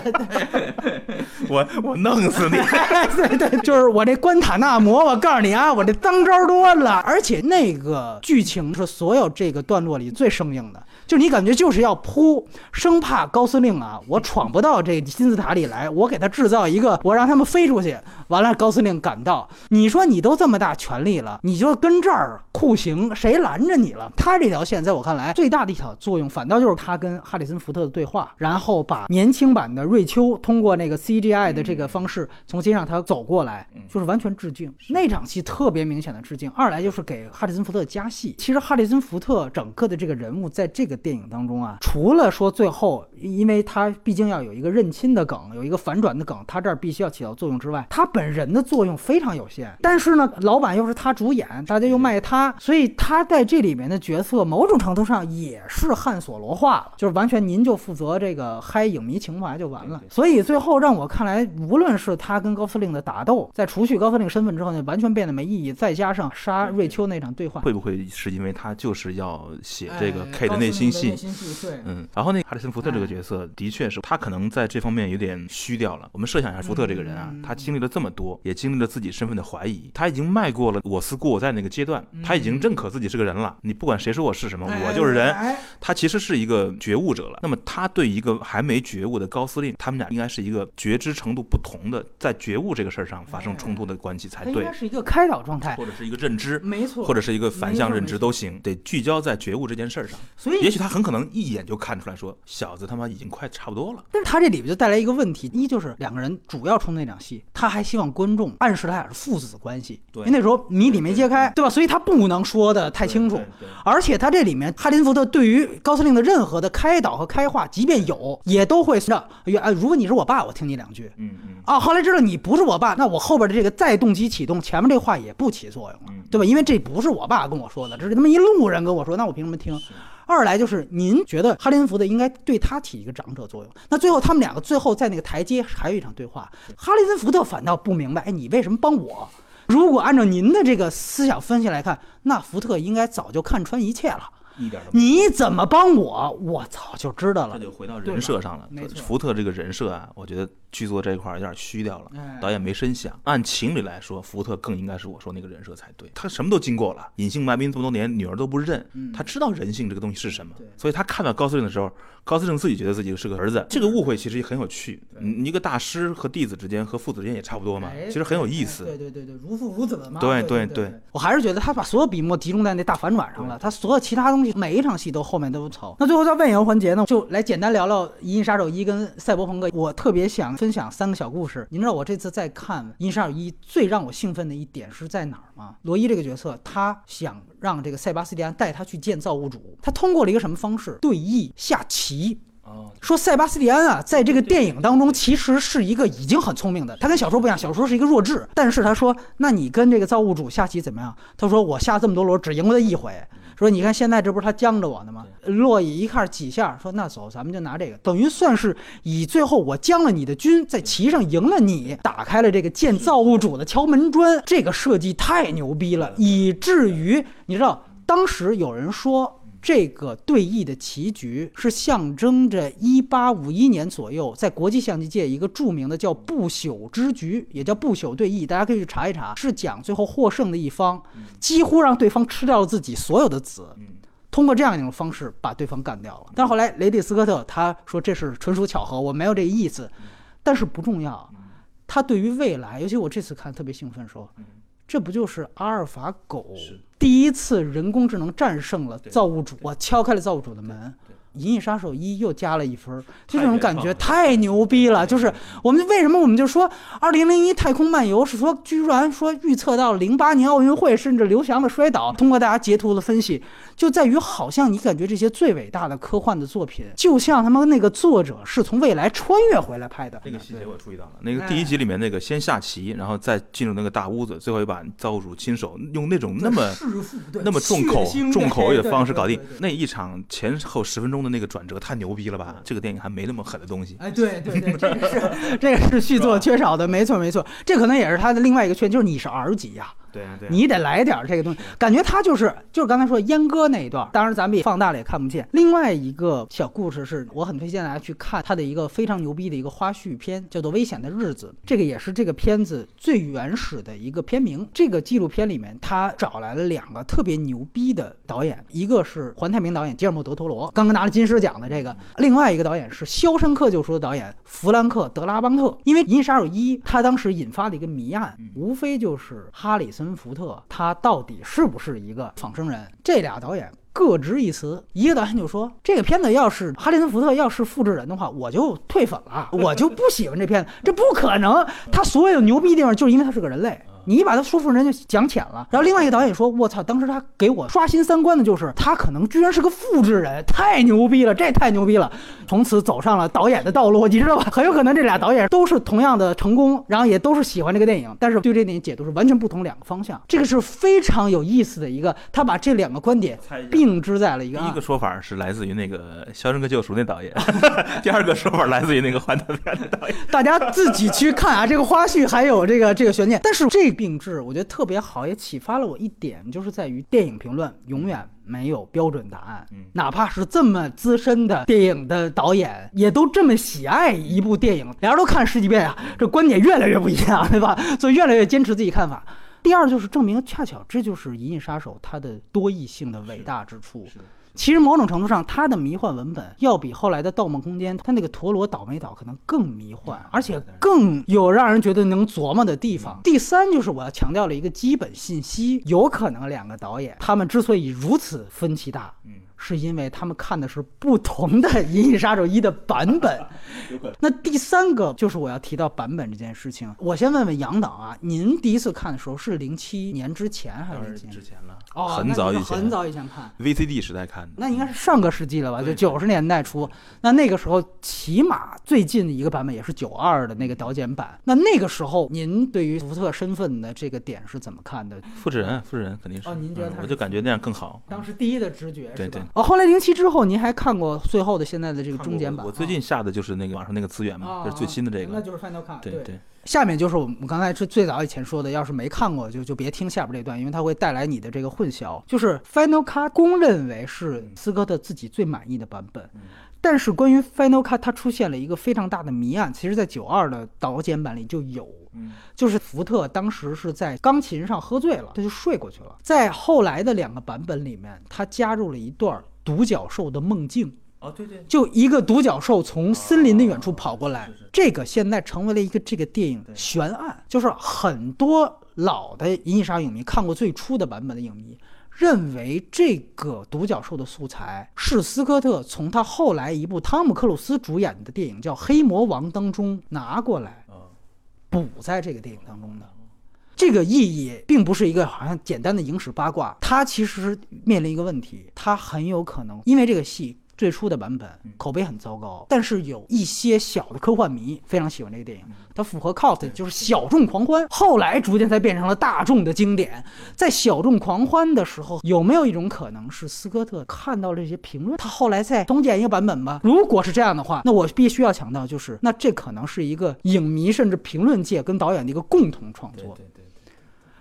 我我弄死你！对对，就是我这关塔那摩，我告诉你啊，我这脏招多了，而且那个剧情是所有这个段落里最生硬的，就你感觉就是要扑，生怕高司令啊，我闯不到这金字塔里来，我给他制造一个，我让他们飞出去，完了高司令赶到，你说你都这么大权力了，你就跟这儿酷刑，谁拦着你了？他这条线在我看来最大的一条作用，反倒就是他跟哈里森福特的对话，然后把年轻版的瑞秋通过那个 CGI 的这个方式重新让他走过来，就是完全致敬。那场戏特别明显的致敬。二来就是给哈里森福特加戏。其实哈里森福特整个的这个人物在这个电影当中啊，除了说最后，因为他毕竟要有一个认亲的梗，有一个反转的梗，他这儿必须要起到作用之外，他本人的作用非常有限。但是呢，老板又是他主演，大家又卖他，所以他在这里面的角色，某种程度上也是汉索罗化了，就是完全您就负责这个嗨影迷情怀就完了。所以最后让我看来，无论是他跟高司令的打斗，在除去高司令身份之后呢，完全变得没意义，再加上杀瑞秋那场对话，会不会是因为他就是要写这个哎 K 的内心戏内？心戏对。嗯，然后那个哈里森福特这个角色，的确是他可能在这方面有点虚掉了。我们设想一下福特这个人啊，他经历了这么多，也经历了自己身份的怀疑，他已经迈过了我思故我在那个阶段，他已经认可自己是个人了。你不管谁说我是什么，我就是人。哎他其实是一个觉悟者了。那么他对一个还没觉悟的高司令，他们俩应该是一个觉知程度不同的，在觉悟这个事儿上发生冲突的关系才对他应该，是一个开导状态，或者是一个认知。没错，或者是一个反向认知都行，得聚焦在觉悟这件事儿上。所以也许他很可能一眼就看出来说，小子他妈已经快差不多了。但是他这里边就带来一个问题，一就是两个人主要冲突那场戏，他还希望观众暗示他俩是父子关系，对因为那时候谜底没揭开，对吧？所以他不能说的太清楚。而且他这里面哈林福特对于高司令的任何的开导和开化，即便有，也都会让原啊，如果你是我爸，我听你两句。嗯嗯，啊，后来知道你不是我爸，那我后边的这个再动机启动，前面这话也不起作用了，对吧？因为这不是我爸跟我说的，这是他妈一路人跟我说，那我凭什么听？二来就是您觉得哈林福特应该对他起一个长者作用，那最后他们两个最后在那个台阶还有一场对话，哈里森福特反倒不明白，哎，你为什么帮我？如果按照您的这个思想分析来看，那福特应该早就看穿一切了。一点你怎么帮我？我早就知道了。这就回到人设上了没错。福特这个人设啊，我觉得剧作这一块有点虚掉了哎，导演没深想。按情理来说，福特更应该是我说那个人设才对。他什么都经过了，隐姓埋名这么多年，女儿都不认，他知道人性这个东西是什么。所以他看到高司令的时候，高司令自己觉得自己是个儿子，这个误会其实也很有趣。你一个大师和弟子之间和父子之间也差不多嘛，哎其实很有意思。对对对对，如父如子嘛。对对对对我还是觉得他把所有笔墨集中在那大反转上了，他所有其他东西每一场戏都后面都有凑。那最后在问游环节呢，就来简单聊聊《银翼杀手一》跟《赛博朋克》。我特别想分享三个小故事。您知道我这次在看《银翼杀手一》最让我兴奋的一点是在哪儿吗？罗伊这个角色，他想让这个塞巴斯蒂安带他去见造物主，他通过了一个什么方式？对弈、下棋。哦，说塞巴斯蒂安啊，在这个电影当中其实是一个已经很聪明的，他跟小说不一样，小说是一个弱智。但是他说，那你跟这个造物主下棋怎么样？他说我下这么多轮只赢过他一回。说你看现在这不是他僵着我呢吗？洛伊一看几下，说那走，咱们就拿这个，等于算是以最后我将了你的军，在棋上赢了你，打开了这个建造物主的敲门砖。这个设计太牛逼了，以至于你知道，当时有人说。这个对弈的棋局是象征着一八五一年左右，在国际象棋界一个著名的叫不朽之局，也叫不朽对弈，大家可以去查一查，是讲最后获胜的一方几乎让对方吃掉了自己所有的子。通过这样一种方式把对方干掉了，但是后来雷迪斯科特他说这是纯属巧合，我没有这个意思，但是不重要。他对于未来，尤其我这次看特别兴奋，说这不就是阿尔法狗第一次人工智能战胜了造物主，我敲开了造物主的门。《银翼杀手一》又加了一分儿，就这种感觉太牛逼了。就是我们为什么我们就说《二零零一太空漫游》是说居然说预测到零八年奥运会甚至刘翔的摔倒，通过大家截图的分析，就在于好像你感觉这些最伟大的科幻的作品，就像他们那个作者是从未来穿越回来拍的。那个细节我注意到了，那个第一集里面那个先下棋，然后再进入那个大屋子，最后一把造物主亲手用那种那么那么重口重口味的方式搞定。对对。对那一场前后十分钟的那个转折太牛逼了吧？这个电影还没那么狠的东西。哎，对对对，这个是 这个是续作缺少的，没错没错，这可能也是他的另外一个缺点，就是你是 R 级呀、对啊对你得来点这个东西，感觉他就是就是刚才说阉割那一段，当然咱们也放大了也看不见。另外一个小故事是我很推荐大家去看他的一个非常牛逼的一个花絮片，叫做《危险的日子》，这个也是这个片子最原始的一个片名。这个纪录片里面他找来了两个特别牛逼的导演，一个是环太平导演吉尔莫·德托罗，刚刚拿了金狮奖的这个；另外一个导演是《肖申克救赎》的导演弗兰克·德拉邦特。因为《银翼杀手一》他当时引发的一个谜案，无非就是哈里森·福特他到底是不是一个仿生人？这俩导演。各执一词，一个导演就说：“这个片子要是哈里森·福特要是复制人的话，我就退粉了，我就不喜欢这片子，这不可能。他所有牛逼地方就是因为他是个人类，你一把他说服人就讲浅了。”然后另外一个导演说：“我操，当时他给我刷新三观的就是他可能居然是个复制人，太牛逼了，这太牛逼了。”从此走上了导演的道路，你知道吧？很有可能这俩导演都是同样的成功，然后也都是喜欢这个电影，但是对这电影解读是完全不同两个方向。这个是非常有意思的一个，他把这两个观点并置在了一个第一个说法是来自于那个《肖申克救赎》那导演，第二个说法来自于那个《环太平洋》的导演。大家自己去看啊，这个花絮还有这个这个悬念。但是这并置我觉得特别好，也启发了我一点，就是在于电影评论永远没有标准答案。嗯哪怕是这么资深的电影的导演，也都这么喜爱一部电影，俩人都看十几遍啊，这观点越来越不一样，对吧？所以越来越坚持自己看法。第二就是证明，恰巧这就是《银翼杀手》它的多义性的伟大之处。其实某种程度上，他的迷幻文本要比后来的《盗梦空间》他那个陀螺倒霉岛可能更迷幻，而且更有让人觉得能琢磨的地方。第三就是我要强调了一个基本信息，有可能两个导演他们之所以如此分歧大，嗯，是因为他们看的是不同的《银翼杀手一》的版本。那第三个就是我要提到版本这件事情。我先问问杨导啊，您第一次看的时候是零七年之前还是当然零七年？之前了，哦，很早以前，很早以前看。VCD 时代看的。那应该是上个世纪了吧，就对九十年代初。那那个时候，起码最近的一个版本也是九二的那个导剪版。那那个时候，您对于福特身份的这个点是怎么看的？复制人，复制人肯定是。哦您觉得他嗯我就感觉那样更好。当时第一的直觉对对哦，后来零七之后，您还看过最后的现在的这个中剪版？我最近下的就是那个网上那个资源嘛，啊，就是最新的这个。那就是 Final Cut。对对，下面就是我们刚才是最早以前说的，要是没看过就就别听下边这段，因为它会带来你的这个混淆。就是 Final Cut 公认为是斯科特自己最满意的版本，但是关于 Final Cut 它出现了一个非常大的谜案，其实在九二的导剪版里就有，就是福特当时是在钢琴上喝醉了，他就睡过去了。在后来的两个版本里面，他加入了一段独角兽的梦境。哦，对对，就一个独角兽从森林的远处跑过来，这个现在成为了一个这个电影的悬案，就是很多老的《银翼杀手》影迷看过最初的版本的影迷，认为这个独角兽的素材是斯科特从他后来一部汤姆克鲁斯主演的电影叫《黑魔王》当中拿过来，补在这个电影当中的。这个意义并不是一个好像简单的影史八卦，它其实面临一个问题，它很有可能因为这个戏。最初的版本口碑很糟糕，但是有一些小的科幻迷非常喜欢这个电影，它符合 cult 就是小众狂欢。后来逐渐才变成了大众的经典。在小众狂欢的时候，有没有一种可能是斯科特看到这些评论，他后来再重剪一个版本吧？如果是这样的话，那我必须要强调，就是那这可能是一个影迷甚至评论界跟导演的一个共同创作。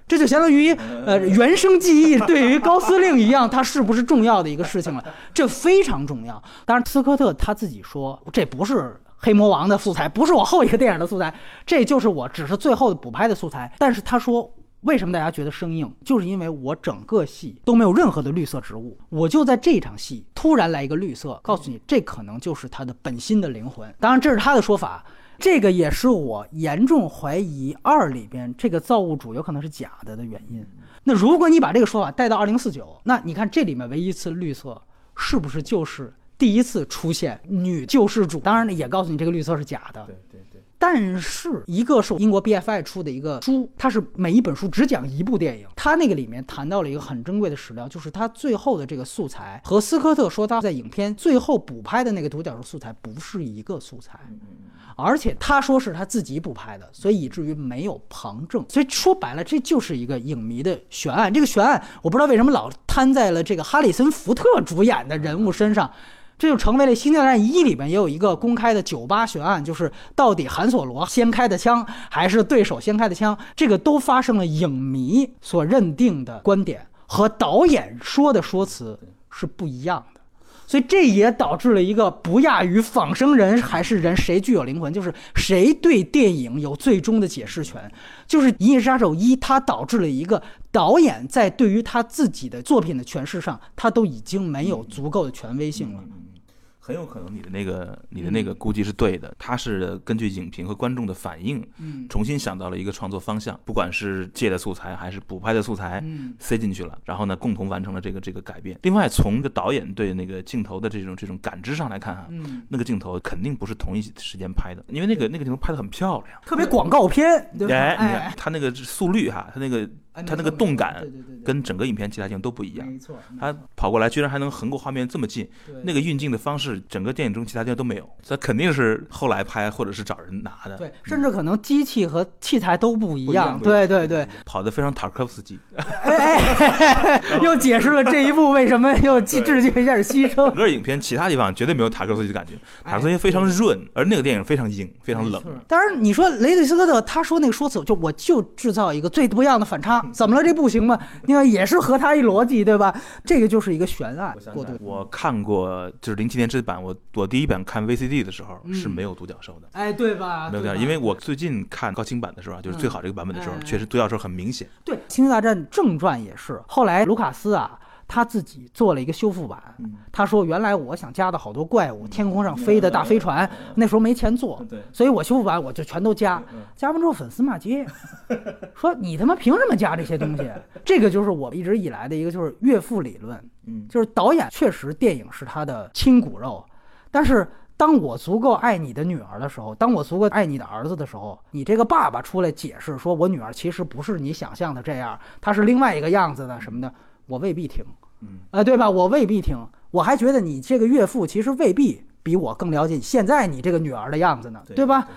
这就相当于，呃，原生记忆对于高司令一样，它是不是重要的一个事情了？这非常重要。当然，斯科特他自己说，这不是黑魔王的素材，不是我后一个电影的素材，这就是我只是最后的补拍的素材。但是他说，为什么大家觉得生硬？就是因为我整个戏都没有任何的绿色植物，我就在这场戏突然来一个绿色，告诉你，这可能就是他的本心的灵魂。当然，这是他的说法。这个也是我严重怀疑二里边这个造物主有可能是假的的原因。那如果你把这个说法带到二零四九，那你看这里面唯一一次绿色，是不是就是第一次出现女救世主？当然也告诉你这个绿色是假的。对对对。但是一个是英国 BFI 出的一个书，它是每一本书只讲一部电影，它那个里面谈到了一个很珍贵的史料，就是它最后的这个素材和斯科特说他在影片最后补拍的那个独角兽素材不是一个素材。而且他说是他自己补拍的，所以以至于没有旁证。所以说白了，这就是一个影迷的悬案。这个悬案我不知道为什么老摊在了这个哈里森福特主演的人物身上，这就成为了《星球大战一》里边也有一个公开的酒吧悬案，就是到底韩索罗先开的枪还是对手先开的枪？这个都发生了影迷所认定的观点和导演说的说辞是不一样。所以这也导致了一个不亚于仿生人还是人谁具有灵魂，就是谁对电影有最终的解释权。就是《银翼杀手一》，它导致了一个导演在对于他自己的作品的诠释上，他都已经没有足够的权威性了。很有可能你的那个你的那个估计是对的，他是根据影评和观众的反应，嗯，重新想到了一个创作方向，不管是借的素材还是补拍的素材，嗯，塞进去了，然后呢，共同完成了这个这个改变。另外，从个导演对那个镜头的这种这种感知上来看哈，嗯，那个镜头肯定不是同一时间拍的，因为那个那个镜头拍的很漂亮，特别广告片，对吧？哎，他那个速率哈，他那个。他那个动感跟整个影片其他镜都不一样，没错。他跑过来居然还能横过画面这么近，那个运镜的方式，整个电影中其他地方都没有。这肯定是后来拍或者是找人拿的。对，甚至可能机器和器材都不一样。对对对，跑得非常塔科夫斯基。又解释了这一部为什么又致敬一下牺牲。整个影片其他地方绝对没有塔科夫斯基的感觉，塔科夫斯基非常润，而那个电影非常硬，非常冷。当然，你说雷德斯科特他说那个说辞，就我就制造一个最不一样的反差，怎么了？这不行。吗？你看也是和他一逻辑，对吧？这个就是一个悬案。我看过，就是零七年这版，我我第一版看 VCD 的时候是没有独角兽的，哎，对吧？没有独角，因为我最近看高清版的时候，就是最好这个版本的时候，确实独角兽很明显。对，《星球大战》正传也是，后来卢卡斯啊。他自己做了一个修复版，他说：“原来我想加的好多怪物，天空上飞的大飞船，那时候没钱做，所以我修复版我就全都加。加完之后粉丝骂街，说你他妈凭什么加这些东西？这个就是我一直以来的一个就是岳父理论，就是导演确实电影是他的亲骨肉，但是当我足够爱你的女儿的时候，当我足够爱你的儿子的时候，你这个爸爸出来解释说我女儿其实不是你想象的这样，她是另外一个样子的什么的。”我未必听，嗯，啊，对吧？我未必听，我还觉得你这个岳父其实未必比我更了解你现在你这个女儿的样子呢，对吧？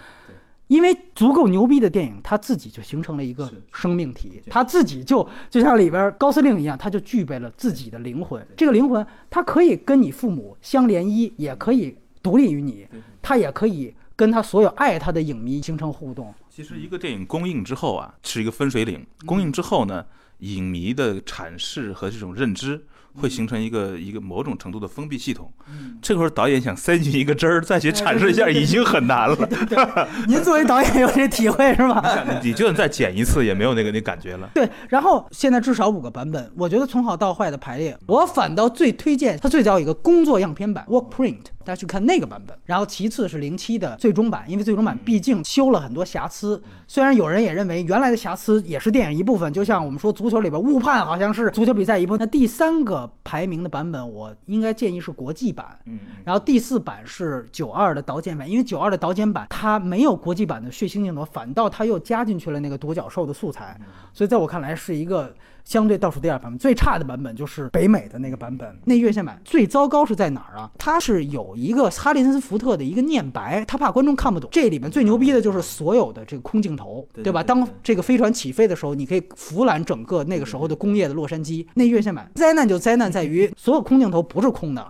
因为足够牛逼的电影，它自己就形成了一个生命体，它自己就就像里边高司令一样，它就具备了自己的灵魂。这个灵魂，它可以跟你父母相联依，也可以独立于你，它也可以跟他所有爱他的影迷形成互动。其实一个电影公映之后啊，是一个分水岭。公映之后呢，影迷的阐释和这种认知。会形成一个一个某种程度的封闭系统，这会儿导演想塞进一个汁儿，再去阐释一下，已经很难了。您作为导演有这体会是吗？你就算再剪一次，也没有那个那感觉了。对，然后现在至少五个版本，我觉得从好到坏的排列，我反倒最推荐它最早有一个工作样片版 （work print）。大家去看那个版本，然后其次是零七的最终版，因为最终版毕竟修了很多瑕疵。虽然有人也认为原来的瑕疵也是电影一部分，就像我们说足球里边误判好像是足球比赛一部分。那第三个排名的版本，我应该建议是国际版。嗯，然后第四版是九二的导剪版，因为九二的导剪版它没有国际版的血腥镜头，反倒它又加进去了那个独角兽的素材，所以在我看来是一个。相对倒数第二版本最差的版本就是北美的那个版本，那院线版最糟糕是在哪儿啊？它是有一个哈里森福特的一个念白，他怕观众看不懂。这里面最牛逼的就是所有的这个空镜头，对吧？当这个飞船起飞的时候，你可以俯览整个那个时候的工业的洛杉矶。那院线版灾难就灾难在于 所有空镜头不是空的，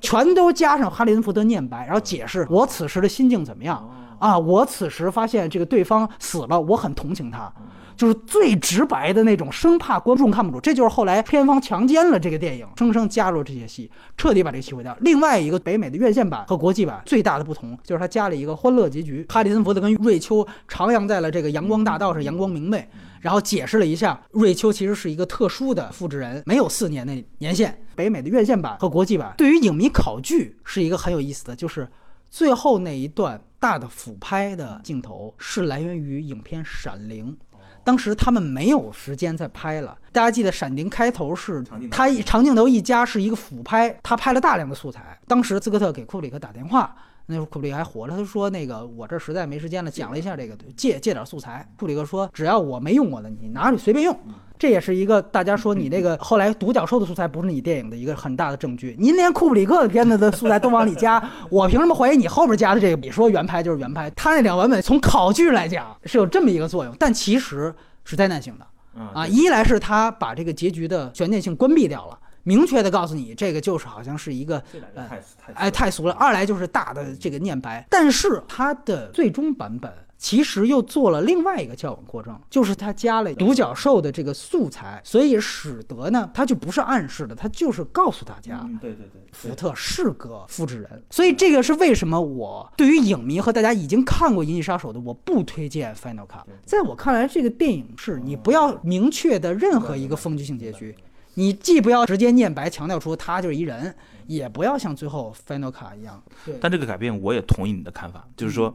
全都加上哈里森福特念白，然后解释我此时的心境怎么样啊？我此时发现这个对方死了，我很同情他。就是最直白的那种，生怕观众看不懂。这就是后来片方强奸了这个电影，生生加入这些戏，彻底把这个戏毁掉。另外一个北美的院线版和国际版最大的不同，就是它加了一个欢乐结局。哈里森福特跟瑞秋徜徉在了这个阳光大道上，阳光明媚。然后解释了一下，瑞秋其实是一个特殊的复制人，没有四年的年限。北美的院线版和国际版对于影迷考据是一个很有意思的，就是最后那一段大的俯拍的镜头是来源于影片《闪灵》。当时他们没有时间再拍了。大家记得《闪灵》开头是他长镜头一加是一个俯拍，他拍了大量的素材。当时斯科特给库布里克打电话，那时候库布里克还活着，他说：“那个我这实在没时间了。”讲了一下这个，借借点素材。库布里克说：“只要我没用过的，你拿去随便用。”这也是一个大家说你那个后来独角兽的素材不是你电影的一个很大的证据。您连库布里克的片子的素材都往里加，我凭什么怀疑你后边加的这个？你说原拍就是原拍，他那两版本从考据来讲是有这么一个作用，但其实是灾难性的。啊，一来是他把这个结局的悬念性关闭掉了，明确的告诉你这个就是好像是一个，哎，太俗了。二来就是大的这个念白，但是它的最终版本。其实又做了另外一个校稳过正，就是它加了独角兽的这个素材，所以使得呢，它就不是暗示的，它就是告诉大家，对对对，福特是个复制人。所以这个是为什么我对于影迷和大家已经看过《银翼杀手》的，我不推荐 Final Cut。在我看来，这个电影是你不要明确的任何一个封闭性结局，你既不要直接念白强调出他就是一人，也不要像最后 Final Cut 一样。但这个改变我也同意你的看法，就是说。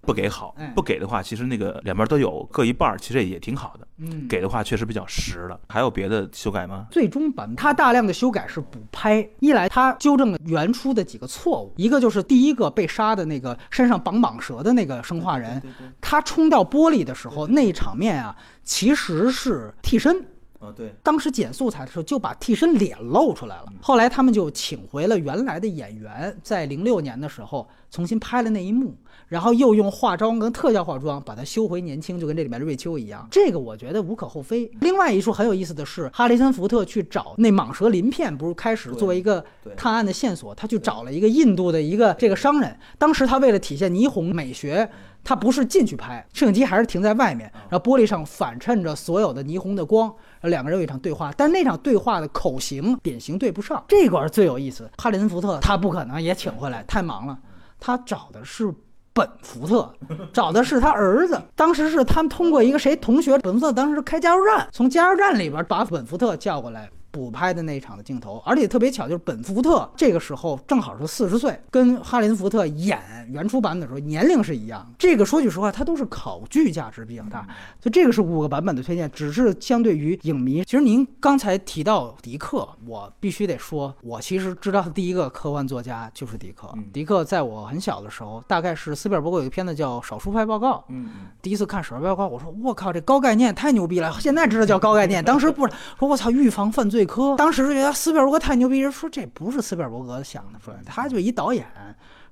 不给好，不给的话，其实那个两边都有各一半，其实也挺好的。嗯，给的话确实比较实了。还有别的修改吗？最终版它大量的修改是补拍，一来它纠正了原初的几个错误，一个就是第一个被杀的那个身上绑蟒蛇的那个生化人，他冲掉玻璃的时候那一场面啊，其实是替身。啊，对，当时剪素材的时候就把替身脸露出来了。后来他们就请回了原来的演员，在零六年的时候重新拍了那一幕，然后又用化妆跟特效化妆把它修回年轻，就跟这里面的瑞秋一样。这个我觉得无可厚非。另外一处很有意思的是，哈雷森福特去找那蟒蛇鳞片，不是开始作为一个探案的线索，他去找了一个印度的一个这个商人。当时他为了体现霓虹美学。他不是进去拍，摄影机还是停在外面，然后玻璃上反衬着所有的霓虹的光，然后两个人有一场对话，但那场对话的口型典型对不上，这块最有意思。哈里森福特他不可能也请回来，太忙了，他找的是本福特，找的是他儿子。当时是他们通过一个谁同学，本福特当时开加油站，从加油站里边把本福特叫过来。补拍的那一场的镜头，而且特别巧，就是本福特这个时候正好是四十岁，跟哈林福特演原初版本的时候年龄是一样。这个说句实话，它都是考据价值比较大，所以这个是五个版本的推荐。只是相对于影迷，其实您刚才提到迪克，我必须得说，我其实知道的第一个科幻作家就是迪克。迪克在我很小的时候，大概是斯皮尔伯格有一个片子叫《少数派报告》，嗯，第一次看《少数派报告》，我说我靠，这高概念太牛逼了！现在知道叫高概念，当时不是说我操，预防犯罪。科。当时就觉得斯皮尔伯格太牛逼，人说这不是斯皮尔伯格想的出来，他就一导演，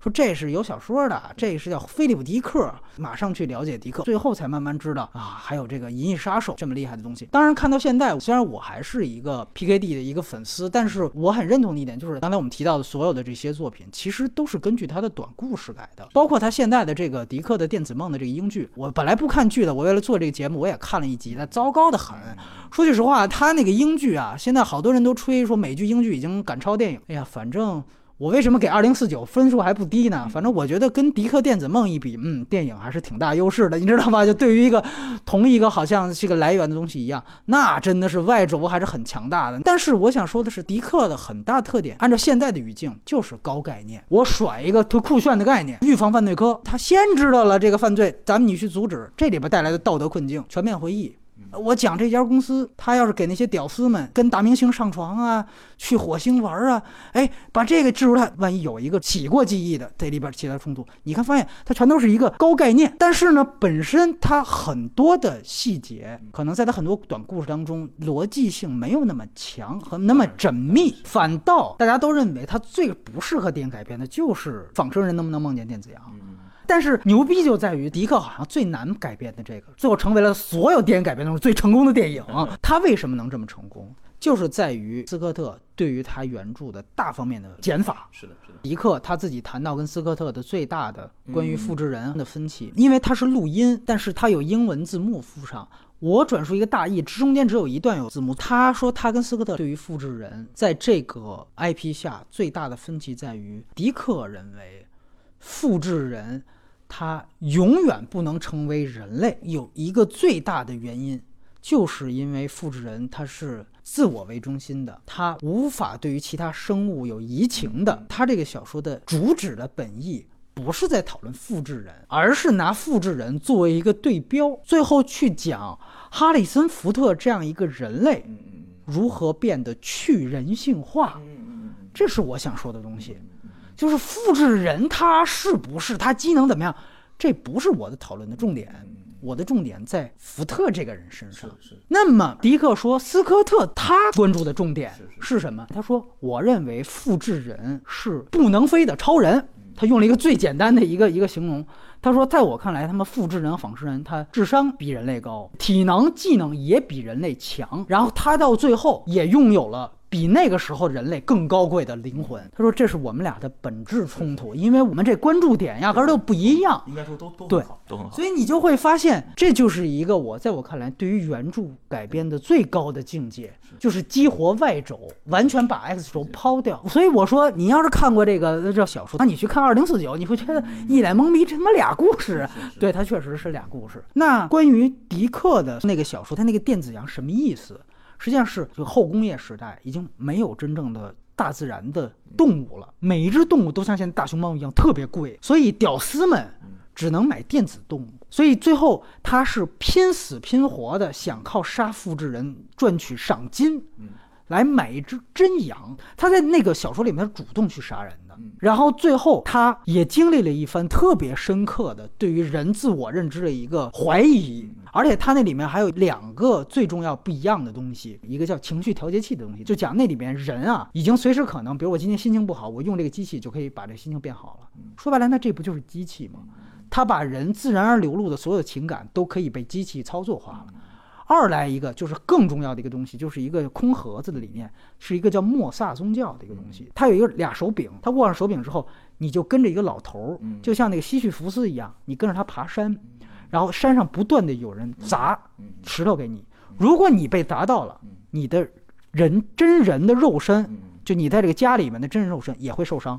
说这是有小说的，这是叫菲利普·迪克，马上去了解迪克，最后才慢慢知道啊，还有这个《银翼杀手》这么厉害的东西。当然，看到现在，虽然我还是一个 PKD 的一个粉丝，但是我很认同的一点就是，刚才我们提到的所有的这些作品，其实都是根据他的短故事改的，包括他现在的这个迪克的电子梦的这个英剧。我本来不看剧的，我为了做这个节目，我也看了一集，那糟糕的很。说句实话，他那个英剧啊，现在好多人都吹说美剧英剧已经赶超电影。哎呀，反正。我为什么给二零四九分数还不低呢？反正我觉得跟《迪克电子梦》一比，嗯，电影还是挺大优势的，你知道吗？就对于一个同一个好像这个来源的东西一样，那真的是外轴还是很强大的。但是我想说的是，迪克的很大特点，按照现在的语境就是高概念。我甩一个特酷炫的概念，预防犯罪科，他先知道了这个犯罪，咱们你去阻止，这里边带来的道德困境，全面回忆。我讲这家公司，他要是给那些屌丝们跟大明星上床啊，去火星玩啊，哎，把这个置入他，万一有一个起过记忆的这里边起来冲突，你看发现它全都是一个高概念，但是呢，本身它很多的细节，可能在它很多短故事当中逻辑性没有那么强和那么缜密，反倒大家都认为它最不适合电影改编的就是仿生人能不能梦见电子羊。但是牛逼就在于迪克好像最难改编的这个，最后成为了所有电影改编中最成功的电影。他为什么能这么成功？就是在于斯科特对于他原著的大方面的减法。是的，是的。迪克他自己谈到跟斯科特的最大的关于复制人的分歧，因为他是录音，但是他有英文字幕附上。我转述一个大意，中间只有一段有字幕。他说他跟斯科特对于复制人在这个 IP 下最大的分歧在于，迪克认为复制人。他永远不能成为人类，有一个最大的原因，就是因为复制人他是自我为中心的，他无法对于其他生物有移情的。他这个小说的主旨的本意不是在讨论复制人，而是拿复制人作为一个对标，最后去讲哈里森福特这样一个人类如何变得去人性化。这是我想说的东西。就是复制人，他是不是他机能怎么样？这不是我的讨论的重点，我的重点在福特这个人身上。那么迪克说，斯科特他关注的重点是什么？他说，我认为复制人是不能飞的超人。他用了一个最简单的一个一个形容，他说，在我看来，他们复制人、仿生人，他智商比人类高，体能、技能也比人类强，然后他到最后也拥有了。比那个时候人类更高贵的灵魂，他说这是我们俩的本质冲突，因为我们这关注点压根儿就不一样。应该说都都对，都很好。所以你就会发现，这就是一个我在我看来对于原著改编的最高的境界，就是激活外轴，完全把 X 轴抛掉。所以我说，你要是看过这个这小说，那你去看二零四九，你会觉得一脸懵逼，这他妈俩故事？对，它确实是俩故事。那关于迪克的那个小说，他那个电子羊什么意思？实际上是这个后工业时代已经没有真正的大自然的动物了，每一只动物都像现在大熊猫一样特别贵，所以屌丝们只能买电子动物，所以最后他是拼死拼活的想靠杀复制人赚取赏金，来买一只真羊。他在那个小说里面主动去杀人的，然后最后他也经历了一番特别深刻的对于人自我认知的一个怀疑。而且它那里面还有两个最重要不一样的东西，一个叫情绪调节器的东西，就讲那里面人啊，已经随时可能，比如我今天心情不好，我用这个机器就可以把这心情变好了。说白了，那这不就是机器吗？它把人自然而流露的所有情感都可以被机器操作化了。二来一个就是更重要的一个东西，就是一个空盒子的理念，是一个叫莫萨宗教的一个东西。它有一个俩手柄，它握上手柄之后，你就跟着一个老头儿，就像那个西绪福斯一样，你跟着他爬山。然后山上不断的有人砸石头给你，如果你被砸到了，你的人真人的肉身，就你在这个家里面的真人肉身也会受伤，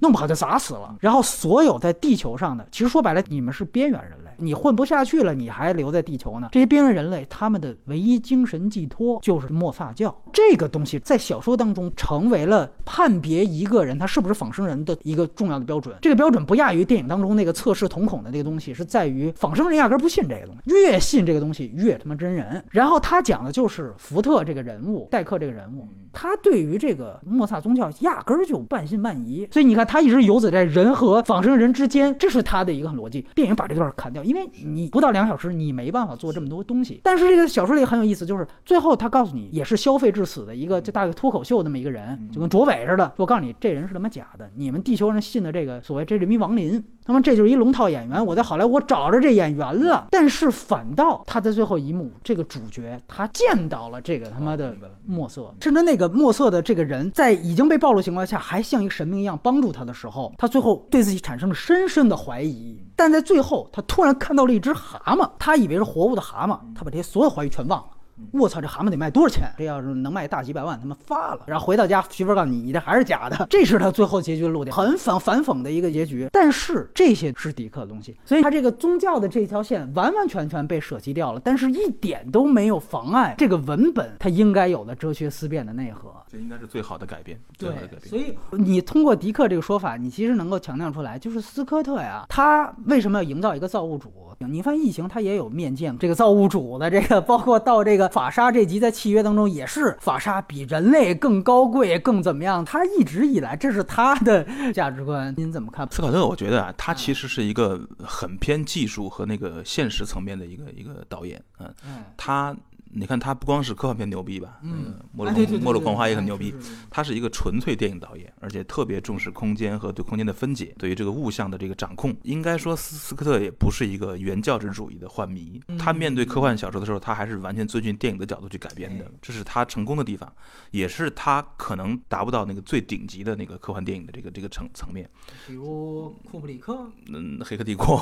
弄不好就砸死了。然后所有在地球上的，其实说白了，你们是边缘人类。你混不下去了，你还留在地球呢？这些边缘人类，他们的唯一精神寄托就是莫萨教。这个东西在小说当中成为了判别一个人他是不是仿生人的一个重要的标准。这个标准不亚于电影当中那个测试瞳孔的那个东西，是在于仿生人压根不信这个东西，越信这个东西越他妈真人。然后他讲的就是福特这个人物，戴克这个人物，他对于这个莫萨宗教压根儿就半信半疑。所以你看，他一直游走在人和仿生人之间，这是他的一个逻辑。电影把这段砍掉，因因为你不到两小时，你没办法做这么多东西。但是这个小说里很有意思，就是最后他告诉你，也是消费致死的一个就大概脱口秀那么一个人，就跟卓伟似的。我告诉你，这人是他妈假的，你们地球人信的这个所谓这人民王林，他妈这就是一龙套演员。我在好莱坞找着这演员了，但是反倒他在最后一幕，这个主角他见到了这个他妈的墨色，甚至那个墨色的这个人在已经被暴露情况下，还像一个神明一样帮助他的时候，他最后对自己产生了深深的怀疑。但在最后，他突然看到了一只蛤蟆，他以为是活物的蛤蟆，他把这些所有怀疑全忘了。我操，这蛤蟆得卖多少钱？这要是能卖大几百万，他妈发了。然后回到家，媳妇儿告诉你，你这还是假的。这是他最后结局的落点，很反反讽的一个结局。但是这些是迪克的东西，所以他这个宗教的这条线完完全全被舍弃掉了，但是一点都没有妨碍这个文本它应该有的哲学思辨的内核。这应该是最好的改变，最好的改变。所以你通过迪克这个说法，你其实能够强调出来，就是斯科特呀，他为什么要营造一个造物主？你发现异形他也有面见这个造物主的这个，包括到这个法沙这集，在契约当中也是法沙比人类更高贵，更怎么样？他一直以来这是他的价值观，您怎么看？斯考特，我觉得啊，他其实是一个很偏技术和那个现实层面的一个一个导演，嗯，他。你看他不光是科幻片牛逼吧，嗯，莫洛莫洛狂花也很牛逼，他是一个纯粹电影导演，而且特别重视空间和对空间的分解，对于这个物象的这个掌控。应该说斯斯科特也不是一个原教旨主义的幻迷，他面对科幻小说的时候，他还是完全遵循电影的角度去改编的，这是他成功的地方，也是他可能达不到那个最顶级的那个科幻电影的这个这个层层面。比如库布里克，嗯，黑客帝国，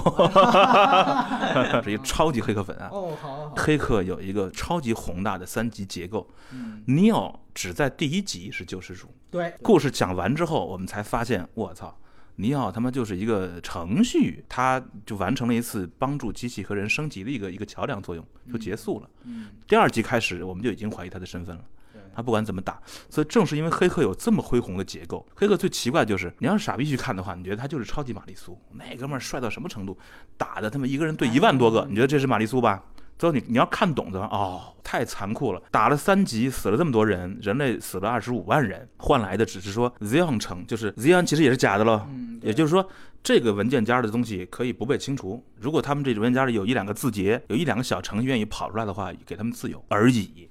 是一个超级黑客粉啊。哦，好，黑客有一个超。级宏大的三级结构，尼奥只在第一集是救世主。对，故事讲完之后，我们才发现，我操，尼奥他妈就是一个程序，他就完成了一次帮助机器和人升级的一个一个桥梁作用，就结束了。第二集开始，我们就已经怀疑他的身份了。他不管怎么打，所以正是因为黑客有这么恢宏的结构，黑客最奇怪就是，你要是傻逼去看的话，你觉得他就是超级玛丽苏，那哥们儿帅到什么程度，打的他妈一个人对一万多个，你觉得这是玛丽苏吧？最后你你要看懂的哦，太残酷了！打了三级，死了这么多人，人类死了二十五万人，换来的只是说 Zion 城，就是 Zion 其实也是假的喽。嗯，也就是说，这个文件夹的东西可以不被清除。如果他们这文件夹里有一两个字节，有一两个小程序愿意跑出来的话，给他们自由而已，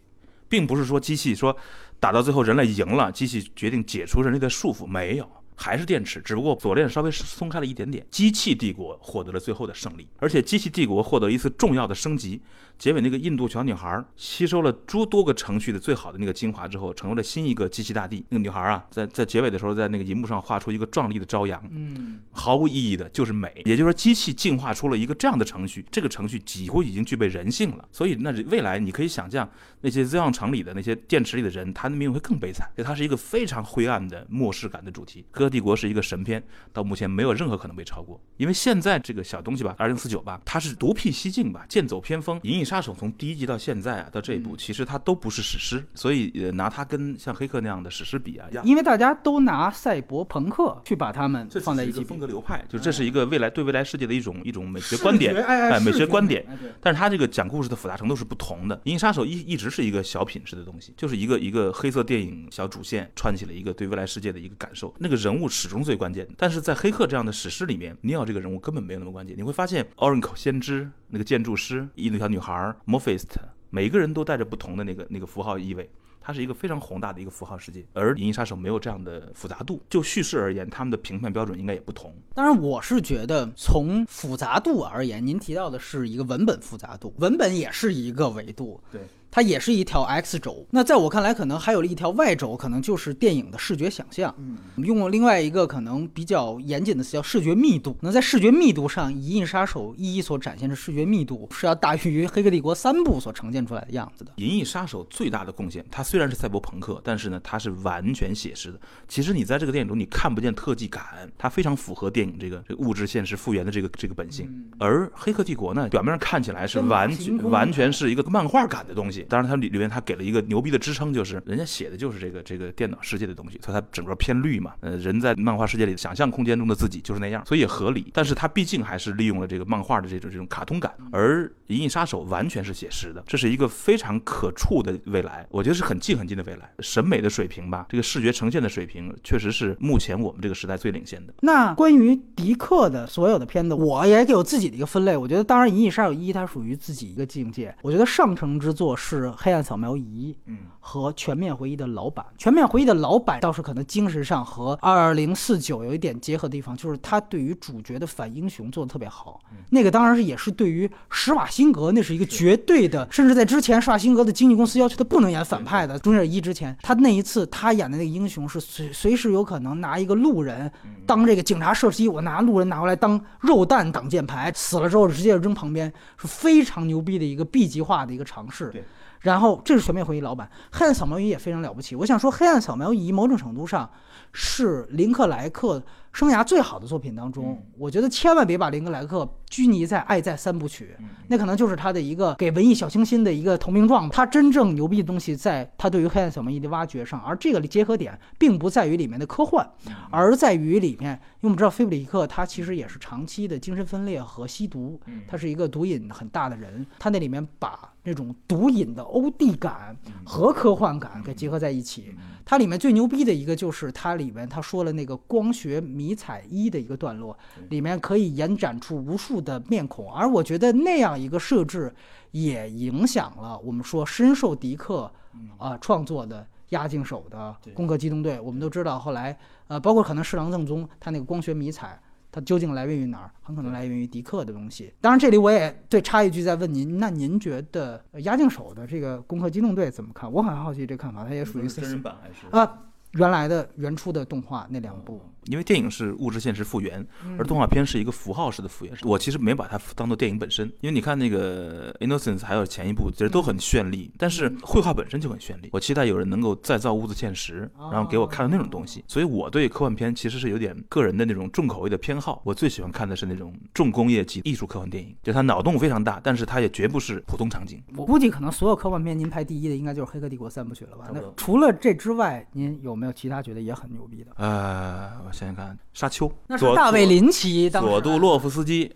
并不是说机器说打到最后人类赢了，机器决定解除人类的束缚，没有。还是电池，只不过锁链稍微松开了一点点。机器帝国获得了最后的胜利，而且机器帝国获得一次重要的升级。结尾那个印度小女孩吸收了诸多个程序的最好的那个精华之后，成为了新一个机器大帝。那个女孩啊，在在结尾的时候，在那个银幕上画出一个壮丽的朝阳，嗯，毫无意义的，就是美。也就是说，机器进化出了一个这样的程序，这个程序几乎已经具备人性了。所以，那未来你可以想象，那些 Zion 城里的那些电池里的人，他的命运会更悲惨。所以，它是一个非常灰暗的末世感的主题。哥帝国是一个神片，到目前没有任何可能被超过。因为现在这个小东西吧，二零四九吧，它是独辟蹊径吧，剑走偏锋，银翼。杀手从第一集到现在啊，到这一部，其实它都不是史诗，所以呃，拿它跟像黑客那样的史诗比啊，因为大家都拿赛博朋克去把它们放在一起，风格流派，就这是一个未来对未来世界的一种一种美 学观点，哎，美学观点。但是它这个讲故事的复杂程度是不同的。银翼杀手一一直是一个小品式的东西，就是一个一个黑色电影小主线串起了一个对未来世界的一个感受，那个人物始终最关键。但是在黑客这样的史诗里面，尼奥这个人物根本没有那么关键。你会发现，Oracle 先知那个建筑师，印度小女孩。m o r p h i s t 每个人都带着不同的那个那个符号意味，它是一个非常宏大的一个符号世界。而《银翼杀手》没有这样的复杂度，就叙事而言，他们的评判标准应该也不同。当然，我是觉得从复杂度而言，您提到的是一个文本复杂度，文本也是一个维度。对。它也是一条 X 轴，那在我看来，可能还有了一条 Y 轴，可能就是电影的视觉想象。嗯，用了另外一个可能比较严谨的词叫视觉密度。那在视觉密度上，《银翼杀手一》所展现的视觉密度是要大于《黑客帝国》三部所呈现出来的样子的。《银翼杀手》最大的贡献，它虽然是赛博朋克，但是呢，它是完全写实的。其实你在这个电影中，你看不见特技感，它非常符合电影这个这个物质现实复原的这个这个本性。而《黑客帝国》呢，表面上看起来是完全完全是一个漫画感的东西。当然，它里里面它给了一个牛逼的支撑，就是人家写的就是这个这个电脑世界的东西，所以它整个偏绿嘛。呃，人在漫画世界里想象空间中的自己就是那样，所以也合理。但是它毕竟还是利用了这个漫画的这种这种卡通感，而《银翼杀手》完全是写实的，这是一个非常可触的未来，我觉得是很近很近的未来。审美的水平吧，这个视觉呈现的水平，确实是目前我们这个时代最领先的。那关于迪克的所有的片子，我也给我自己的一个分类。我觉得，当然，《银翼杀手一》它属于自己一个境界。我觉得上乘之作是是《黑暗扫描仪》，嗯，和《全面回忆》的老版。《全面回忆》的老版倒是可能精神上和二零四九有一点结合的地方，就是他对于主角的反英雄做的特别好。那个当然是也是对于施瓦辛格，那是一个绝对的，甚至在之前施瓦辛格的经纪公司要求他不能演反派的。中间一之前，他那一次他演的那个英雄是随随时有可能拿一个路人当这个警察射击，我拿路人拿过来当肉弹挡箭牌，死了之后直接扔旁边，是非常牛逼的一个 B 级化的一个尝试。对。然后这是全面回忆老板，黑暗扫描仪也非常了不起。我想说，黑暗扫描仪某种程度上是林克莱克。生涯最好的作品当中，我觉得千万别把林克莱克拘泥在《爱在三部曲》，那可能就是他的一个给文艺小清新的一个投名状。他真正牛逼的东西，在他对于黑暗扫描仪的挖掘上，而这个结合点并不在于里面的科幻，而在于里面，因为我们知道菲布里克他其实也是长期的精神分裂和吸毒，他是一个毒瘾很大的人，他那里面把那种毒瘾的欧弟感和科幻感给结合在一起。它里面最牛逼的一个就是它里面他说了那个光学迷彩衣的一个段落，里面可以延展出无数的面孔，而我觉得那样一个设置也影响了我们说深受迪克啊创作的压境手的《攻壳机动队》。我们都知道后来呃，包括可能侍郎正宗他那个光学迷彩。它究竟来源于哪儿？很可能来源于迪克的东西。当然，这里我也对插一句，再问您，那您觉得押境手的这个《攻壳机动队》怎么看？我很好奇这看法，它也属于真人版还是啊？原来的原初的动画那两部。因为电影是物质现实复原，而动画片是一个符号式的复原。我其实没把它当做电影本身，因为你看那个《Innocence》还有前一部，其实都很绚丽，但是绘画本身就很绚丽。我期待有人能够再造物质现实，然后给我看到那种东西。所以我对科幻片其实是有点个人的那种重口味的偏好。我最喜欢看的是那种重工业级艺术科幻电影，就它脑洞非常大，但是它也绝不是普通场景。我估计可能所有科幻片您排第一的应该就是《黑客帝国》三部曲了吧？那除了这之外，您有没有其他觉得也很牛逼的？呃，我想想看，沙。丘，那是大卫林奇，佐杜洛夫斯基。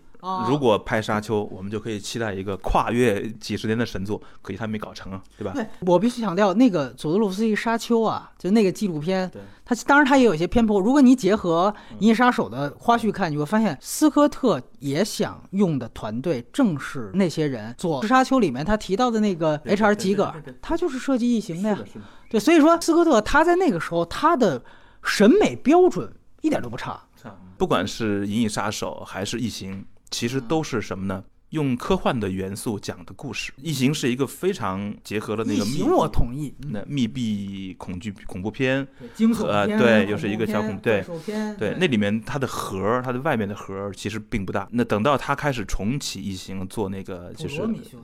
如果拍沙丘，我们就可以期待一个跨越几十年的神作。可惜他没搞成啊，对吧？对我必须强调，那个佐杜洛夫斯基沙丘啊，就那个纪录片，它当然它也有一些偏颇。如果你结合《银翼杀手》的花絮看，你会发现斯科特也想用的团队正是那些人。做《沙丘》里面他提到的那个 H.R. 吉格，他就是设计异形的呀。对，所以说斯科特他在那个时候他的审美标准一点都不差。不管是《银翼杀手》还是《异形》，其实都是什么呢？用科幻的元素讲的故事，《异形》是一个非常结合了那个密，我同意。那密闭恐惧恐怖片，惊悚片，对，又是一个小恐对，对，那里面它的核，它的外面的核其实并不大。那等到他开始重启《异形》做那个就是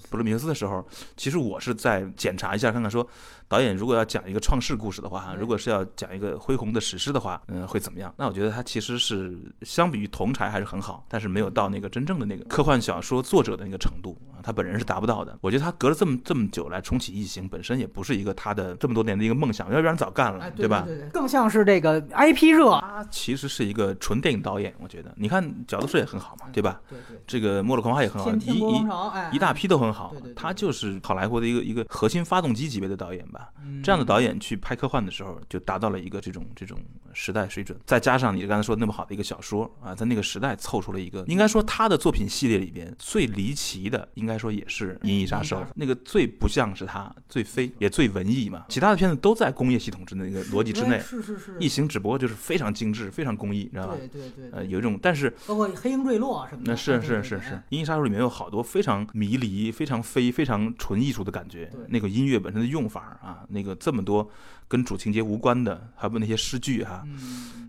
普罗米修斯的时候，其实我是在检查一下，看看说。导演如果要讲一个创世故事的话，如果是要讲一个恢宏的史诗的话，嗯，会怎么样？那我觉得他其实是相比于同柴还是很好，但是没有到那个真正的那个科幻小说作者的那个程度啊，他本人是达不到的。我觉得他隔了这么这么久来重启异形，本身也不是一个他的这么多年的一个梦想，要不然早干了，对吧？更像是这个 IP 热。他其实是一个纯电影导演，我觉得，你看角斗士也很好嘛，对吧？对对。这个《末日狂花》也很好，一一一大批都很好。他就是好莱坞的一个一个核心发动机级别的导演吧，这样的导演。演去拍科幻的时候，就达到了一个这种这种时代水准。再加上你刚才说那么好的一个小说啊，在那个时代凑出了一个，应该说他的作品系列里边最离奇的，应该说也是《银翼杀手》。那个最不像是他，最非也最文艺嘛。其他的片子都在工业系统之内，那个逻辑之内。是是是。异形只不过就是非常精致，非常工艺，你知道吧？对对对。呃，有一种，但是包括黑鹰坠落什么的。那是是是是，《银翼杀手》里面有好多非常迷离、非常非、非常纯艺术的感觉。那个音乐本身的用法啊，那个这么多。跟主情节无关的，还有那些诗句哈，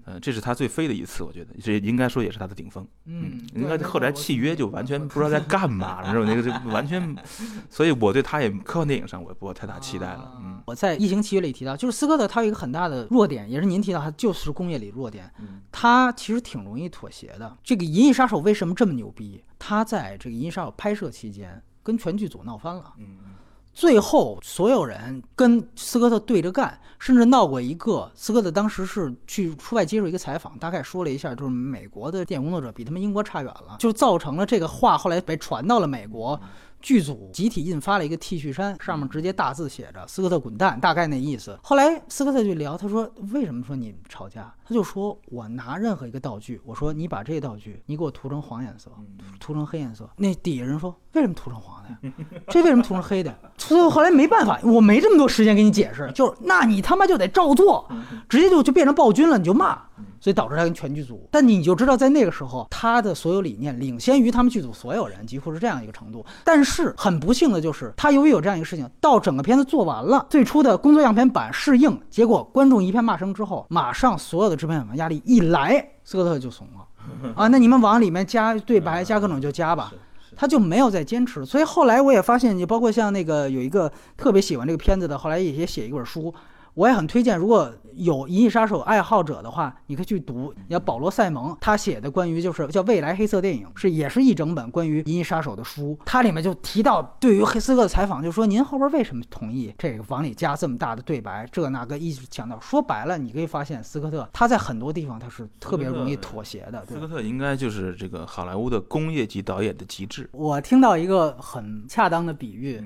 嗯，这是他最飞的一次，我觉得这应该说也是他的顶峰。嗯，应该后来契约就完全不知道在干嘛了，是吧？那个就完全，所以我对他也科幻电影上我也不太大期待了。嗯，我在《异形契约》里提到，就是斯科特他有一个很大的弱点，也是您提到他就是工业里弱点，他其实挺容易妥协的。这个《银翼杀手》为什么这么牛逼？他在这个《银翼杀手》拍摄期间跟全剧组闹翻了。嗯。最后所有人跟斯科特对着干，甚至闹过一个。斯科特当时是去出外接受一个采访，大概说了一下，就是美国的电影工作者比他们英国差远了，就造成了这个话后来被传到了美国。剧组集体印发了一个 T 恤衫，上面直接大字写着“斯科特滚蛋”，大概那意思。后来斯科特就聊，他说：“为什么说你吵架？”他就说：“我拿任何一个道具，我说你把这道具，你给我涂成黄颜色，涂成黑颜色。”那底下人说：“为什么涂成黄的呀？这为什么涂成黑的？”所以后来没办法，我没这么多时间给你解释，就是那你他妈就得照做，直接就就变成暴君了，你就骂。所以导致他跟全剧组，但你就知道，在那个时候，他的所有理念领先于他们剧组所有人，几乎是这样一个程度。但是很不幸的就是，他由于有这样一个事情，到整个片子做完了，最初的工作样片版试映，结果观众一片骂声之后，马上所有的制片人压力一来，斯科特就怂了啊，那你们往里面加对白，加各种就加吧，他就没有再坚持。所以后来我也发现，你包括像那个有一个特别喜欢这个片子的，后来也写一本书。我也很推荐，如果有《银翼杀手》爱好者的话，你可以去读。你要保罗·塞蒙他写的关于就是叫《未来黑色电影》，是也是一整本关于《银翼杀手》的书。它里面就提到对于黑斯克的采访，就说您后边为什么同意这个往里加这么大的对白，这那个一直强调。说白了，你可以发现斯科特他在很多地方他是特别容易妥协的。斯科特应该就是这个好莱坞的工业级导演的极致。我听到一个很恰当的比喻。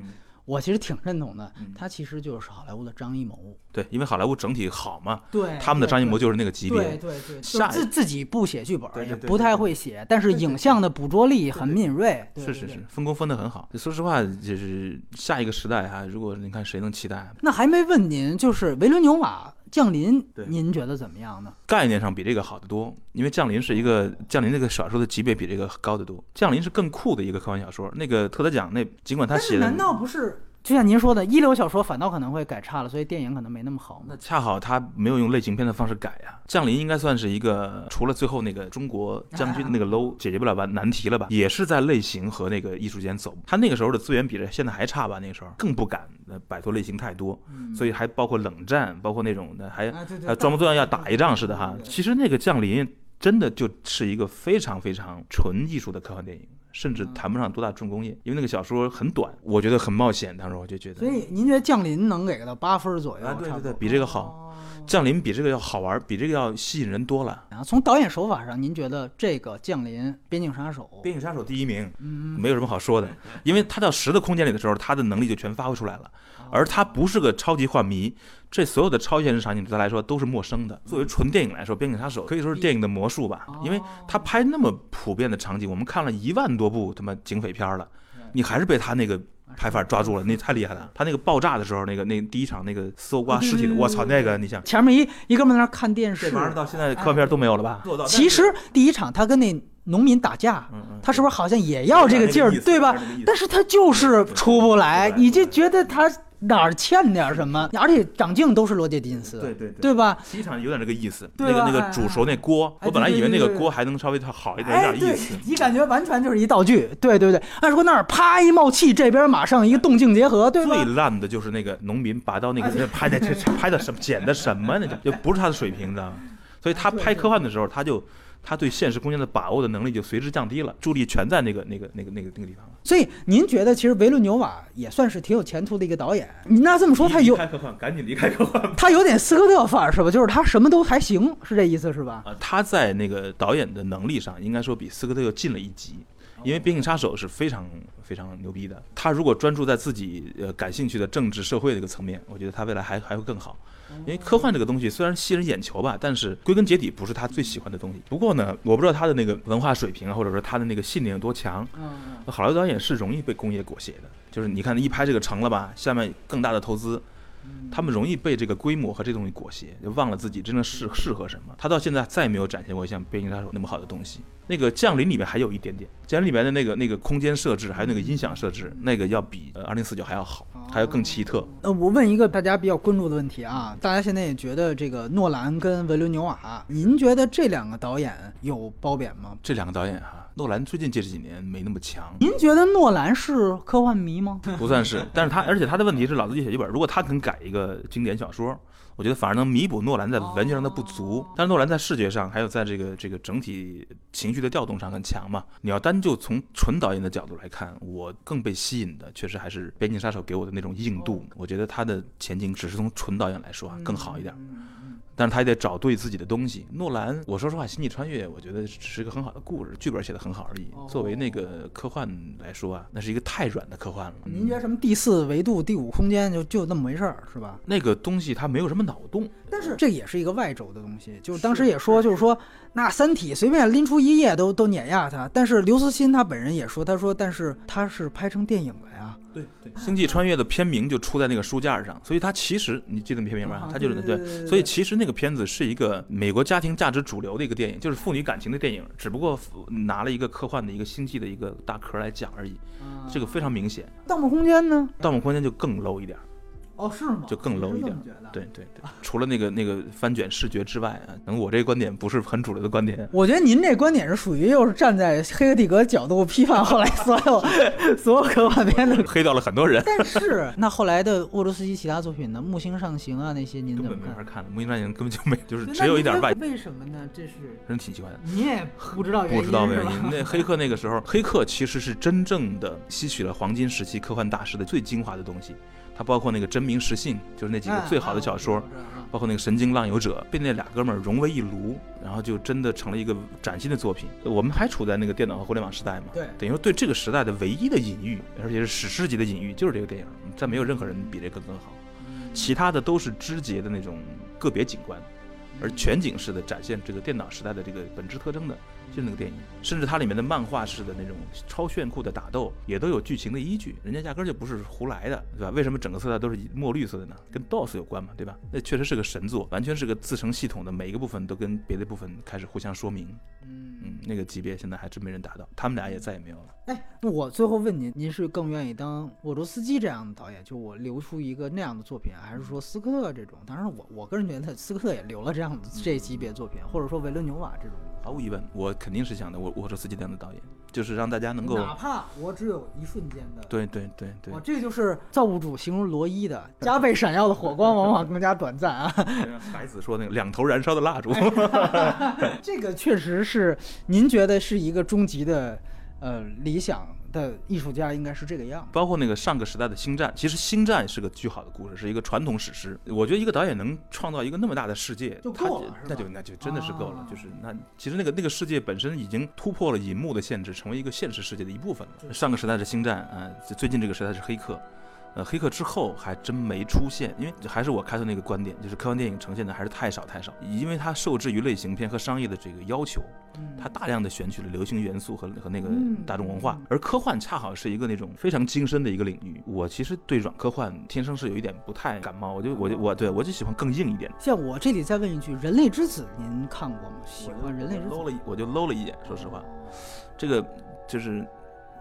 我其实挺认同的，他其实就是好莱坞的张艺谋。对，因为好莱坞整体好嘛，对，他们的张艺谋就是那个级别。对对对，自自己不写剧本，也不太会写，但是影像的捕捉力很敏锐。是是是，分工分得很好。说实话，就是下一个时代哈，如果你看谁能期待？那还没问您，就是维伦纽瓦降临，您觉得怎么样呢？概念上比这个好得多，因为降临是一个降临这个小说的级别比这个高得多。降临是更酷的一个科幻小说，那个特德奖那尽管他写的，难道不是？就像您说的，一流小说反倒可能会改差了，所以电影可能没那么好。那恰好他没有用类型片的方式改呀。降临应该算是一个，除了最后那个中国将军那个 low 解决不了吧难题了吧，也是在类型和那个艺术间走。他那个时候的资源比这现在还差吧？那个时候更不敢摆脱类型太多，所以还包括冷战，包括那种的还还装模作样要打一仗似的哈。其实那个降临真的就是一个非常非常纯艺术的科幻电影。甚至谈不上多大重工业，因为那个小说很短，我觉得很冒险。当时我就觉得，所以您觉得《降临》能给到八分左右？啊，对对对，比这个好，《降临》比这个要好玩，比这个要吸引人多了。然后从导演手法上，您觉得这个《降临》《边境杀手》？边境杀手第一名，嗯没有什么好说的，因为他到十的空间里的时候，他的能力就全发挥出来了。而他不是个超级幻迷，这所有的超现实场景对他来说都是陌生的。作为纯电影来说，《边境杀手》可以说是电影的魔术吧，因为他拍那么普遍的场景，我们看了一万多部他妈警匪片了，你还是被他那个拍法抓住了，那太厉害了。他那个爆炸的时候，那个那第一场那个搜刮尸体的，我操，那个你想前面一一哥们在那看电视，这玩意儿到现在科幻片都没有了吧？其实第一场他跟那农民打架，他是不是好像也要这个劲儿，对吧？但是他就是出不来，你就觉得他。哪儿欠点什么？而且长镜都是罗杰·狄金斯，对对对对吧？机场有点这个意思。那个那个煮熟那锅，我本来以为那个锅还能稍微好一点点意思。你感觉完全就是一道具。对对对，按说那儿啪一冒气，这边马上一个动静结合，对吧？最烂的就是那个农民拔刀那个，拍的这拍的什么剪的什么呢？就不是他的水平，知道吗？所以他拍科幻的时候，他就。他对现实空间的把握的能力就随之降低了，注意力全在那个那个那个那个那个地方了。所以您觉得，其实维伦纽瓦也算是挺有前途的一个导演。那这么说，他有离开科幻，赶紧离开科幻。他有点斯科特范儿是吧？就是他什么都还行，是这意思是吧？啊，他在那个导演的能力上，应该说比斯科特又进了一级。因为《边境杀手》是非常非常牛逼的。他如果专注在自己呃感兴趣的政治社会的一个层面，我觉得他未来还还会更好。因为科幻这个东西虽然吸人眼球吧，但是归根结底不是他最喜欢的东西。不过呢，我不知道他的那个文化水平啊，或者说他的那个信念有多强。好莱坞导演是容易被工业裹挟的，就是你看一拍这个成了吧，下面更大的投资。他们容易被这个规模和这东西裹挟，就忘了自己真正适适合什么。他到现在再也没有展现过像《变形杀手》那么好的东西。那个《降临》里面还有一点点，《降临》里面的那个那个空间设置，还有那个音响设置，那个要比呃《二零四九》还要好，还要更奇特。呃，我问一个大家比较关注的问题啊，大家现在也觉得这个诺兰跟维伦纽瓦，您觉得这两个导演有褒贬吗？这两个导演哈。诺兰最近这几年没那么强，您觉得诺兰是科幻迷吗？不算是，但是他而且他的问题是老自己写剧本，如果他肯改一个经典小说。我觉得反而能弥补诺兰在文学上的不足，但是诺兰在视觉上还有在这个这个整体情绪的调动上很强嘛。你要单就从纯导演的角度来看，我更被吸引的确实还是《边境杀手》给我的那那种硬度，我觉得他的前景只是从纯导演来说啊更好一点。嗯但是他也得找对自己的东西。诺兰，我说实话，《星际穿越》我觉得只是个很好的故事，剧本写得很好而已。作为那个科幻来说啊，那是一个太软的科幻了。您觉得什么第四维度、第五空间就就那么回事儿是吧？那个东西它没有什么脑洞，但是这也是一个外轴的东西，就是当时也说，就是说那《三体》随便拎出一页都都碾压他。但是刘慈欣他本人也说，他说但是他是拍成电影了呀。对对，《星际穿越》的片名就出在那个书架上，所以它其实你记得那片名吗啊？它就是对所以其实那个片子是一个美国家庭价值主流的一个电影，就是父女感情的电影，只不过拿了一个科幻的一个星际的一个大壳来讲而已，这个非常明显。《盗梦空间》呢？《盗梦空间》就更 low 一点。哦，是吗？就更 low 一点。对对对，除了那个那个翻卷视觉之外啊，可能我这个观点不是很主流的观点。我觉得您这观点是属于又是站在黑客帝国角度批判后来所有 所有科幻片的。黑掉了很多人，但是 那后来的沃罗斯基其他作品呢，《木星上行》啊那些，您根怎么看？本没法看的。木星上行根本就没，就是只有一点外，为什么呢？这是真挺奇怪的。你也不知道原因，不知道原因。那黑客那个时候，黑客其实是真正的吸取了黄金时期科幻大师的最精华的东西。它包括那个真名实姓，就是那几个最好的小说，包括那个神经浪游者，被那俩哥们儿融为一炉，然后就真的成了一个崭新的作品。我们还处在那个电脑和互联网时代嘛，对等于说对这个时代的唯一的隐喻，而且是史诗级的隐喻，就是这个电影，再没有任何人比这个更好，其他的都是枝节的那种个别景观。而全景式的展现这个电脑时代的这个本质特征的，就那个电影，甚至它里面的漫画式的那种超炫酷的打斗，也都有剧情的依据，人家压根儿就不是胡来的，对吧？为什么整个色调都是墨绿色的呢？跟 DOS 有关嘛，对吧？那确实是个神作，完全是个自成系统的，每一个部分都跟别的部分开始互相说明。嗯，那个级别现在还真没人达到，他们俩也再也没有了。哎，那我最后问您，您是更愿意当沃卓斯基这样的导演，就我留出一个那样的作品，还是说斯科特这种？当然我，我个人觉得斯科特也留了这样的这级别作品，或者说维伦纽瓦这种。毫无疑问，我肯定是想的，我沃卓斯基这样的导演，就是让大家能够，哪怕我只有一瞬间的，对对对对哇，，这个就是造物主形容罗伊的加倍闪耀的火光，往往更加短暂啊。孩子说那个两头燃烧的蜡烛。这个确实是您觉得是一个终极的呃理想的艺术家，应该是这个样。包括那个上个时代的《星战》，其实《星战》是个巨好的故事，是一个传统史诗。我觉得一个导演能创造一个那么大的世界，就他够了那就那就真的是够了。啊就是那其实那个那个世界本身已经突破了银幕的限制，成为一个现实世界的一部分了。上个时代是《星战》，呃、最近这个时代是《黑客》。呃，黑客之后还真没出现，因为还是我开头那个观点，就是科幻电影呈现的还是太少太少，因为它受制于类型片和商业的这个要求，它大量的选取了流行元素和和那个嗯大众文化，而科幻恰好是一个那种非常精深的一个领域。我其实对软科幻天生是有一点不太感冒，我就我就我对我就喜欢更硬一点。像我这里再问一句，《人类之子》您看过吗？喜欢《人类之子搂》了一我就搂了一眼，说实话，这个就是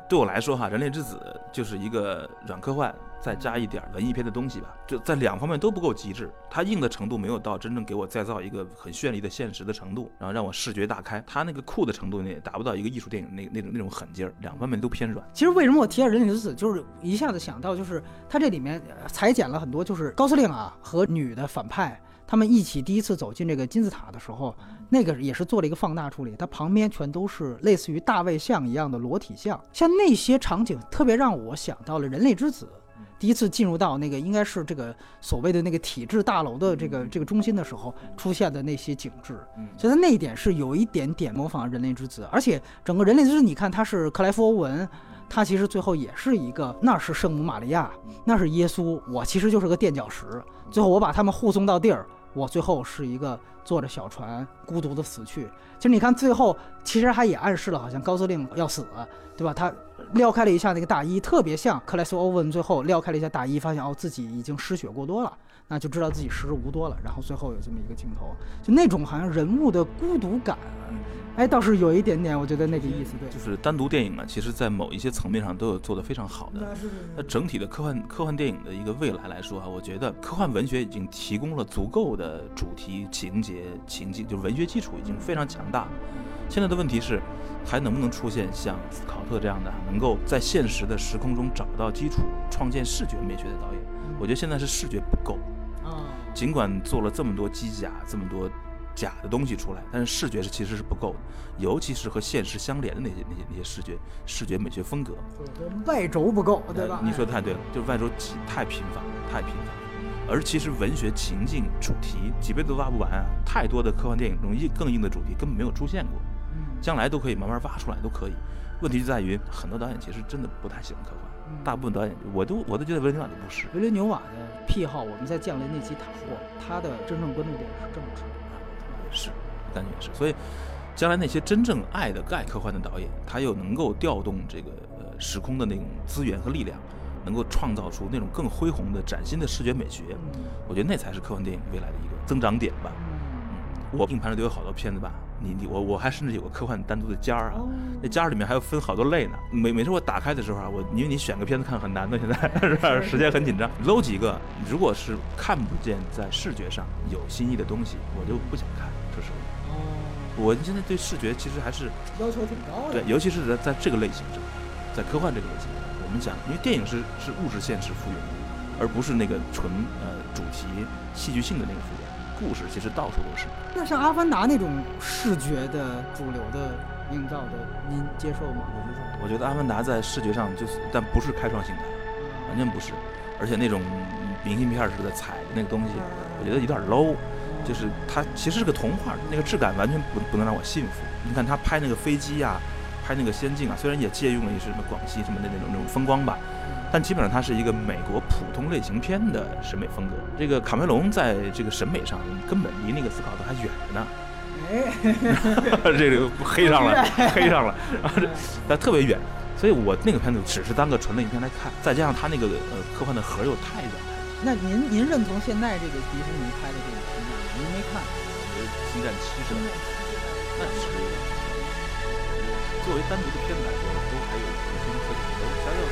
对我来说哈，《人类之子》就是一个软科幻，再加一点文艺片的东西吧，就在两方面都不够极致。它硬的程度没有到真正给我再造一个很绚丽的现实的程度，然后让我视觉大开。它那个酷的程度呢，也达不到一个艺术电影那那种那种狠劲儿，两方面都偏软。其实为什么我提到《人类之子》，就是一下子想到，就是它这里面裁剪了很多，就是高司令啊和女的反派他们一起第一次走进这个金字塔的时候，那个也是做了一个放大处理，它旁边全都是类似于大卫像一样的裸体像，像那些场景特别让我想到了《人类之子》。第一次进入到那个应该是这个所谓的那个体制大楼的这个这个中心的时候出现的那些景致，所以它那一点是有一点点模仿《人类之子》，而且整个《人类之子》，你看它是克莱夫·欧文，他其实最后也是一个，那是圣母玛利亚，那是耶稣，我其实就是个垫脚石，最后我把他们护送到地儿，我最后是一个坐着小船孤独的死去。其实你看最后，其实他也暗示了，好像高司令要死了，对吧？他撩开了一下那个大衣，特别像克莱斯·欧文最后撩开了一下大衣，发现哦自己已经失血过多了。那就知道自己时日无多了，然后最后有这么一个镜头，就那种好像人物的孤独感，哎，倒是有一点点，我觉得那个意思，对，就是单独电影啊，其实在某一些层面上都有做得非常好的。那整体的科幻科幻电影的一个未来来说啊，我觉得科幻文学已经提供了足够的主题、情节、情境，就是文学基础已经非常强大。现在的问题是，还能不能出现像斯考特这样的，能够在现实的时空中找到基础，创建视觉美学的导演？我觉得现在是视觉不够。啊，尽管做了这么多机甲，这么多假的东西出来，但是视觉是其实是不够的，尤其是和现实相连的那些那些那些视觉视觉美学风格。外轴不够，对吧？呃你说的太对了，就是外轴太频繁了，太频繁了。而其实文学情境主题几辈子都挖不完啊，太多的科幻电影中硬更硬的主题根本没有出现过，嗯将来都可以慢慢挖出来，都可以。问题就在于很多导演其实真的不太喜欢科幻，嗯大部分导演我都我都觉得维伦纽瓦都不是。维伦纽瓦的癖好，我们在降临那期谈过，他的真正关注点是政治。是，感觉也是。所以，将来那些真正爱的爱科幻的导演，他又能够调动这个呃时空的那种资源和力量，能够创造出那种更恢宏的、崭新的视觉美学。我觉得那才是科幻电影未来的一个增长点吧。嗯，我硬盘里都有好多片子吧。你你我我还甚至有个科幻单独的尖儿啊，那尖儿里面还要分好多类呢。每每次我打开的时候啊，我因为你选个片子看很难的，现在 是吧？时间很紧张，搂几个，如果是看不见在视觉上有新意的东西，我就不想看。说实话。哦，我现在对视觉其实还是要求挺高的。对，尤其是在在这个类型上，在科幻这个类型上，我们讲，因为电影是是物质现实复原的，而不是那个纯呃主题戏剧性的那个复原。故事其实到处都是。那像《阿凡达》那种视觉的主流的营造的，您接受吗？我接受。我觉得《阿凡达》在视觉上就是，但不是开创性的，完全不是，而且那种明信片似的彩的那个东西，我觉得有点 low。就是它其实是个童话，那个质感完全不不能让我信服。你看他拍那个飞机呀、拍那个仙境啊，虽然也借用了一些什么广西什么的那种那种风光吧，但基本上它是一个美国普通类型片的审美风格。这个卡梅隆在这个审美上根本离那个斯考特还远着呢，哎，这个 黑上了，黑上了，然后这它特别远。所以我那个片子只是当个纯类型片来看，再加上它那个呃科幻的核又太远太远。那您您认同现在这个迪士尼拍的这个片子吗？您没看？我觉得《星战七》是那是作为单独的片子来说，都还有一些特点，都小小